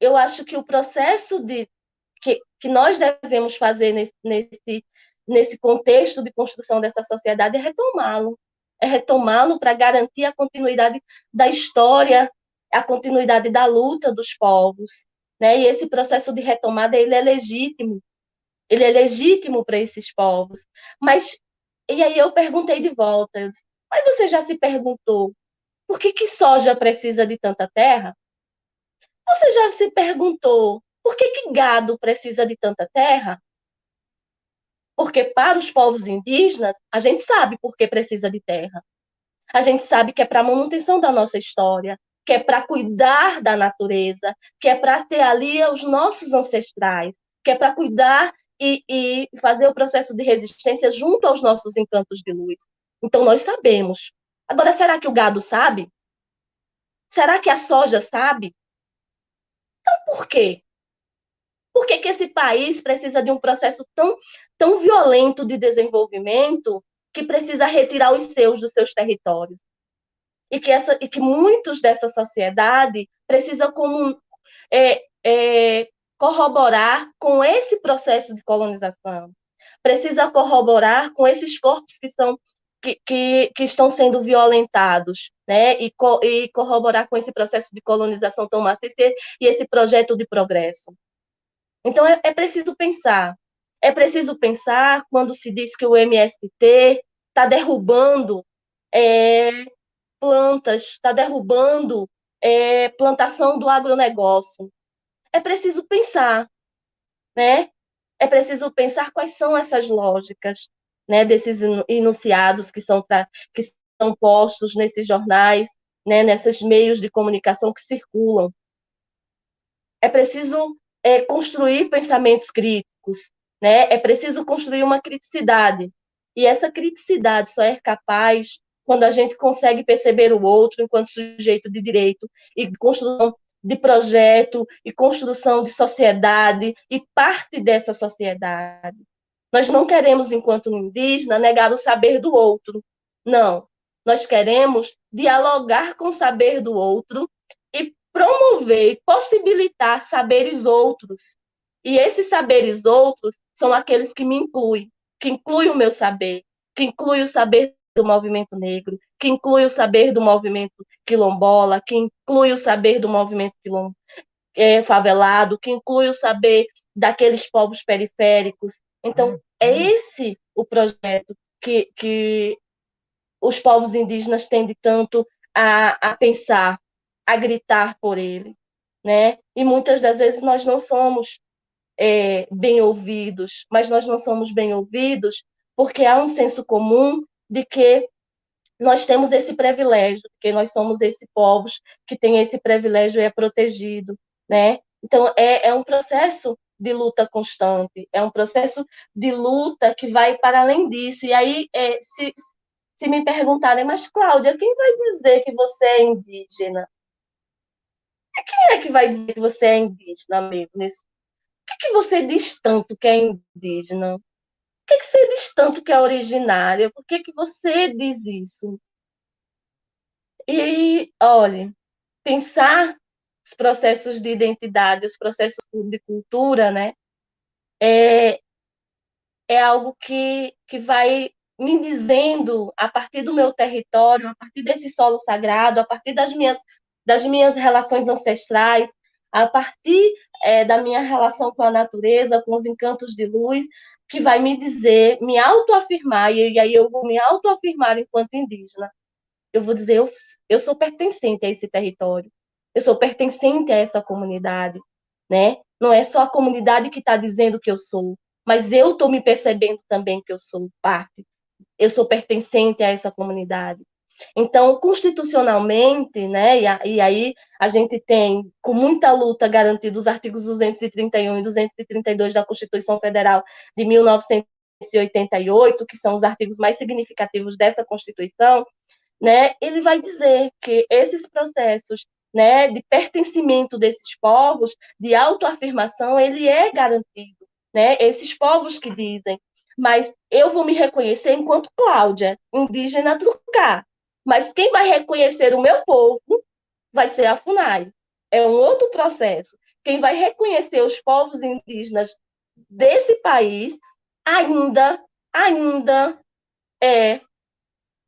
eu acho que o processo de que, que nós devemos fazer nesse, nesse, nesse contexto de construção dessa sociedade é retomá-lo, é retomá-lo para garantir a continuidade da história, a continuidade da luta dos povos, né? E esse processo de retomada ele é legítimo, ele é legítimo para esses povos. Mas e aí eu perguntei de volta, eu disse, mas você já se perguntou por que, que soja precisa de tanta terra? Você já se perguntou por que, que gado precisa de tanta terra? Porque para os povos indígenas, a gente sabe por que precisa de terra. A gente sabe que é para a manutenção da nossa história, que é para cuidar da natureza, que é para ter ali os nossos ancestrais, que é para cuidar e, e, fazer o processo de resistência junto aos nossos encantos de luz. Então, nós sabemos. Agora, será que o gado sabe? Será que a soja sabe? Então, por quê? Por que, que esse país precisa de um processo tão, tão violento de desenvolvimento que precisa retirar os seus dos seus territórios? e que, essa, e que muitos dessa sociedade precisam como, é, é, corroborar com esse processo de colonização, precisa corroborar com esses corpos que são que, que, que, estão sendo violentados, né? E, co, e, corroborar com esse processo de colonização tão maciço e esse projeto de progresso. Então, é, é, preciso pensar. É preciso pensar quando se diz que o MST está derrubando é, plantas, está derrubando é, plantação do agronegócio. É preciso pensar, né? É preciso pensar quais são essas lógicas, né? Desses enunciados que são que são postos nesses jornais, né? Nesses meios de comunicação que circulam. É preciso é, construir pensamentos críticos, né? É preciso construir uma criticidade. E essa criticidade só é capaz quando a gente consegue perceber o outro enquanto sujeito de direito e construção de projeto e construção de sociedade e parte dessa sociedade. Nós não queremos, enquanto indígena, negar o saber do outro. Não. Nós queremos dialogar com o saber do outro e promover, possibilitar saberes outros. E esses saberes outros são aqueles que me incluem, que incluem o meu saber, que inclui o saber do movimento negro, que inclui o saber do movimento quilombola, que inclui o saber do movimento quilom, é, favelado, que inclui o saber daqueles povos periféricos. Então, é uhum. esse o projeto que, que os povos indígenas tendem tanto a, a pensar, a gritar por ele. Né? E muitas das vezes nós não somos é, bem ouvidos, mas nós não somos bem ouvidos porque há um senso comum de que nós temos esse privilégio, que nós somos esse povos que tem esse privilégio e é protegido, né? Então é, é um processo de luta constante, é um processo de luta que vai para além disso. E aí, é, se, se me perguntarem, mas Cláudia, quem vai dizer que você é indígena? Quem é que vai dizer que você é indígena? Nesse... Por que, que você diz tanto que é indígena? Que, que você diz tanto que é originária? Por que, que você diz isso? E, olha, pensar os processos de identidade, os processos de cultura, né? É, é algo que, que vai me dizendo, a partir do meu território, a partir desse solo sagrado, a partir das minhas, das minhas relações ancestrais, a partir é, da minha relação com a natureza, com os encantos de luz, que vai me dizer, me autoafirmar, e aí eu vou me autoafirmar enquanto indígena. Eu vou dizer, eu, eu sou pertencente a esse território, eu sou pertencente a essa comunidade, né? Não é só a comunidade que está dizendo que eu sou, mas eu estou me percebendo também que eu sou parte, eu sou pertencente a essa comunidade. Então, constitucionalmente, né, e, a, e, aí a gente tem, com muita luta, garantido os artigos 231 e 232 da Constituição Federal de 1988, que são os artigos mais significativos dessa Constituição, né, ele vai dizer que esses processos né, de pertencimento desses povos, de autoafirmação, ele é garantido. Né? Esses povos que dizem, mas eu vou me reconhecer enquanto Cláudia, indígena Trucá. Mas quem vai reconhecer o meu povo vai ser a FUNAI. É um outro processo. Quem vai reconhecer os povos indígenas desse país ainda, ainda é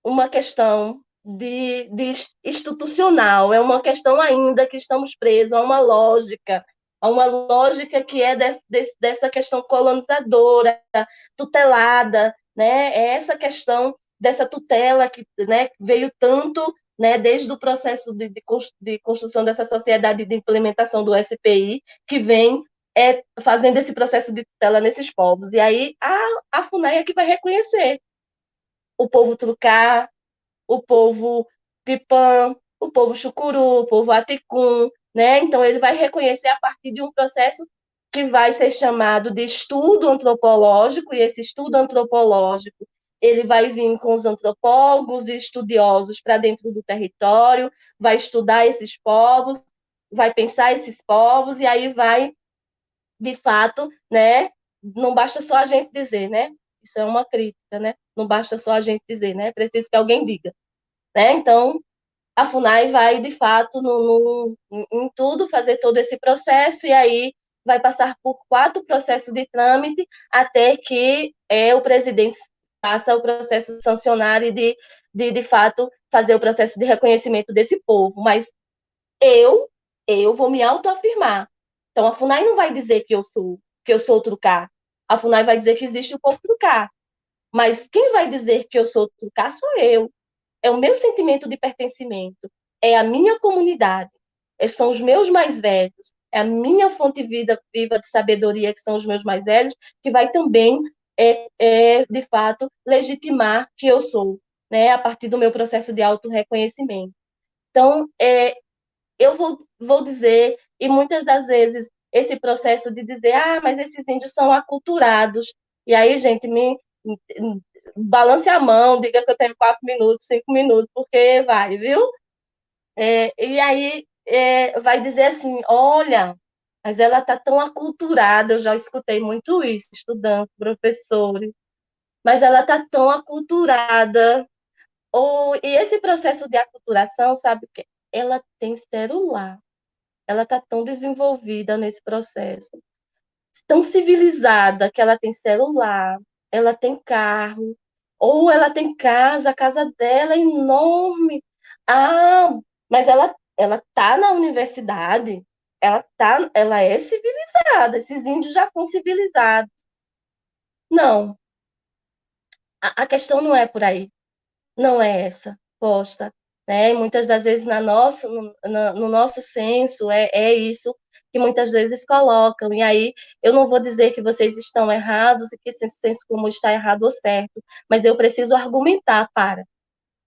uma questão de, de institucional, é uma questão ainda que estamos presos a uma lógica, a uma lógica que é dessa questão colonizadora, tutelada, né? É essa questão dessa tutela que né, veio tanto né, desde o processo de, de, construção dessa sociedade de implementação do SPI, que vem é, fazendo esse processo de tutela nesses povos. E aí a, a FUNAI é que vai reconhecer o povo trucar, o povo Pipã, o povo Chucuru, o povo Aticum, né? Então ele vai reconhecer a partir de um processo que vai ser chamado de estudo antropológico, e esse estudo antropológico ele vai vir com os antropólogos e estudiosos para dentro do território, vai estudar esses povos, vai pensar esses povos, e aí vai, de fato, né? Não basta só a gente dizer, né? Isso é uma crítica, né? Não basta só a gente dizer, né? Precisa que alguém diga. Né? Então, a FUNAI vai, de fato, no, no, em tudo, fazer todo esse processo, e aí vai passar por quatro processos de trâmite até que é, o presidente faça o processo sancionário de, de, de fato, fazer o processo de reconhecimento desse povo. Mas eu, eu vou me autoafirmar. Então, a FUNAI não vai dizer que eu sou, que eu sou trucar. A FUNAI vai dizer que existe o povo trucar. Mas quem vai dizer que eu sou trucar sou eu. É o meu sentimento de pertencimento. É a minha comunidade. São os meus mais velhos. É a minha fonte vida, viva de sabedoria, que são os meus mais velhos, que vai também, é, é, de fato, legitimar que eu sou, né, a partir do meu processo de auto-reconhecimento. Então, é, eu vou, vou dizer, e muitas das vezes esse processo de dizer, ah, mas esses índios são aculturados. E aí, gente, me balance a mão, diga que eu tenho quatro minutos, cinco minutos, porque vai, viu? É, e aí é, vai dizer assim, olha, mas ela está tão aculturada, eu já escutei muito isso, estudantes, professores, mas ela está tão aculturada. Ou, e esse processo de aculturação, sabe o que? Ela tem celular ela está tão desenvolvida nesse processo, tão civilizada que ela tem celular, ela tem carro, ou ela tem casa, a casa dela é enorme. Ah, mas ela ela tá na universidade, ela tá, ela é civilizada. Esses índios já são civilizados. Não. A, a questão não é por aí. Não é essa posta né? Muitas das vezes na nosso, no, no nosso senso é, é isso que muitas vezes colocam. E aí eu não vou dizer que vocês estão errados e que esse senso comum está errado ou certo, mas eu preciso argumentar para.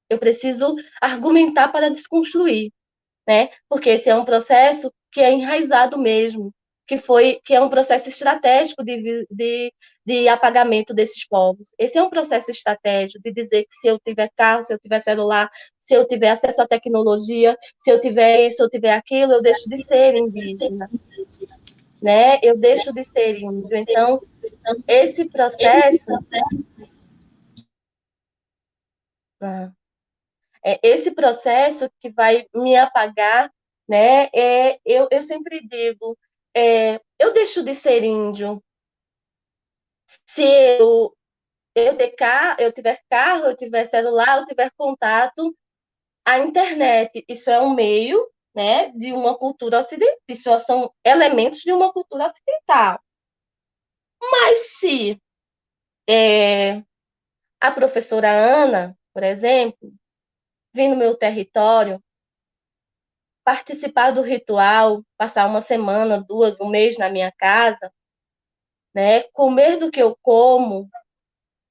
Eu preciso argumentar para desconstruir, né? Porque esse é um processo que é enraizado mesmo, que foi que é um processo estratégico de, de, de apagamento desses povos. Esse é um processo estratégico de dizer que se eu tiver carro, se eu tiver celular, se eu tiver acesso à tecnologia, se eu tiver isso, se eu tiver aquilo, eu deixo de ser indígena. Né? Eu deixo de ser índio. Então, esse processo ah, é esse processo que vai me apagar, né? É, eu, eu sempre digo, é, eu deixo de ser índio se eu, eu, eu tiver carro, eu tiver celular, eu tiver contato à internet. Isso é um meio né, de uma cultura ocidental. Isso são elementos de uma cultura ocidental. Mas se é, a professora Ana, por exemplo, vir no meu território, participar do ritual, passar uma semana, duas, um mês na minha casa, né, comer do que eu como,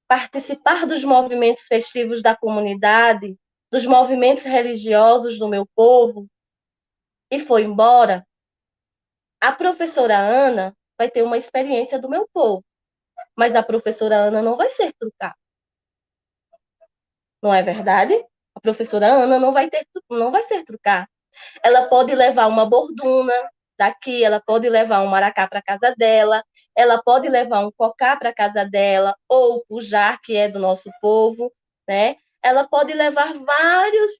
participar dos movimentos festivos da comunidade, dos movimentos religiosos do meu povo, e foi embora, a professora Ana vai ter uma experiência do meu povo, mas a professora Ana não vai ser trucada. Não é verdade? A professora Ana não vai ter, não vai ser trucar. Ela pode levar uma borduna daqui, ela pode levar um maracá para casa dela, ela pode levar um cocá para casa dela, ou o jar, que é do nosso povo, né? Ela pode levar vários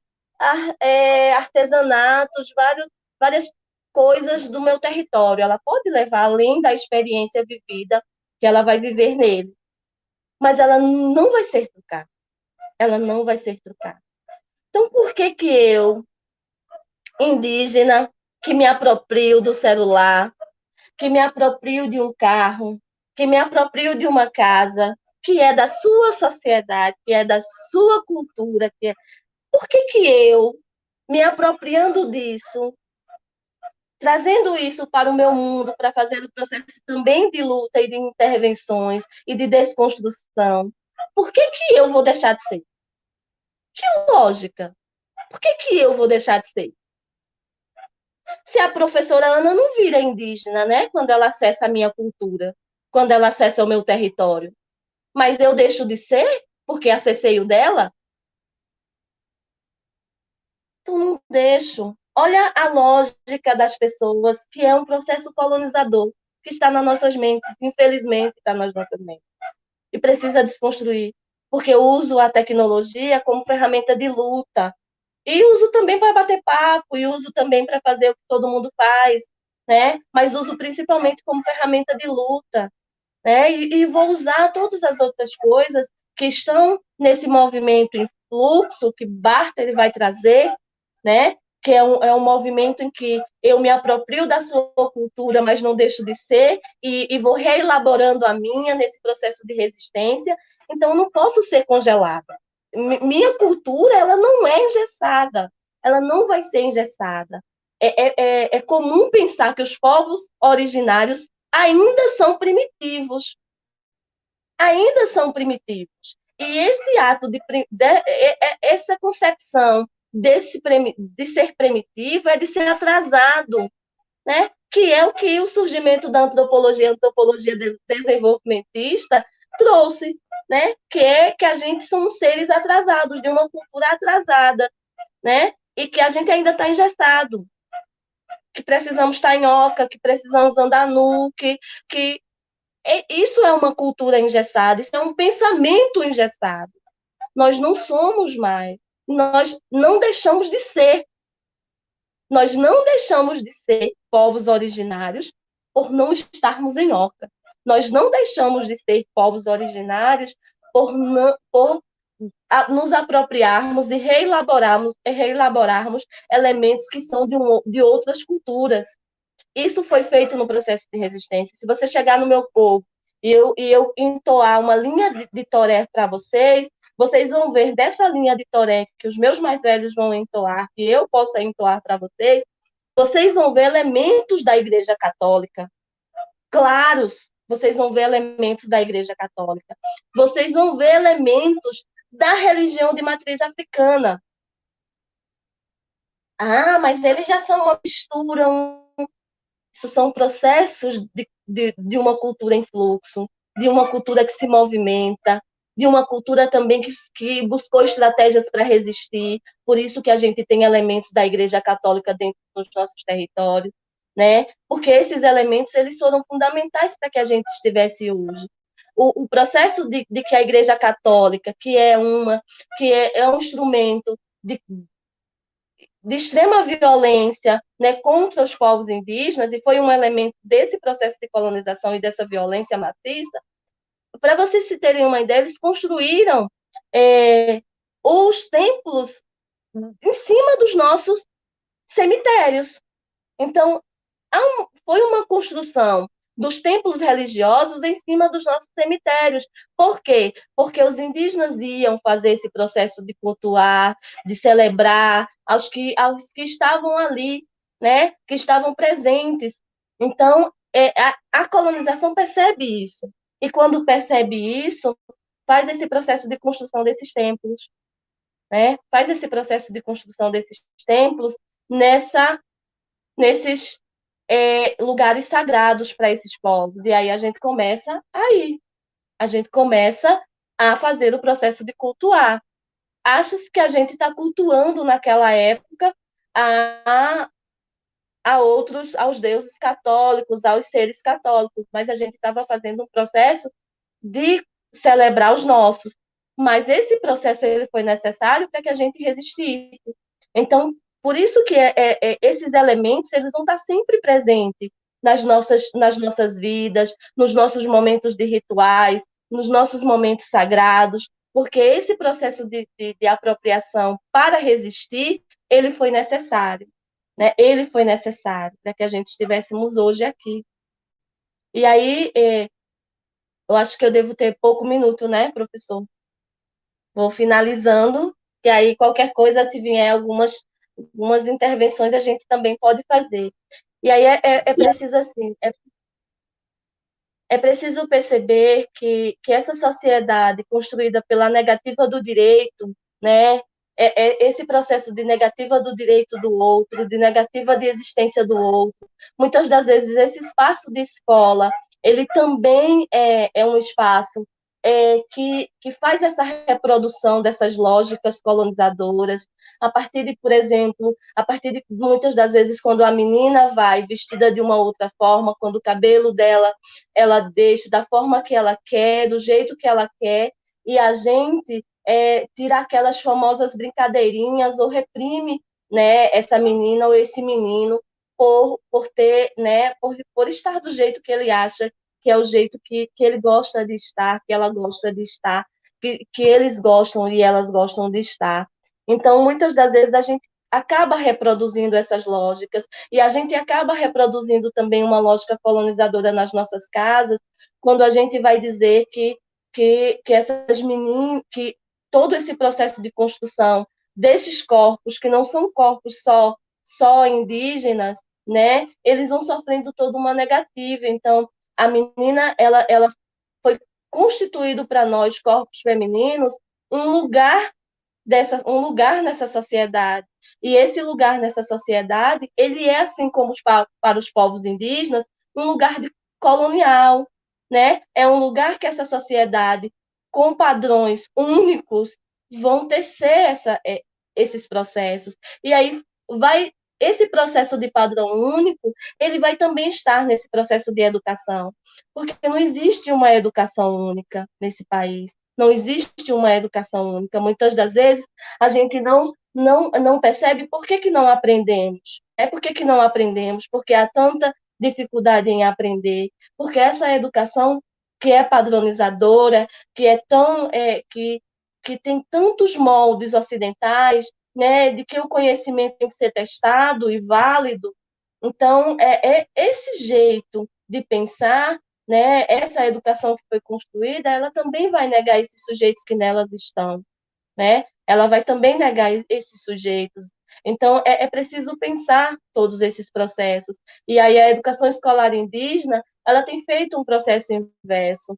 é, artesanatos, vários, várias coisas do meu território. Ela pode levar, além da experiência vivida, que ela vai viver nele. Mas ela não vai ser trucada. Ela não vai ser trucada. Então, por que que eu, indígena, que me aproprio do celular, que me aproprio de um carro, que me aproprio de uma casa, que é da sua sociedade, que é da sua cultura, que é... por que que eu, me apropriando disso, trazendo isso para o meu mundo, para fazer o processo também de luta e de intervenções e de desconstrução, por que que eu vou deixar de ser? Que lógica? Por que que eu vou deixar de ser? Se a professora Ana não vira indígena, né? Quando ela acessa a minha cultura, quando ela acessa o meu território. Mas eu deixo de ser porque acessei o dela? Então não deixo. Olha a lógica das pessoas, que é um processo colonizador, que está nas nossas mentes, infelizmente está nas nossas mentes. E precisa desconstruir, porque eu uso a tecnologia como ferramenta de luta, e uso também para bater papo, e uso também para fazer o que todo mundo faz, né? Mas uso principalmente como ferramenta de luta, né? E, e vou usar todas as outras coisas que estão nesse movimento em fluxo que Barter vai trazer, né? Que é um, é um movimento em que eu me aproprio da sua cultura, mas não deixo de ser, e, e vou reelaborando a minha nesse processo de resistência. Então, não posso ser congelada minha cultura ela não é engessada, ela não vai ser engessada. É, é, é, é comum pensar que os povos originários ainda são primitivos, ainda são primitivos. E esse ato de, de essa concepção desse de ser primitivo é de ser atrasado, né? Que é o que o surgimento da antropologia, antropologia desenvolvimentista trouxe né? Que é que a gente somos seres atrasados, de uma cultura atrasada, né? E que a gente ainda está engessado, que precisamos estar em oca, que precisamos andar nu, que, que isso é uma cultura engessada, isso é um pensamento engessado. Nós não somos mais, nós não deixamos de ser. Nós não deixamos de ser povos originários por não estarmos em oca. Nós não deixamos de ser povos originários por, não, por nos apropriarmos e reelaborarmos, reelaborarmos elementos que são de, um, de outras culturas. Isso foi feito no processo de resistência. Se você chegar no meu povo e eu, e eu entoar uma linha de, de toré para vocês, vocês vão ver dessa linha de toré que os meus mais velhos vão entoar, que eu possa entoar para vocês, vocês vão ver elementos da Igreja Católica, claros, vocês vão ver elementos da Igreja Católica, vocês vão ver elementos da religião de matriz africana. Ah, mas eles já são uma mistura, um... isso são processos de, de, de uma cultura em fluxo, de uma cultura que se movimenta, de uma cultura também que, que buscou estratégias para resistir, por isso que a gente tem elementos da Igreja Católica dentro dos nossos territórios né? Porque esses elementos eles foram fundamentais para que a gente estivesse hoje. O, o processo de, de, que a Igreja Católica, que é uma, que é, é um instrumento de, de extrema violência né, contra os povos indígenas, e foi um elemento desse processo de colonização e dessa violência maciça, para vocês se terem uma ideia, eles construíram é, os templos em cima dos nossos cemitérios. Então, um, foi uma construção dos templos religiosos em cima dos nossos cemitérios. Por quê? Porque os indígenas iam fazer esse processo de cultuar, de celebrar aos que, aos que estavam ali, né? que estavam presentes. Então, é, a, a colonização percebe isso. E quando percebe isso, faz esse processo de construção desses templos, né? Faz esse processo de construção desses templos nessa, nesses é, lugares sagrados para esses povos. E aí a gente começa aí, a gente começa a fazer o processo de cultuar. Acha-se que a gente está cultuando naquela época a, a outros, aos deuses católicos, aos seres católicos, mas a gente estava fazendo um processo de celebrar os nossos. Mas esse processo ele foi necessário para que a gente resistisse. Então, por isso que é, é, é, esses elementos eles vão estar sempre presentes nas nossas, nas nossas vidas, nos nossos momentos de rituais, nos nossos momentos sagrados, porque esse processo de, de, de apropriação para resistir, ele foi necessário. Né? Ele foi necessário para que a gente estivéssemos hoje aqui. E aí, é, eu acho que eu devo ter pouco minuto, né, professor? Vou finalizando, e aí qualquer coisa, se vier algumas, algumas intervenções, a gente também pode fazer. E aí é, é, é preciso, assim, é, é preciso perceber que, que essa sociedade construída pela negativa do direito, né, é, é, esse processo de negativa do direito do outro, de negativa de existência do outro, muitas das vezes esse espaço de escola, ele também é, é um espaço é, que, que faz essa reprodução dessas lógicas colonizadoras, a partir de, por exemplo, a partir de muitas das vezes quando a menina vai vestida de uma outra forma, quando o cabelo dela ela deixa da forma que ela quer, do jeito que ela quer, e a gente é, tira aquelas famosas brincadeirinhas ou reprime né, essa menina ou esse menino por, por ter, né, por, por estar do jeito que ele acha que é o jeito que, que ele gosta de estar, que ela gosta de estar, que, que eles gostam e elas gostam de estar. Então, muitas das vezes a gente acaba reproduzindo essas lógicas e a gente acaba reproduzindo também uma lógica colonizadora nas nossas casas, quando a gente vai dizer que que, que essas meninas, que todo esse processo de construção desses corpos que não são corpos só só indígenas, né? Eles vão sofrendo toda uma negativa. Então, a menina, ela, ela foi constituído para nós corpos femininos um lugar dessa, um lugar nessa sociedade. E esse lugar nessa sociedade, ele é assim como os, para os povos indígenas, um lugar de colonial, né? É um lugar que essa sociedade com padrões únicos vão tecer essa, é, esses processos. E aí vai esse processo de padrão único, ele vai também estar nesse processo de educação, porque não existe uma educação única nesse país. Não existe uma educação única. Muitas das vezes a gente não não não percebe por que, que não aprendemos. É por que, que não aprendemos? Porque há tanta dificuldade em aprender, porque essa educação que é padronizadora, que é tão é, que que tem tantos moldes ocidentais, né, de que o conhecimento tem que ser testado e válido. Então, é, é esse jeito de pensar, né, essa educação que foi construída, ela também vai negar esses sujeitos que nelas estão, né? Ela vai também negar esses sujeitos. Então, é, é preciso pensar todos esses processos. E aí, a educação escolar indígena, ela tem feito um processo inverso.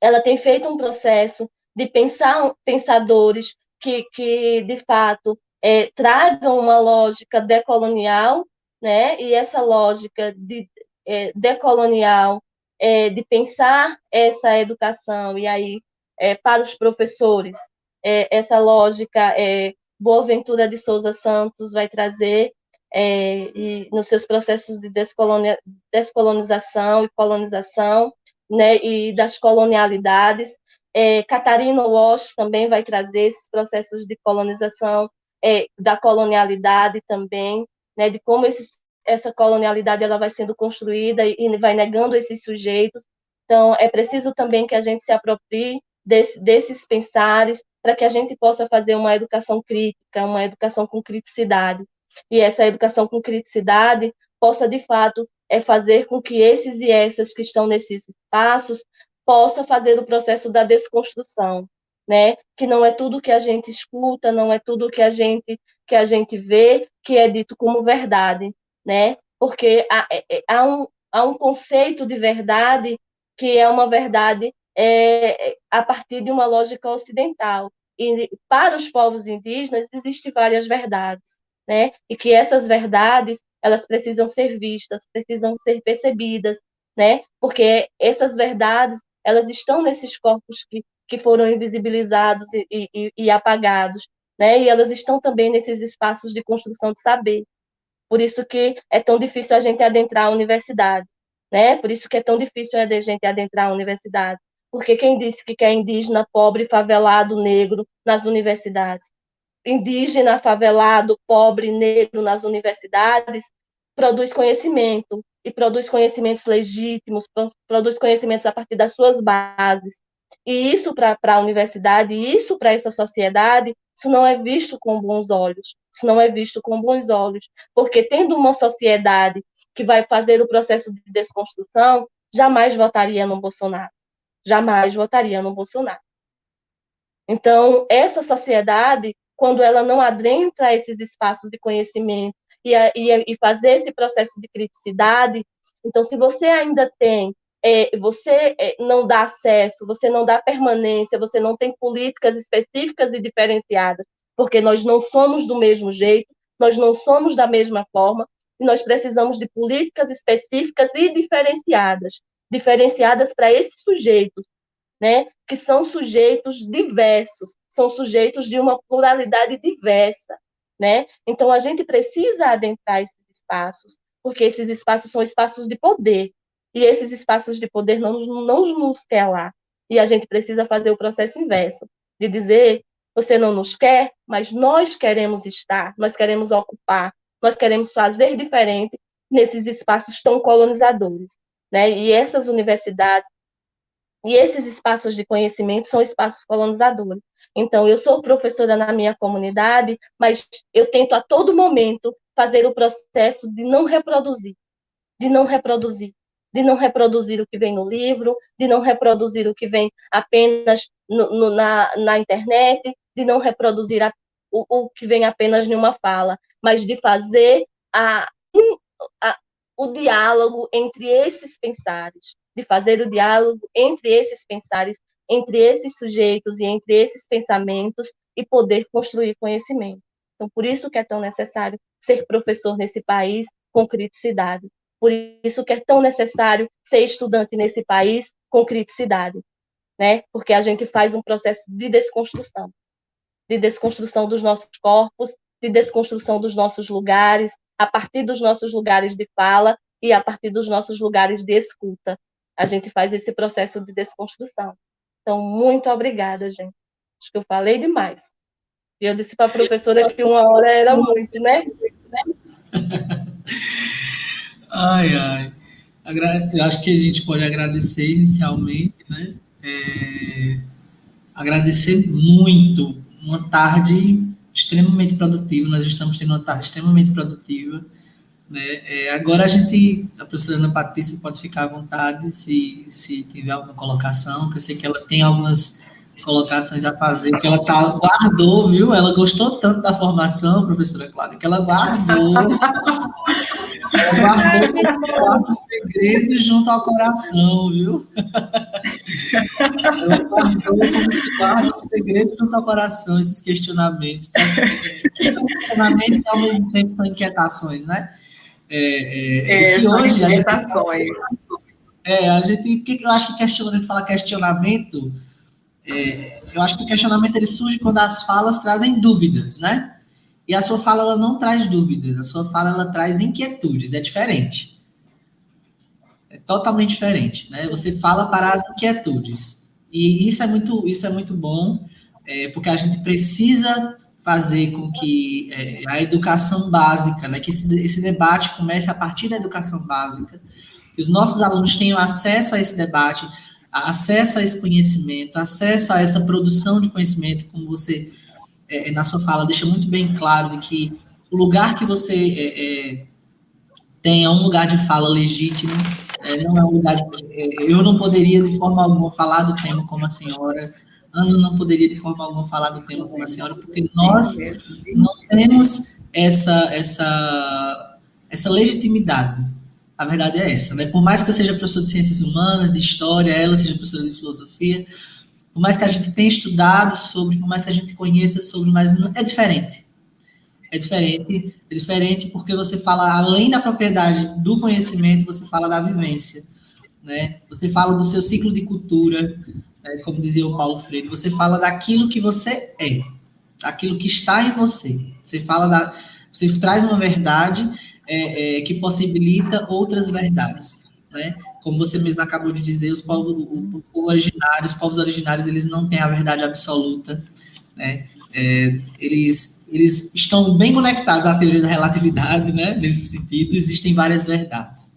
Ela tem feito um processo de pensar pensadores que, que de fato, é, tragam uma lógica decolonial, né? E essa lógica de, é, decolonial, é, de pensar essa educação, e aí, é, para os professores, é, essa lógica é, Boaventura de Souza Santos vai trazer e nos seus processos de descolonização e colonização, né, e das colonialidades, é, Catarina Walsh também vai trazer esses processos de colonização, é, da colonialidade também, né, de como esses, essa colonialidade ela vai sendo construída e, e vai negando esses sujeitos. Então, é preciso também que a gente se aproprie desse, desses pensares para que a gente possa fazer uma educação crítica, uma educação com criticidade. E essa educação com criticidade possa, de fato, é fazer com que esses e essas que estão nesses espaços possa fazer o processo da desconstrução, né? Que não é tudo que a gente escuta, não é tudo que a gente que a gente vê que é dito como verdade, né? Porque há, é, é, há, um, há um conceito de verdade que é uma verdade é, a partir de uma lógica ocidental. E para os povos indígenas existem várias verdades, né? E que essas verdades elas precisam ser vistas, precisam ser percebidas, né? Porque essas verdades elas estão nesses corpos que, que foram invisibilizados e, e, e apagados, né? E elas estão também nesses espaços de construção de saber. Por isso que é tão difícil a gente adentrar a universidade, né? Por isso que é tão difícil a gente adentrar a universidade. Porque quem disse que quer indígena, pobre, favelado, negro nas universidades? Indígena, favelado, pobre, negro nas universidades produz conhecimento, e produz conhecimentos legítimos, produz conhecimentos a partir das suas bases. E isso para a universidade, isso para essa sociedade, isso não é visto com bons olhos. Isso não é visto com bons olhos. Porque tendo uma sociedade que vai fazer o processo de desconstrução, jamais votaria no Bolsonaro. Jamais votaria no Bolsonaro. Então, essa sociedade, quando ela não adentra esses espaços de conhecimento, e, e, e fazer esse processo de criticidade. Então, se você ainda tem é, você é, não dá acesso, você não dá permanência, você não tem políticas específicas e diferenciadas, porque nós não somos do mesmo jeito, nós não somos da mesma forma, e nós precisamos de políticas específicas e diferenciadas, diferenciadas para esses sujeitos, né, que são sujeitos diversos, são sujeitos de uma pluralidade diversa, né? Então a gente precisa adentrar esses espaços, porque esses espaços são espaços de poder, e esses espaços de poder não, não nos quer lá. E a gente precisa fazer o processo inverso, de dizer, você não nos quer, mas nós queremos estar, nós queremos ocupar, nós queremos fazer diferente nesses espaços tão colonizadores. Né? E essas universidades e esses espaços de conhecimento são espaços colonizadores. Então, eu sou professora na minha comunidade, mas eu tento a todo momento fazer o processo de não reproduzir, de não reproduzir, de não reproduzir o que vem no livro, de não reproduzir o que vem apenas no, no, na, na internet, de não reproduzir a, o, o, que vem apenas em uma fala, mas de fazer a, a, o diálogo entre esses pensares, de fazer o diálogo entre esses pensares entre esses sujeitos e entre esses pensamentos e poder construir conhecimento. Então, por isso que é tão necessário ser professor nesse país com criticidade. Por isso que é tão necessário ser estudante nesse país com criticidade, né? Porque a gente faz um processo de desconstrução, de desconstrução dos nossos corpos, de desconstrução dos nossos lugares, a partir dos nossos lugares de fala e a partir dos nossos lugares de escuta. A gente faz esse processo de desconstrução. Então, muito obrigada, gente. Acho que eu falei demais. E eu disse para a professora que uma hora era muito, né? Ai, ai. Eu acho que a gente pode agradecer inicialmente, né? É... Agradecer muito. Uma tarde extremamente produtiva. Nós estamos tendo uma tarde extremamente produtiva. Né? É, agora a gente, a professora Ana Patrícia pode ficar à vontade se, se tiver alguma colocação, que eu sei que ela tem algumas colocações a fazer, que ela tá, guardou, viu? Ela gostou tanto da formação, professora Cláudia, que ela guardou. ela guardou o segredo junto ao coração, viu? ela guardou como se guarda o segredo junto ao coração, esses questionamentos. Esses questionamentos ao mesmo tempo são inquietações, né? É, é, é que hoje a gente, é, a gente, porque eu acho que questionamento, fala questionamento, é, eu acho que o questionamento ele surge quando as falas trazem dúvidas, né? E a sua fala ela não traz dúvidas, a sua fala ela traz inquietudes, é diferente. É totalmente diferente, né? Você fala para as inquietudes. E isso é muito, isso é muito bom, é, porque a gente precisa fazer com que é, a educação básica, né, que esse, esse debate comece a partir da educação básica, que os nossos alunos tenham acesso a esse debate, acesso a esse conhecimento, acesso a essa produção de conhecimento, como você, é, na sua fala, deixa muito bem claro de que o lugar que você é, é, tem é um lugar de fala legítimo, é, não é um lugar de, é, eu não poderia de forma alguma falar do tema como a senhora, Ana não poderia de forma alguma falar do tema como a senhora, porque nós não temos essa, essa, essa legitimidade. A verdade é essa, né? Por mais que eu seja professor de ciências humanas, de história, ela seja professora de filosofia, por mais que a gente tenha estudado sobre, por mais que a gente conheça sobre, mas é diferente. É diferente, é diferente porque você fala além da propriedade do conhecimento, você fala da vivência, né? Você fala do seu ciclo de cultura, né? como dizia o Paulo Freire, você fala daquilo que você é, daquilo que está em você. Você fala da, você traz uma verdade é, é, que possibilita outras verdades, né? Como você mesmo acabou de dizer, os povos o, o originários, os povos originários, eles não têm a verdade absoluta, né? É, eles eles estão bem conectados à teoria da relatividade, né? Nesse sentido, existem várias verdades.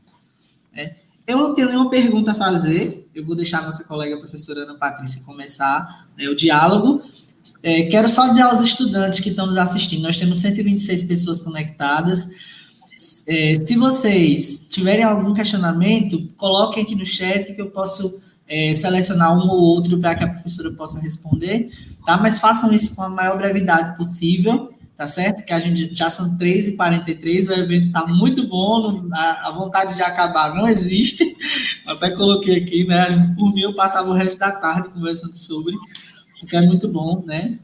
Né? Eu não tenho nenhuma pergunta a fazer. Eu vou deixar a nossa colega a professora Ana Patrícia começar né, o diálogo. É, quero só dizer aos estudantes que estão nos assistindo, nós temos 126 pessoas conectadas. É, se vocês tiverem algum questionamento, coloquem aqui no chat que eu posso é, selecionar um ou outro para que a professora possa responder, tá? Mas façam isso com a maior brevidade possível, tá certo? Que a gente já são 3h43, o evento está muito bom, a, a, vontade de acabar não existe. até coloquei aqui, né? Gente, por mim, eu passava o resto da tarde conversando sobre, porque é muito bom, né?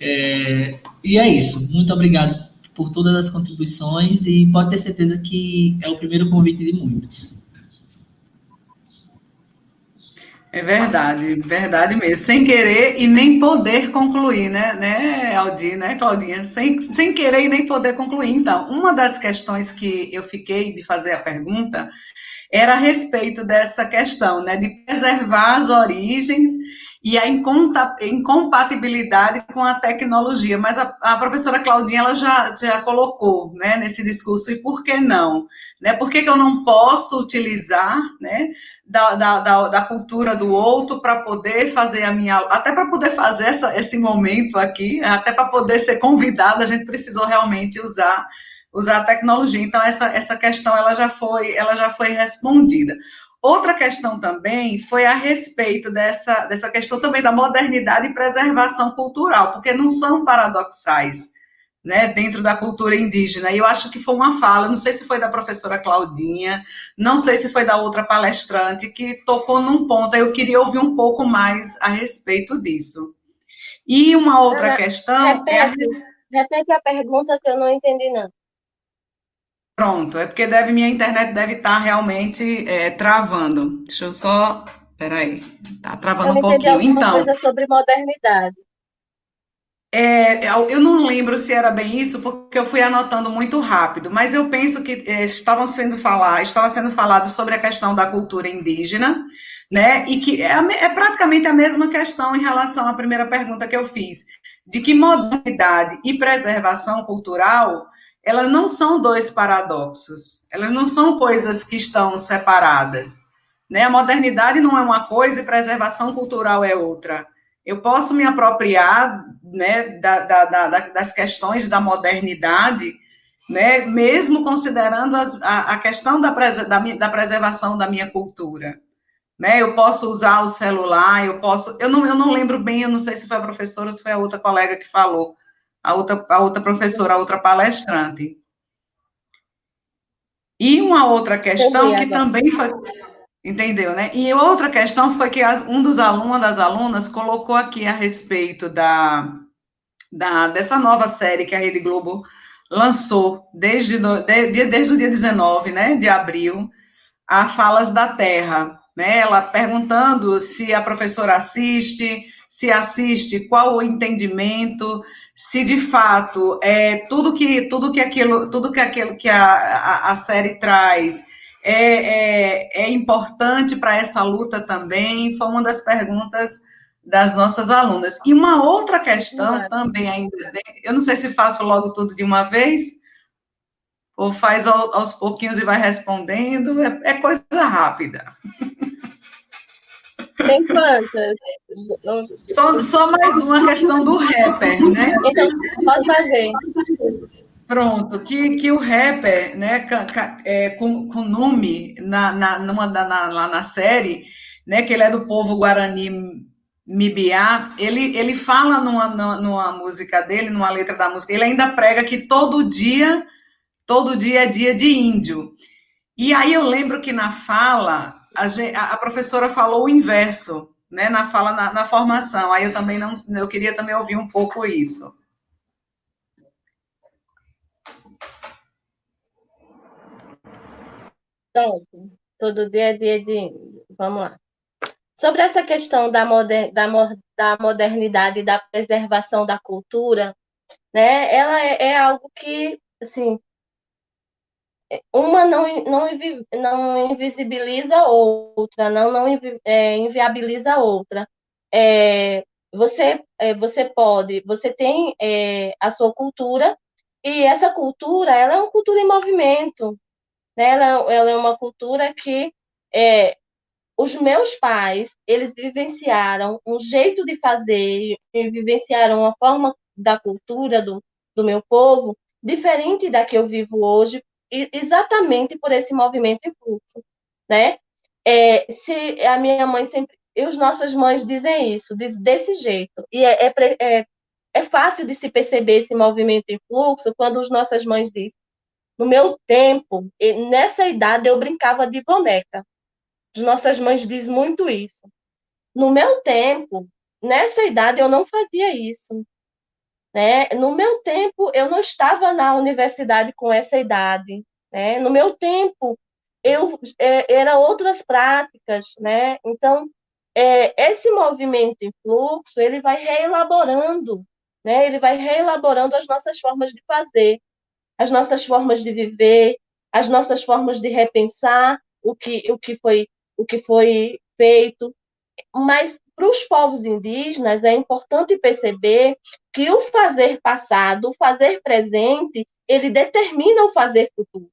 É, e é isso. Muito obrigado por todas as contribuições e pode ter certeza que é o primeiro convite de muitos. É verdade, verdade mesmo. Sem querer e nem poder concluir, né, né, né, Claudinha? Sem, sem querer e nem poder concluir. Então, uma das questões que eu fiquei de fazer a pergunta era a respeito dessa questão, né, de preservar as origens e a incompatibilidade com a tecnologia. Mas a, a, professora Claudinha ela já, já colocou né, nesse discurso, e por que não? Né, por que, que eu não posso utilizar né, da, da, da, da cultura do outro para poder fazer a minha. Até para poder fazer essa, esse momento aqui, até para poder ser convidada, a gente precisou realmente usar usar a tecnologia. Então, essa, essa questão ela já, foi, ela já foi respondida. Outra questão também foi a respeito dessa, dessa questão também da modernidade e preservação cultural, porque não são paradoxais, né, dentro da cultura indígena. E eu acho que foi uma fala, não sei se foi da professora Claudinha, não sei se foi da outra palestrante, que tocou num ponto, eu queria ouvir um pouco mais a respeito disso. E uma outra Ana, questão... Repete, é a... repete a pergunta que eu não entendi, não. Pronto, é porque deve, minha internet deve estar tá realmente é, travando. Deixa eu só. Peraí, tá travando um pouquinho. Então. coisa sobre modernidade. É, eu não lembro se era bem isso, porque eu fui anotando muito rápido, mas eu penso que é, estavam sendo falar, estava sendo falado sobre a questão da cultura indígena, né? E que é, é praticamente a mesma questão em relação à primeira pergunta que eu fiz, de que modernidade e preservação cultural elas não são dois paradoxos, elas não são coisas que estão separadas. Né? A modernidade não é uma coisa e preservação cultural é outra. Eu posso me apropriar né, da, da, da, das questões da modernidade, né, mesmo considerando as, a, a, questão da, da, preservação da minha cultura. Né? Eu posso usar o celular, eu posso. Eu não, eu não lembro bem, eu não sei se foi a professora ou se foi a outra colega que falou, a outra, a outra professora, a outra palestrante. E uma outra questão que também foi. Entendeu, né? E outra questão foi que um dos alunos, das alunas, colocou aqui a respeito da, da, dessa nova série que a Rede Globo lançou desde, de, desde o dia 19 né, de abril, a Falas da Terra. Né? Ela perguntando se a professora assiste, se assiste, qual o entendimento, se de fato é tudo que tudo que aquilo tudo que aquilo que a, a, a série traz é, é, é importante para essa luta também foi uma das perguntas das nossas alunas e uma outra questão também ainda eu não sei se faço logo tudo de uma vez ou faz aos pouquinhos e vai respondendo? É, é coisa rápida. Tem quantas? Só, só mais uma questão do rapper, né? Então, pode fazer. Pronto, que, que o rapper, né, é, com, com nome na, na, numa, na, lá na série, né, que ele é do povo Guarani Mibiá, ele, ele fala numa, numa música dele, numa letra da música, ele ainda prega que todo dia, todo dia é dia de índio. E aí eu lembro que na fala, a, a professora falou o inverso, né, na fala, na, na formação. Aí eu também não, eu queria também ouvir um pouco isso. Pronto. Todo dia é dia de. Vamos lá. Sobre essa questão da, moder, da, da modernidade e da preservação da cultura, né, ela é, é algo que, assim, uma não, não, não invisibiliza outra, não, não é, inviabiliza outra. É, você, é, você pode, você tem é, a sua cultura, e essa cultura, ela é uma cultura em movimento, né? ela, ela é uma cultura que é, os meus pais, eles vivenciaram um jeito de fazer, vivenciaram uma forma da cultura do, do meu povo diferente da que eu vivo hoje, exatamente por esse movimento em fluxo, né? É, se a minha mãe sempre, e as nossas mães dizem isso, diz, desse jeito, e é, é, é, é fácil de se perceber esse movimento em fluxo quando as nossas mães dizem, no meu tempo, nessa idade eu brincava de boneca. As nossas mães dizem muito isso. No meu tempo, nessa idade eu não fazia isso. Né? No meu tempo, eu não estava na universidade com essa idade. Né? No meu tempo, eu é, era outras práticas. Né? Então, é, esse movimento em fluxo, ele vai reelaborando, né? ele vai reelaborando as nossas formas de fazer as nossas formas de viver, as nossas formas de repensar o que, o que, foi, o que foi feito. Mas para os povos indígenas é importante perceber que o fazer passado, o fazer presente, ele determina o fazer futuro.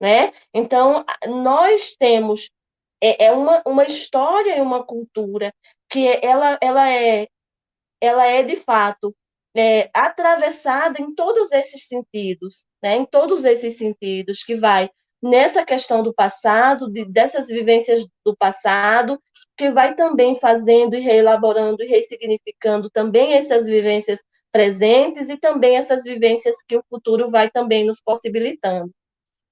Né? Então, nós temos é, é uma, uma história e uma cultura que ela, ela, é, ela é, de fato, é, atravessada em todos esses sentidos, né? em todos esses sentidos, que vai nessa questão do passado, de, dessas vivências do passado, que vai também fazendo e reelaborando e ressignificando também essas vivências presentes e também essas vivências que o futuro vai também nos possibilitando.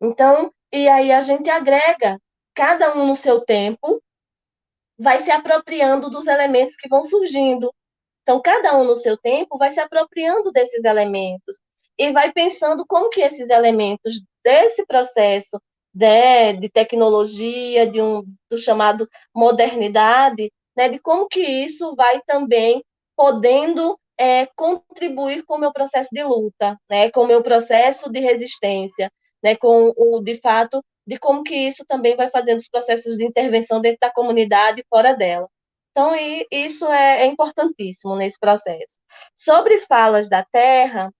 Então, e aí a gente agrega, cada um no seu tempo, vai se apropriando dos elementos que vão surgindo, então, cada um no seu tempo vai se apropriando desses elementos e vai pensando como que esses elementos desse processo de, de tecnologia, de um do chamado modernidade, né, de como que isso vai também podendo é, contribuir com o meu processo de luta, né, com o meu processo de resistência, né, com o de fato de como que isso também vai fazendo os processos de intervenção dentro da comunidade e fora dela. Então, isso é, é importantíssimo nesse processo. Sobre falas da terra,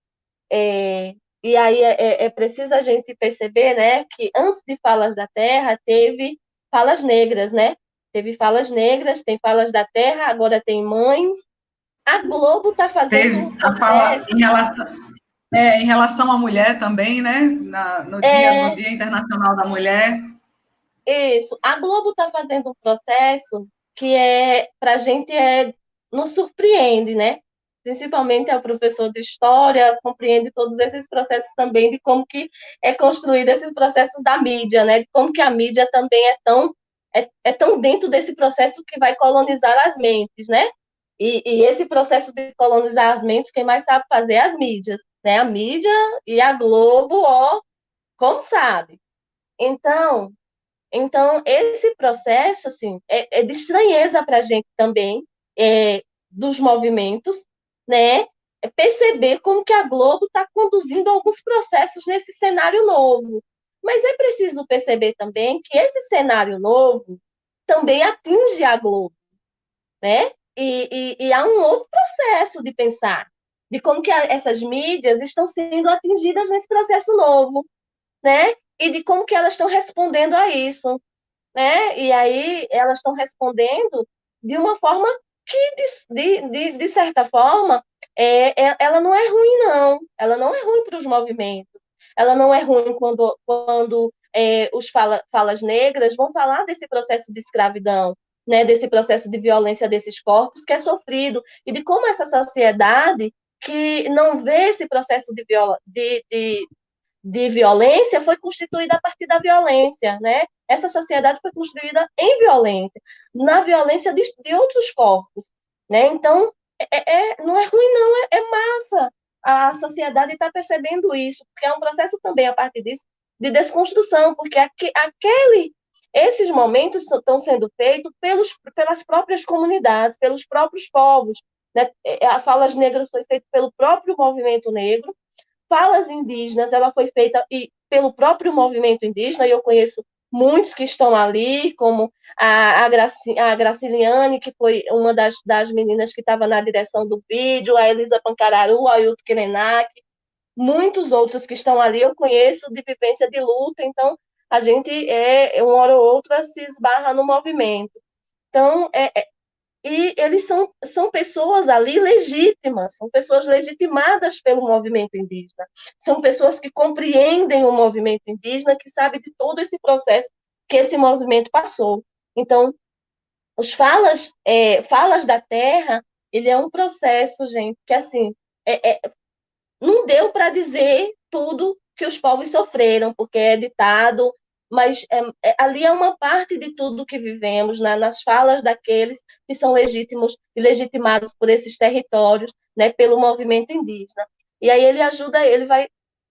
é, e aí é, é, é, preciso a gente perceber né, que antes de falas da terra, teve falas negras, né? Teve falas negras, tem falas da terra, agora tem mães. A Globo está fazendo. Teve a fala em relação, é, em relação à mulher também, né? Na, no, dia, é. no Dia Internacional da Mulher. Isso. A Globo está fazendo um processo que é para a gente é nos surpreende, né? Principalmente o professor de história compreende todos esses processos também de como que é construído esses processos da mídia, né? De como que a mídia também é tão é, é tão dentro desse processo que vai colonizar as mentes, né? E, e, esse processo de colonizar as mentes, quem mais sabe fazer é as mídias, né? A mídia e a Globo, ó, como sabe. Então, então, esse processo, assim, é, é de estranheza para a gente também, é, dos movimentos, né? É perceber como que a Globo está conduzindo alguns processos nesse cenário novo. Mas é preciso perceber também que esse cenário novo também atinge a Globo, né? E, e, e há um outro processo de pensar, de como que a, essas mídias estão sendo atingidas nesse processo novo, né? E de como que elas estão respondendo a isso, né? E aí elas estão respondendo de uma forma que, de, de, de certa forma, é, é, ela não é ruim, não. Ela não é ruim para os movimentos. Ela não é ruim quando, quando é, os fala, falas negras vão falar desse processo de escravidão, né, desse processo de violência desses corpos que é sofrido, e de como essa sociedade que não vê esse processo de, viola, de, de, de violência foi constituída a partir da violência, né? Essa sociedade foi construída em violência, na violência de, de outros corpos, né? Então, é, é, não é ruim, não, é, é massa. A sociedade está percebendo isso, porque é um processo também, a partir disso, de desconstrução, porque aqu, aquele, esses momentos estão sendo feitos pelos, pelas próprias comunidades, pelos próprios povos. Né? É, a Falas Negras foi feita pelo próprio movimento negro, Falas Indígenas, ela foi feita e, pelo próprio movimento indígena, e eu conheço muitos que estão ali, como a, a, Graci, a Graciliane, que foi uma das, das meninas que estava na direção do vídeo, a Elisa Pancararu, a Ailton Krenak, muitos outros que estão ali eu conheço de vivência de luta, então a gente, é, uma hora ou outra, se esbarra no movimento. Então, é, é e eles são, são pessoas ali legítimas, são pessoas legitimadas pelo movimento indígena, são pessoas que compreendem o movimento indígena, que sabem de todo esse processo que esse movimento passou. Então, os falas, é, falas da terra, ele é um processo, gente, que assim, é, é, não deu para dizer tudo que os povos sofreram, porque é ditado mas é, é, ali é uma parte de tudo que vivemos, né, nas falas daqueles que são legítimos e legitimados por esses territórios, né, pelo movimento indígena. E aí ele ajuda, ele vai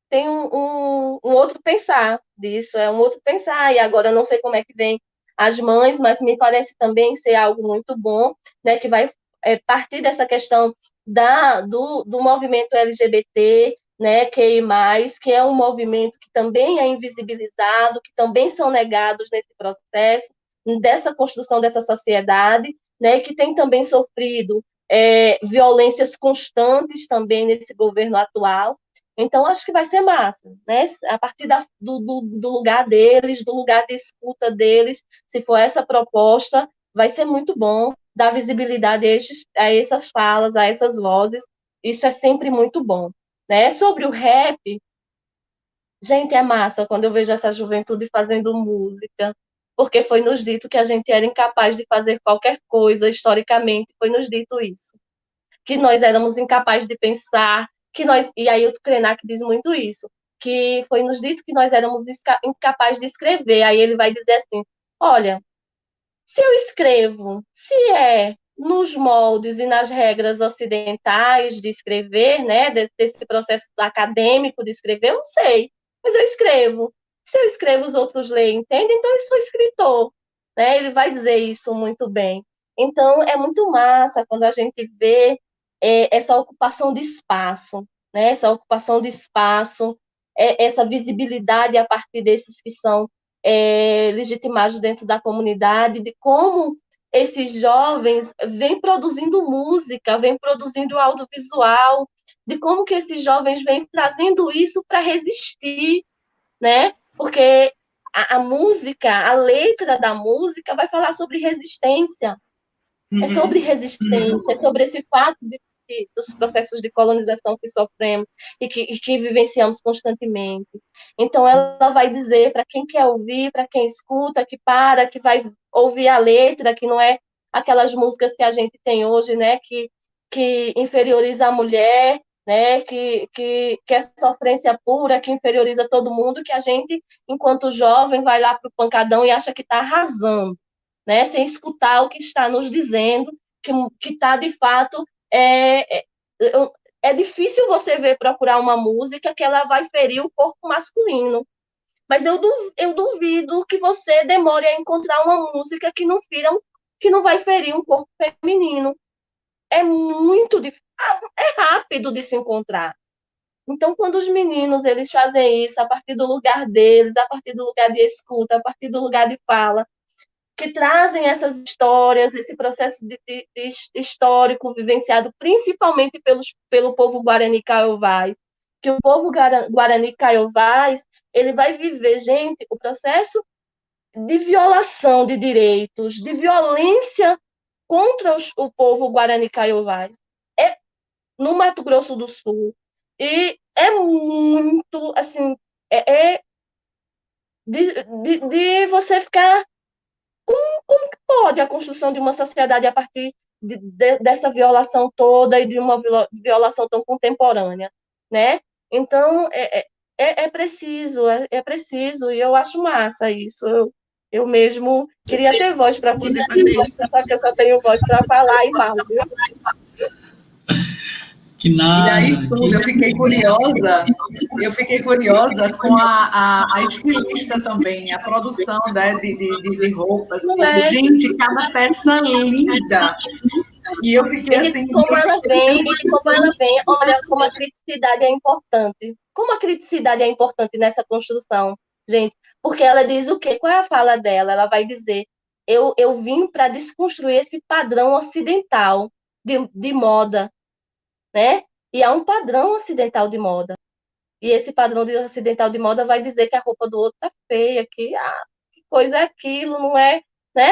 tem um, um, um, outro pensar disso, é um outro pensar, e agora não sei como é que vem as mães, mas me parece também ser algo muito bom, né, que vai é, partir dessa questão da, do, do movimento LGBT, né, QI+, que é um movimento que também é invisibilizado, que também são negados nesse processo, dessa construção dessa sociedade, né, que tem também sofrido é, violências constantes também nesse governo atual. Então, acho que vai ser massa, né? A partir da, do, do, do lugar deles, do lugar de escuta deles, se for essa proposta, vai ser muito bom dar visibilidade a, esses, a essas falas, a essas vozes. Isso é sempre muito bom. Né? Sobre o rap, gente, é massa quando eu vejo essa juventude fazendo música, porque foi nos dito que a gente era incapaz de fazer qualquer coisa, historicamente, foi nos dito isso. Que nós éramos incapazes de pensar, que nós, e aí o Krenak diz muito isso, que foi nos dito que nós éramos incapazes de escrever. Aí ele vai dizer assim: olha, se eu escrevo, se é nos moldes e nas regras ocidentais de escrever, né, desse processo acadêmico de escrever, eu não sei, mas eu escrevo. Se eu escrevo, os outros leem, entendem? Então eu sou escritor, né? Ele vai dizer isso muito bem. Então é muito massa quando a gente vê é, essa ocupação de espaço, né? Essa ocupação de espaço, é, essa visibilidade a partir desses que são é, legitimados dentro da comunidade, de como esses jovens vêm produzindo música, vêm produzindo audiovisual, de como que esses jovens vêm trazendo isso para resistir, né? Porque a, a, música, a letra da música vai falar sobre resistência. É uhum. É sobre resistência, é sobre esse fato de, dos processos de colonização que sofremos e que, e que vivenciamos constantemente. Então, ela vai dizer para quem quer ouvir, para quem escuta, que para, que vai ouvir a letra, que não é aquelas músicas que a gente tem hoje, né, que, que inferioriza a mulher, né, que, que, que é sofrência pura, que inferioriza todo mundo, que a gente, enquanto jovem, vai lá para o pancadão e acha que está arrasando, né, sem escutar o que está nos dizendo, que está, de fato, é, é, é difícil você ver procurar uma música que ela vai ferir o corpo masculino, mas eu duvido, eu duvido que você demore a encontrar uma música que não fira, que não vai ferir um corpo feminino. É muito é rápido de se encontrar. Então, quando os meninos eles fazem isso a partir do lugar deles, a partir do lugar de escuta, a partir do lugar de fala, que trazem essas histórias, esse processo de, de, de histórico vivenciado principalmente pelos, pelo povo Guarani Caiovás, que o povo Guarani Caiovás, ele vai viver, gente, o processo de violação de direitos, de violência contra os, o povo Guarani Caiovás. É no Mato Grosso do Sul. E é muito, assim, é, é de, de, de você ficar como, como pode a construção de uma sociedade a partir de, de, dessa violação toda e de uma violação tão contemporânea, né? Então, é, é, é, é preciso, é, é, preciso, e eu acho massa isso. Eu, eu mesmo queria ter voz para poder fazer isso, só que eu só tenho voz para falar e mal, viu? Que nada. E aí, tudo, eu fiquei curiosa, eu fiquei curiosa com a, a, a estilista também, a produção né, de, de, de roupas. É? Gente, cada peça linda. E eu fiquei assim. Como ela vem, como ela vem, olha como a criticidade é importante. Como a criticidade é importante nessa construção, gente. Porque ela diz o quê? Qual é a fala dela? Ela vai dizer: eu, eu vim para desconstruir esse padrão ocidental de, de moda né? E há um padrão ocidental de moda. E esse padrão ocidental de moda vai dizer que a roupa do outro tá feia, que, ah, que coisa é aquilo, não é, né?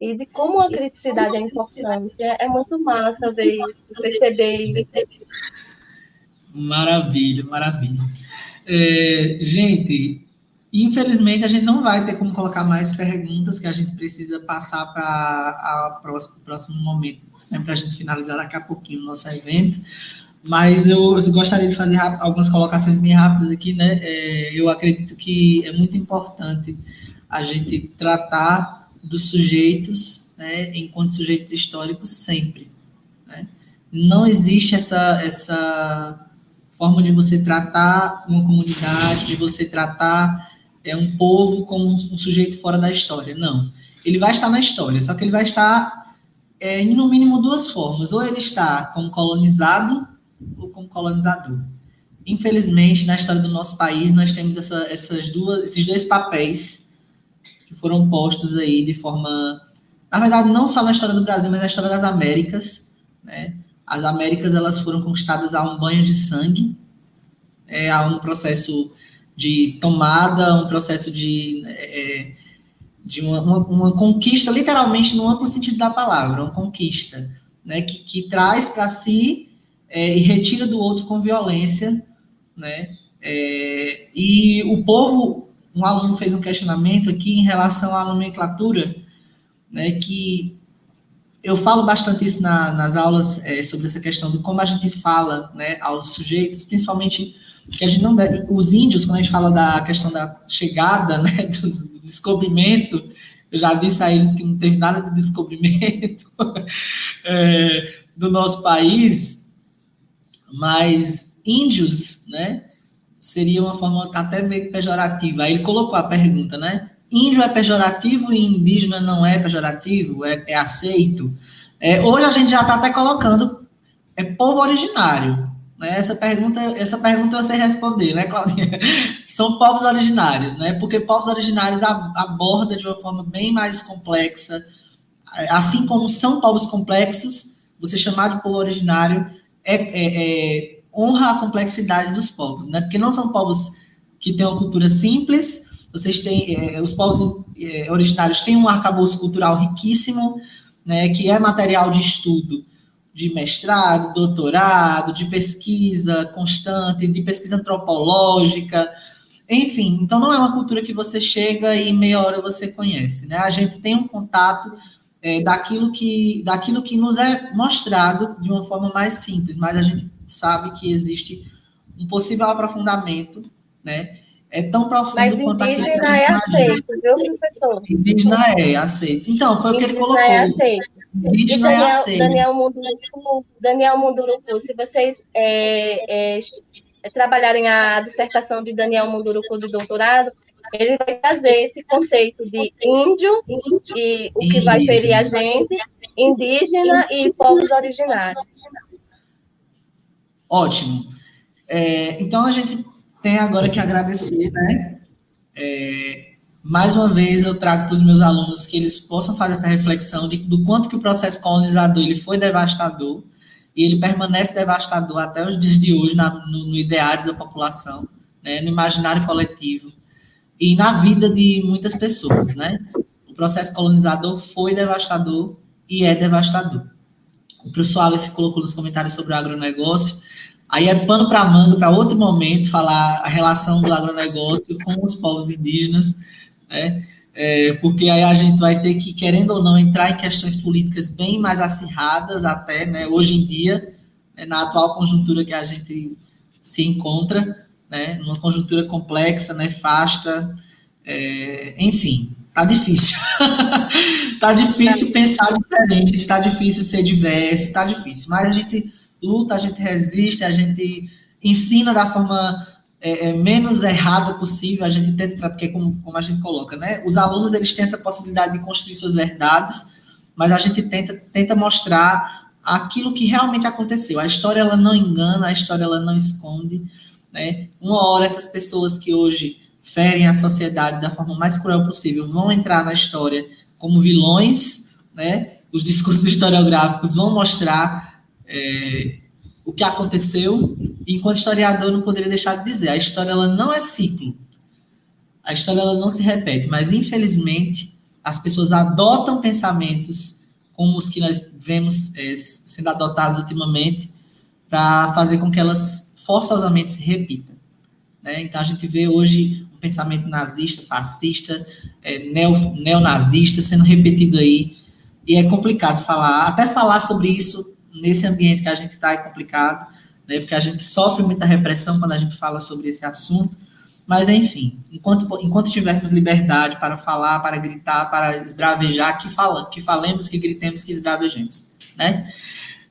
E de como a criticidade é importante. É, é muito massa ver isso, perceber isso. Maravilha, maravilha. É, gente, infelizmente a gente não vai ter como colocar mais perguntas que a gente precisa passar para o próximo momento né, para a gente finalizar daqui a pouquinho o nosso evento. Mas eu, eu gostaria de fazer algumas colocações bem rápidas aqui, né? É, eu acredito que é muito importante a gente tratar dos sujeitos, né, enquanto sujeitos históricos sempre. Né? Não existe essa, essa forma de você tratar uma comunidade, de você tratar é, um povo como um sujeito fora da história. Não. Ele vai estar na história, só que ele vai estar é, em no mínimo duas formas. Ou ele está como colonizado ou como colonizador. Infelizmente, na história do nosso país, nós temos essa, essas duas, esses dois papéis que foram postos aí de forma. Na verdade, não só na história do Brasil, mas na história das Américas. Né? As Américas elas foram conquistadas a um banho de sangue, é, a um processo de tomada, um processo de é, de uma, uma, uma, conquista, literalmente no amplo sentido da palavra, uma conquista, né, que, que traz para si é, e retira do outro com violência, né, é, e o povo, um aluno fez um questionamento aqui em relação à nomenclatura, né, que eu falo bastante isso na, nas aulas é, sobre essa questão de como a gente fala, né, aos sujeitos, principalmente que a gente não deve, os índios, quando a gente fala da questão da chegada, né, do, descobrimento, eu já disse a eles que não teve nada de descobrimento é, do nosso país, mas índios, né, seria uma forma até meio pejorativa. Aí ele colocou a pergunta, né, índio é pejorativo e indígena não é pejorativo, é, é aceito? É, hoje a gente já está até colocando é povo originário? Essa pergunta, essa pergunta eu sei responder, né, Claudinha? São povos originários, né? Porque povos originários aborda de uma forma bem mais complexa. Assim como são povos complexos, você chamar de povo originário é, é, é honra a complexidade dos povos, né? Porque não são povos que têm uma cultura simples, vocês têm, é, os povos é, originários têm um arcabouço cultural riquíssimo, né, que é material de estudo de mestrado, doutorado, de pesquisa constante, de pesquisa antropológica, enfim. Então, não é uma cultura que você chega e meia hora você conhece, né? A gente tem um contato é, daquilo, que, daquilo que nos é mostrado de uma forma mais simples, mas a gente sabe que existe um possível aprofundamento, né? É tão profundo mas quanto indígena é aceito, viu, professor? Indígena é aceito. Então, foi indígena o que ele colocou. É aceito. Indígena Daniel, é aceito. Daniel Munduruku, Daniel Munduruku, se vocês é, é, trabalharem a dissertação de Daniel Munduruku do doutorado, ele vai trazer esse conceito de índio e o que vai ferir a gente, indígena e povos originários. Ótimo. É, então a gente tem agora que agradecer, né? É, mais uma vez eu trago para os meus alunos que eles possam fazer essa reflexão de, do quanto que o processo colonizador ele foi devastador e ele permanece devastador até os dias de hoje na, no, no, ideário da população, né, no imaginário coletivo e na vida de muitas pessoas, né? O processo colonizador foi devastador e é devastador. O professor Aleph colocou nos comentários sobre o agronegócio, aí é pano para manga para outro momento falar a relação do agronegócio com os povos indígenas, né? É, porque aí a gente vai ter que, querendo ou não, entrar em questões políticas bem mais acirradas até, né, hoje em dia, né, na atual conjuntura que a gente se encontra, né, numa conjuntura complexa, nefasta, é, enfim, tá difícil. tá difícil pensar diferente, tá difícil ser diverso, tá difícil, mas a gente luta, a gente resiste, a gente ensina da forma é, é, menos errada possível, a gente tenta, porque como, como a gente coloca, né? Os alunos, eles têm essa possibilidade de construir suas verdades, mas a gente tenta, tenta mostrar aquilo que realmente aconteceu. A história, ela não engana, a história, ela não esconde, né? Uma hora, essas pessoas que hoje ferem a sociedade da forma mais cruel possível vão entrar na história como vilões, né? Os discursos historiográficos vão mostrar é, o que aconteceu, e enquanto historiador não poderia deixar de dizer, a história ela não é ciclo. A história ela não se repete, mas infelizmente as pessoas adotam pensamentos como os que nós vemos é, sendo adotados ultimamente para fazer com que elas forçosamente se repitam. Né? Então a gente vê hoje um pensamento nazista, fascista, é, neo, neonazista sendo repetido aí e é complicado falar, até falar sobre isso nesse ambiente que a gente está é complicado, né, porque a gente sofre muita repressão quando a gente fala sobre esse assunto, mas enfim, enquanto, enquanto tivermos liberdade para falar, para gritar, para esbravejar, que, fala, que falemos, que gritemos, que esbravejemos, né?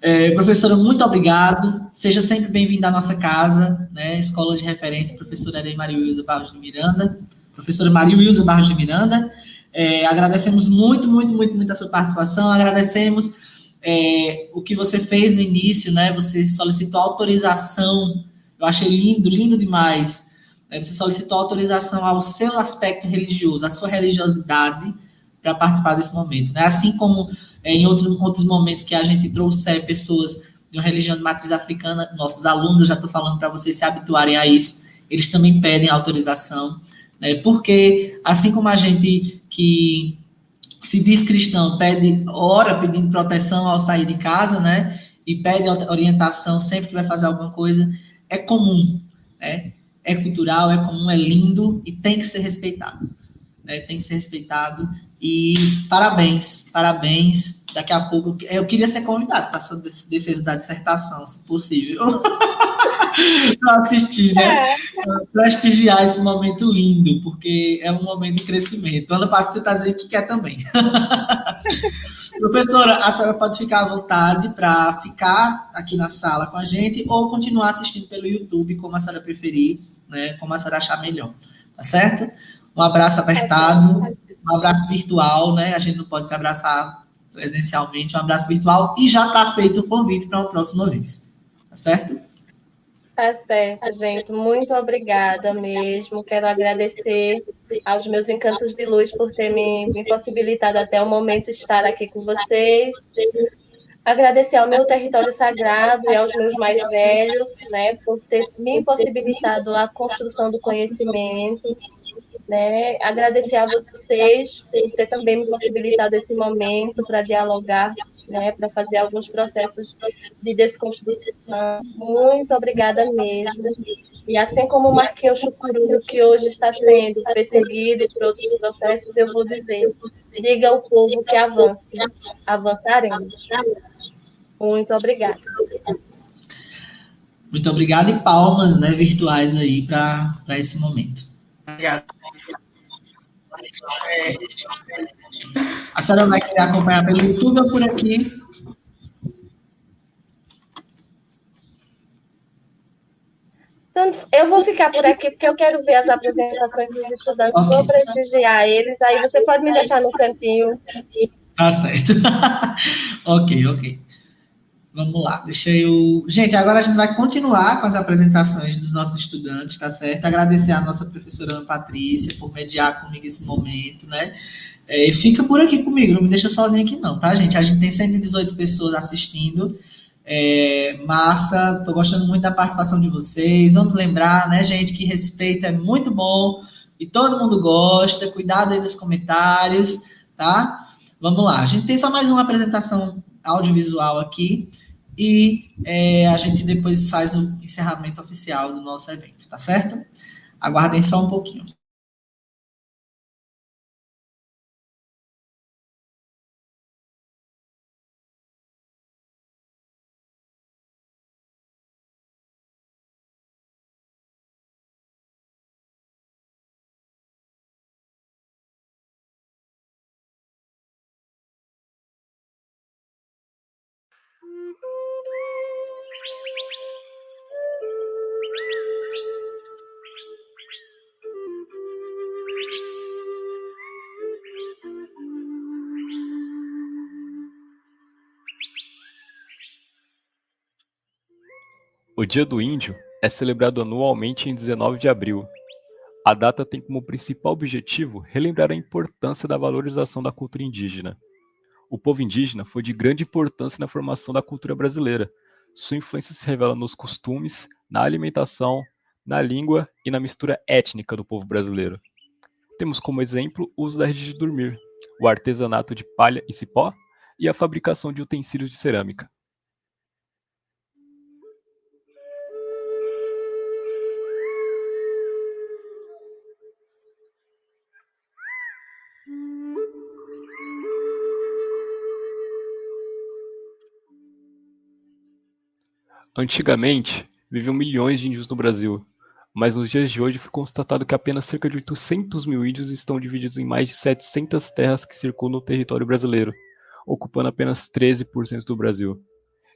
É, professora, muito obrigado. Seja sempre bem-vinda à nossa casa, né? Escola de Referência, professora Arei Maria Wilza Barros de Miranda. Professora Maria Wilza Barros de Miranda. É, agradecemos muito, muito, muito, muito a sua participação. Agradecemos é, o que você fez no início, né? Você solicitou autorização, eu achei lindo, lindo demais. É, você solicitou autorização ao seu aspecto religioso, à sua religiosidade, para participar desse momento, né? Assim como é, em outro, outros momentos que a gente trouxer pessoas de uma religião de matriz africana, nossos alunos, eu já estou falando para vocês se habituarem a isso, eles também pedem autorização, né? Porque assim como a gente que se diz cristão, pede, ora pedindo proteção ao sair de casa, né? E pede orientação sempre que vai fazer alguma coisa, é comum, né? É cultural, é comum, é lindo e tem que ser respeitado. Né? Tem que ser respeitado. E parabéns, parabéns. Daqui a pouco, eu queria ser convidado para a sua defesa da dissertação, se possível. para assistir, né? É. Prestigiar esse momento lindo, porque é um momento de crescimento. Ana Paty, você está dizendo que quer também. Professora, a senhora pode ficar à vontade para ficar aqui na sala com a gente ou continuar assistindo pelo YouTube, como a senhora preferir, né? Como a senhora achar melhor. Tá certo? Um abraço apertado, um abraço virtual, né? A gente não pode se abraçar presencialmente, um abraço virtual e já está feito o convite para uma próxima vez. Tá certo? Tá certo, gente. Muito obrigada mesmo. Quero agradecer aos meus encantos de luz por ter me, me possibilitado até o momento estar aqui com vocês. Agradecer ao meu território sagrado e aos meus mais velhos, né, por ter me possibilitado a construção do conhecimento. Né? Agradecer a vocês por ter também me possibilitado esse momento para dialogar né, para fazer alguns processos de desconstrução. Muito obrigada mesmo. E assim como o Chucuru, que hoje está sendo perseguido por outros processos, eu vou dizer, diga ao povo que avance. Avançaremos. Muito obrigada. Muito obrigado e palmas né, virtuais aí para esse momento. Obrigada. A senhora vai querer acompanhar pelo YouTube ou por aqui? eu vou ficar por aqui porque eu quero ver as apresentações dos estudantes, okay. vou prestigiar eles, aí você pode me deixar no cantinho. Tá certo. ok, ok. Vamos lá, deixa eu. Gente, agora a gente vai continuar com as apresentações dos nossos estudantes, tá certo? Agradecer a nossa professora Ana Patrícia por mediar comigo esse momento, né? É, fica por aqui comigo, não me deixa sozinho aqui, não, tá, gente? A gente tem 118 pessoas assistindo. É, massa, tô gostando muito da participação de vocês. Vamos lembrar, né, gente, que respeito é muito bom e todo mundo gosta. Cuidado aí nos comentários, tá? Vamos lá, a gente tem só mais uma apresentação audiovisual aqui e é, a gente depois faz o encerramento oficial do nosso evento, tá certo? Aguardem só um pouquinho. Dia do Índio é celebrado anualmente em 19 de abril. A data tem como principal objetivo relembrar a importância da valorização da cultura indígena. O povo indígena foi de grande importância na formação da cultura brasileira. Sua influência se revela nos costumes, na alimentação, na língua e na mistura étnica do povo brasileiro. Temos como exemplo o uso da rede de dormir, o artesanato de palha e cipó e a fabricação de utensílios de cerâmica. Antigamente, viviam milhões de índios no Brasil, mas nos dias de hoje foi constatado que apenas cerca de 800 mil índios estão divididos em mais de 700 terras que circundam o território brasileiro, ocupando apenas 13% do Brasil.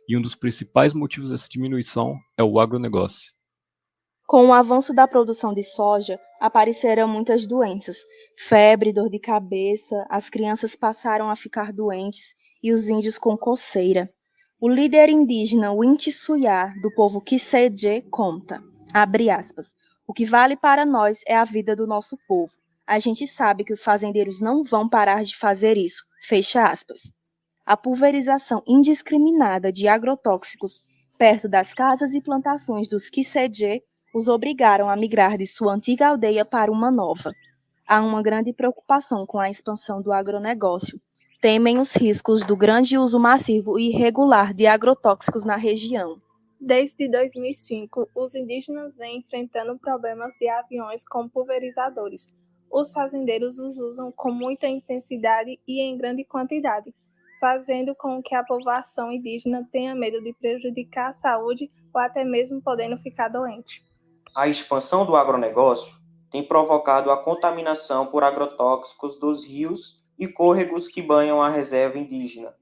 E um dos principais motivos dessa diminuição é o agronegócio. Com o avanço da produção de soja, apareceram muitas doenças: febre, dor de cabeça, as crianças passaram a ficar doentes e os índios com coceira. O líder indígena Winti Suyá, do povo Kiseje, conta, abre aspas, o que vale para nós é a vida do nosso povo. A gente sabe que os fazendeiros não vão parar de fazer isso, fecha aspas. A pulverização indiscriminada de agrotóxicos perto das casas e plantações dos Kiseje os obrigaram a migrar de sua antiga aldeia para uma nova. Há uma grande preocupação com a expansão do agronegócio, temem os riscos do grande uso massivo e irregular de agrotóxicos na região. Desde 2005, os indígenas vêm enfrentando problemas de aviões com pulverizadores. Os fazendeiros os usam com muita intensidade e em grande quantidade, fazendo com que a população indígena tenha medo de prejudicar a saúde ou até mesmo podendo ficar doente. A expansão do agronegócio tem provocado a contaminação por agrotóxicos dos rios e córregos que banham a reserva indígena.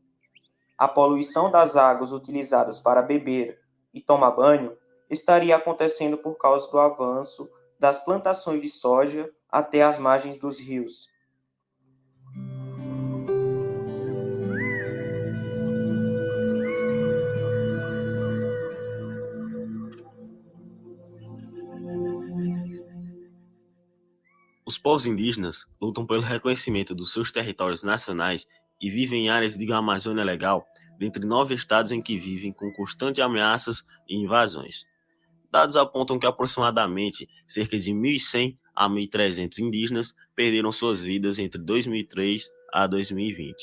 A poluição das águas utilizadas para beber e tomar banho estaria acontecendo por causa do avanço das plantações de soja até as margens dos rios. Os povos indígenas lutam pelo reconhecimento dos seus territórios nacionais e vivem em áreas de Amazônia Legal, dentre nove estados em que vivem com constantes ameaças e invasões. Dados apontam que aproximadamente cerca de 1.100 a 1.300 indígenas perderam suas vidas entre 2003 a 2020.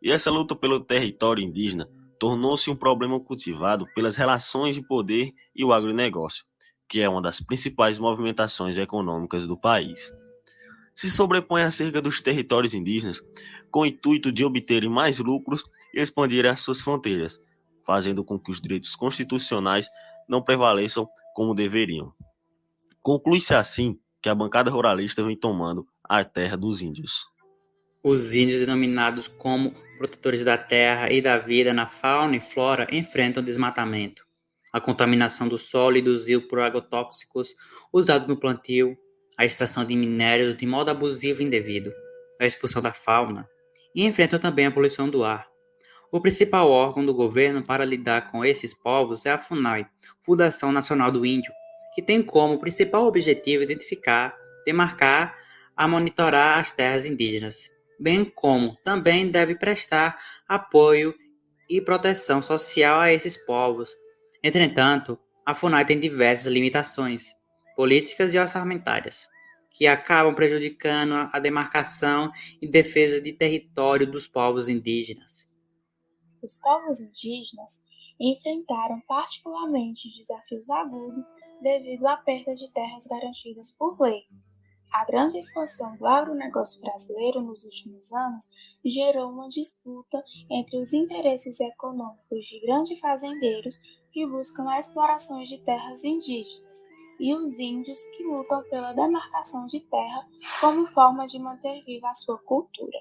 E essa luta pelo território indígena tornou-se um problema cultivado pelas relações de poder e o agronegócio, que é uma das principais movimentações econômicas do país. Se sobrepõe acerca dos territórios indígenas com o intuito de obterem mais lucros e expandirem as suas fronteiras, fazendo com que os direitos constitucionais não prevaleçam como deveriam. Conclui-se assim que a bancada ruralista vem tomando a terra dos índios. Os índios, denominados como protetores da terra e da vida na fauna e flora, enfrentam desmatamento a contaminação do solo e por agrotóxicos usados no plantio, a extração de minérios de modo abusivo e indevido, a expulsão da fauna, e enfrentam também a poluição do ar. O principal órgão do governo para lidar com esses povos é a FUNAI, Fundação Nacional do Índio, que tem como principal objetivo identificar, demarcar, a monitorar as terras indígenas, bem como também deve prestar apoio e proteção social a esses povos. Entretanto, a FUNAI tem diversas limitações políticas e orçamentárias que acabam prejudicando a demarcação e defesa de território dos povos indígenas. Os povos indígenas enfrentaram particularmente desafios agudos devido à perda de terras garantidas por lei. A grande expansão do agronegócio brasileiro nos últimos anos gerou uma disputa entre os interesses econômicos de grandes fazendeiros que buscam a exploração de terras indígenas e os índios que lutam pela demarcação de terra como forma de manter viva a sua cultura.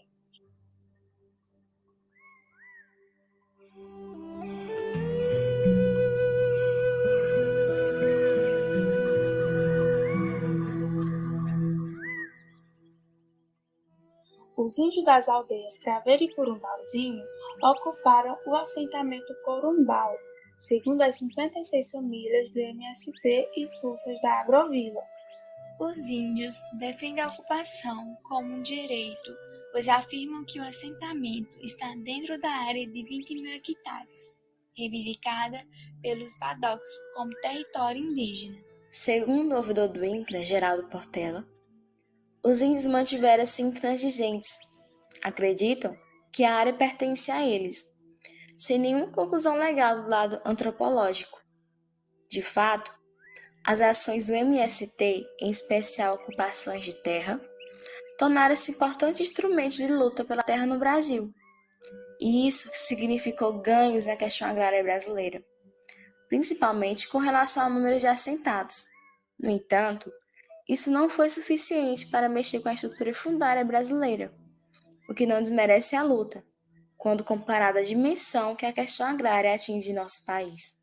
Os índios das aldeias Craveiro e Curumbauzinho ocuparam o assentamento Corumbau, segundo as 56 famílias do MST expulsas da agrovila. Os índios defendem a ocupação como um direito, pois afirmam que o assentamento está dentro da área de 20 mil hectares, reivindicada pelos Badocs como território indígena. Segundo o ouvidor do INCRA, Geraldo Portela, os índios mantiveram-se intransigentes. Acreditam que a área pertence a eles, sem nenhuma conclusão legal do lado antropológico. De fato, as ações do MST, em especial ocupações de terra, tornaram-se importantes instrumentos de luta pela terra no Brasil. E isso significou ganhos na questão agrária brasileira, principalmente com relação ao número de assentados. No entanto, isso não foi suficiente para mexer com a estrutura fundária brasileira, o que não desmerece a luta, quando comparada à dimensão que a questão agrária atinge em nosso país.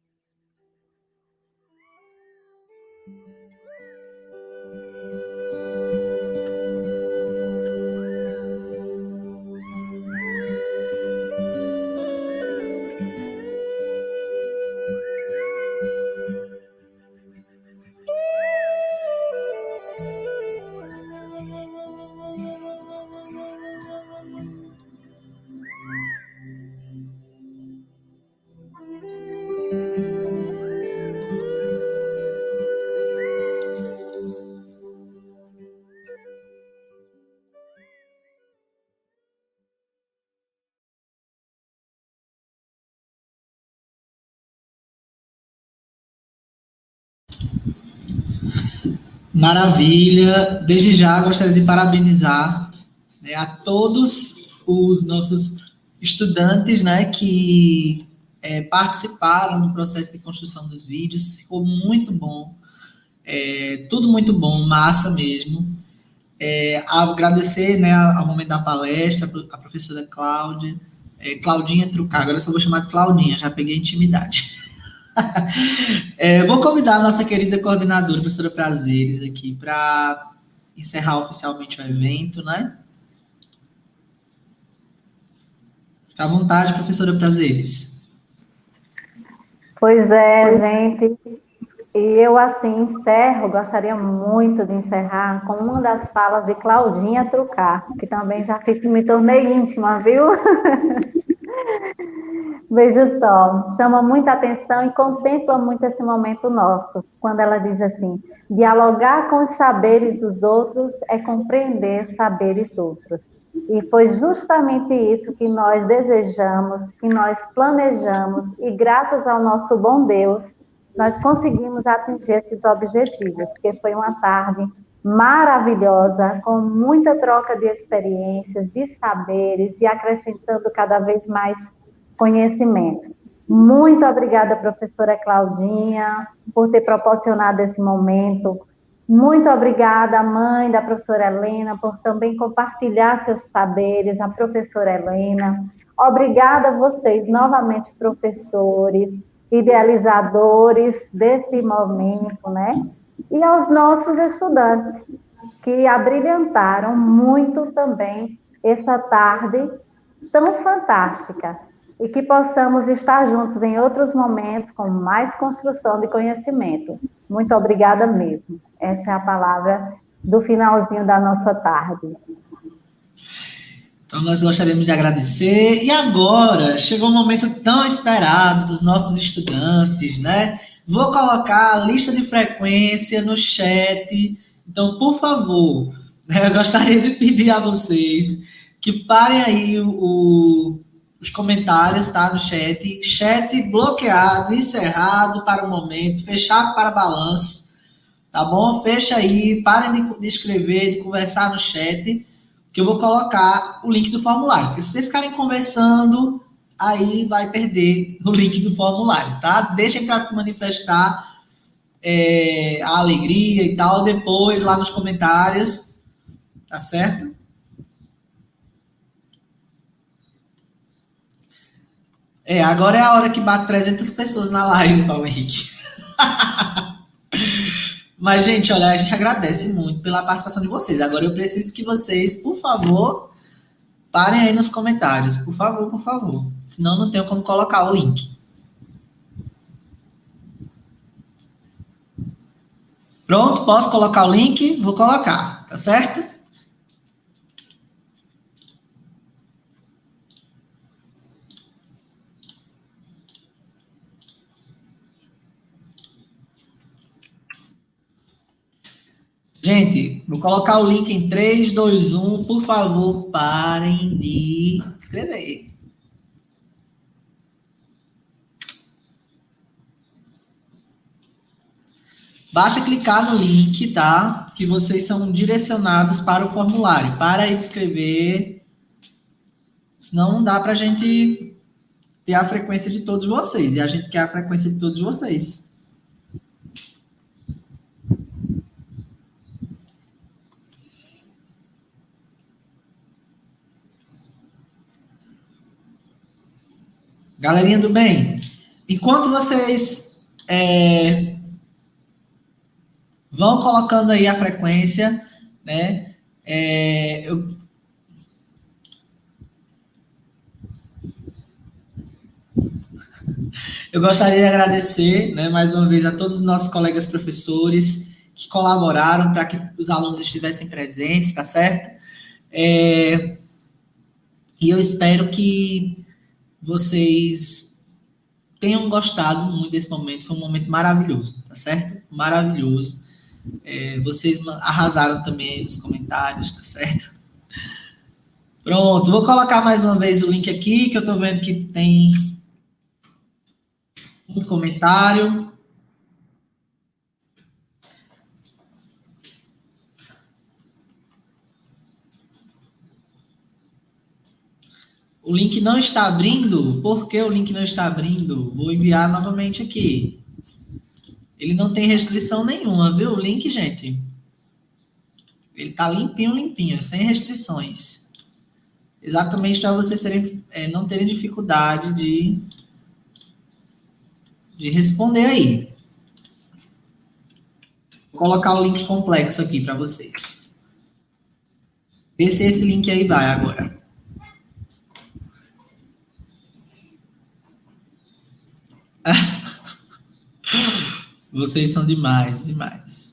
Maravilha. Desde já gostaria de parabenizar né, a todos os nossos estudantes né, que é, participaram do processo de construção dos vídeos. Ficou muito bom. É, tudo muito bom, massa mesmo. É, agradecer né, ao momento da palestra, a professora Cláudia, é, Claudinha Trucar, agora só vou chamar de Claudinha, já peguei intimidade. é, vou convidar a nossa querida coordenadora, professora Prazeres, aqui para encerrar oficialmente o evento, né? Fica à vontade, professora Prazeres. Pois é, gente. E eu, assim, encerro, gostaria muito de encerrar com uma das falas de Claudinha Trucar, que também já me tornei íntima, viu? Veja só, chama muita atenção e contempla muito esse momento nosso, quando ela diz assim: dialogar com os saberes dos outros é compreender saberes outros. E foi justamente isso que nós desejamos, que nós planejamos, e graças ao nosso bom Deus, nós conseguimos atingir esses objetivos, que foi uma tarde maravilhosa, com muita troca de experiências, de saberes e acrescentando cada vez mais conhecimentos. Muito obrigada, professora Claudinha, por ter proporcionado esse momento. Muito obrigada, mãe da professora Helena, por também compartilhar seus saberes, a professora Helena. Obrigada a vocês, novamente, professores, idealizadores desse momento, né? E aos nossos estudantes, que abrilhantaram muito também essa tarde tão fantástica. e que possamos estar juntos em outros momentos com mais construção de conhecimento. Muito obrigada mesmo. Essa é a palavra do finalzinho da nossa tarde. Então, nós gostaríamos de agradecer. E agora, chegou o um momento tão esperado dos nossos estudantes, né? Vou colocar a lista de frequência no chat. Então, por favor, eu gostaria de pedir a vocês que parem aí o, os comentários, tá? No chat. Chat bloqueado, encerrado para o momento, fechado para balanço. Tá bom? Fecha aí, parem de, de escrever, de conversar no chat, que eu vou colocar o link do formulário. Porque se vocês ficarem conversando, aí vai perder o link do formulário, tá? Deixem para se manifestar é, a alegria e tal depois lá nos comentários, tá certo? É, agora é a hora que bate 300 pessoas na live, Paulo Henrique. Mas, gente, olha, a gente agradece muito pela participação de vocês. Agora eu preciso que vocês, por favor, parem aí nos comentários. Por favor, por favor. Senão não tenho como colocar o link. Pronto, posso colocar o link? Vou colocar, tá certo? Gente, vou colocar o link em 3, 2, 1. Por favor, parem de escrever. Basta clicar no link, tá? Que vocês são direcionados para o formulário. Para de escrever. Senão não dá para a gente ter a frequência de todos vocês. E a gente quer a frequência de todos vocês. Galerinha do bem, enquanto vocês é, vão colocando aí a frequência, né? É, eu, eu gostaria de agradecer, né, mais uma vez, a todos os nossos colegas professores que colaboraram para que os alunos estivessem presentes, tá certo? É, e eu espero que vocês tenham gostado muito desse momento. Foi um momento maravilhoso, tá certo? Maravilhoso. É, vocês arrasaram também nos comentários, tá certo? Pronto, vou colocar mais uma vez o link aqui, que eu tô vendo que tem um comentário. O link não está abrindo. Por que o link não está abrindo? Vou enviar novamente aqui. Ele não tem restrição nenhuma, viu? O link, gente. Ele tá limpinho, limpinho, sem restrições. Exatamente para vocês serem, é, não terem dificuldade de, de responder aí. Vou colocar o link complexo aqui para vocês. Vê se esse link aí vai agora. Vocês são demais, demais.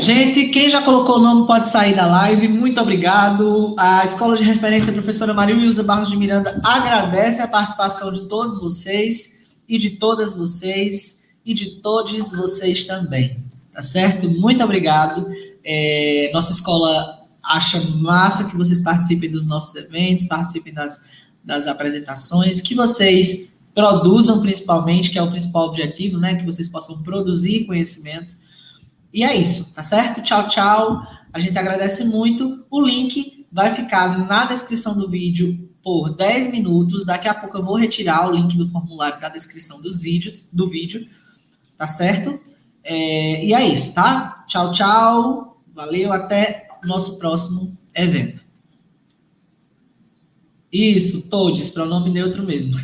Gente, quem já colocou o nome pode sair da live. Muito obrigado. A Escola de Referência, professora Maria Wilza Barros de Miranda, agradece a participação de todos vocês e de todas vocês e de todos vocês também. Tá certo? Muito obrigado. É, nossa escola acha massa que vocês participem dos nossos eventos, participem das, das apresentações, que vocês produzam principalmente, que é o principal objetivo, né? Que vocês possam produzir conhecimento. E é isso, tá certo? Tchau, tchau. A gente agradece muito. O link vai ficar na descrição do vídeo por 10 minutos. Daqui a pouco eu vou retirar o link do formulário da descrição dos vídeos, do vídeo, tá certo? É, e é isso, tá? Tchau, tchau. Valeu, até nosso próximo evento. Isso, todos, pronome neutro mesmo.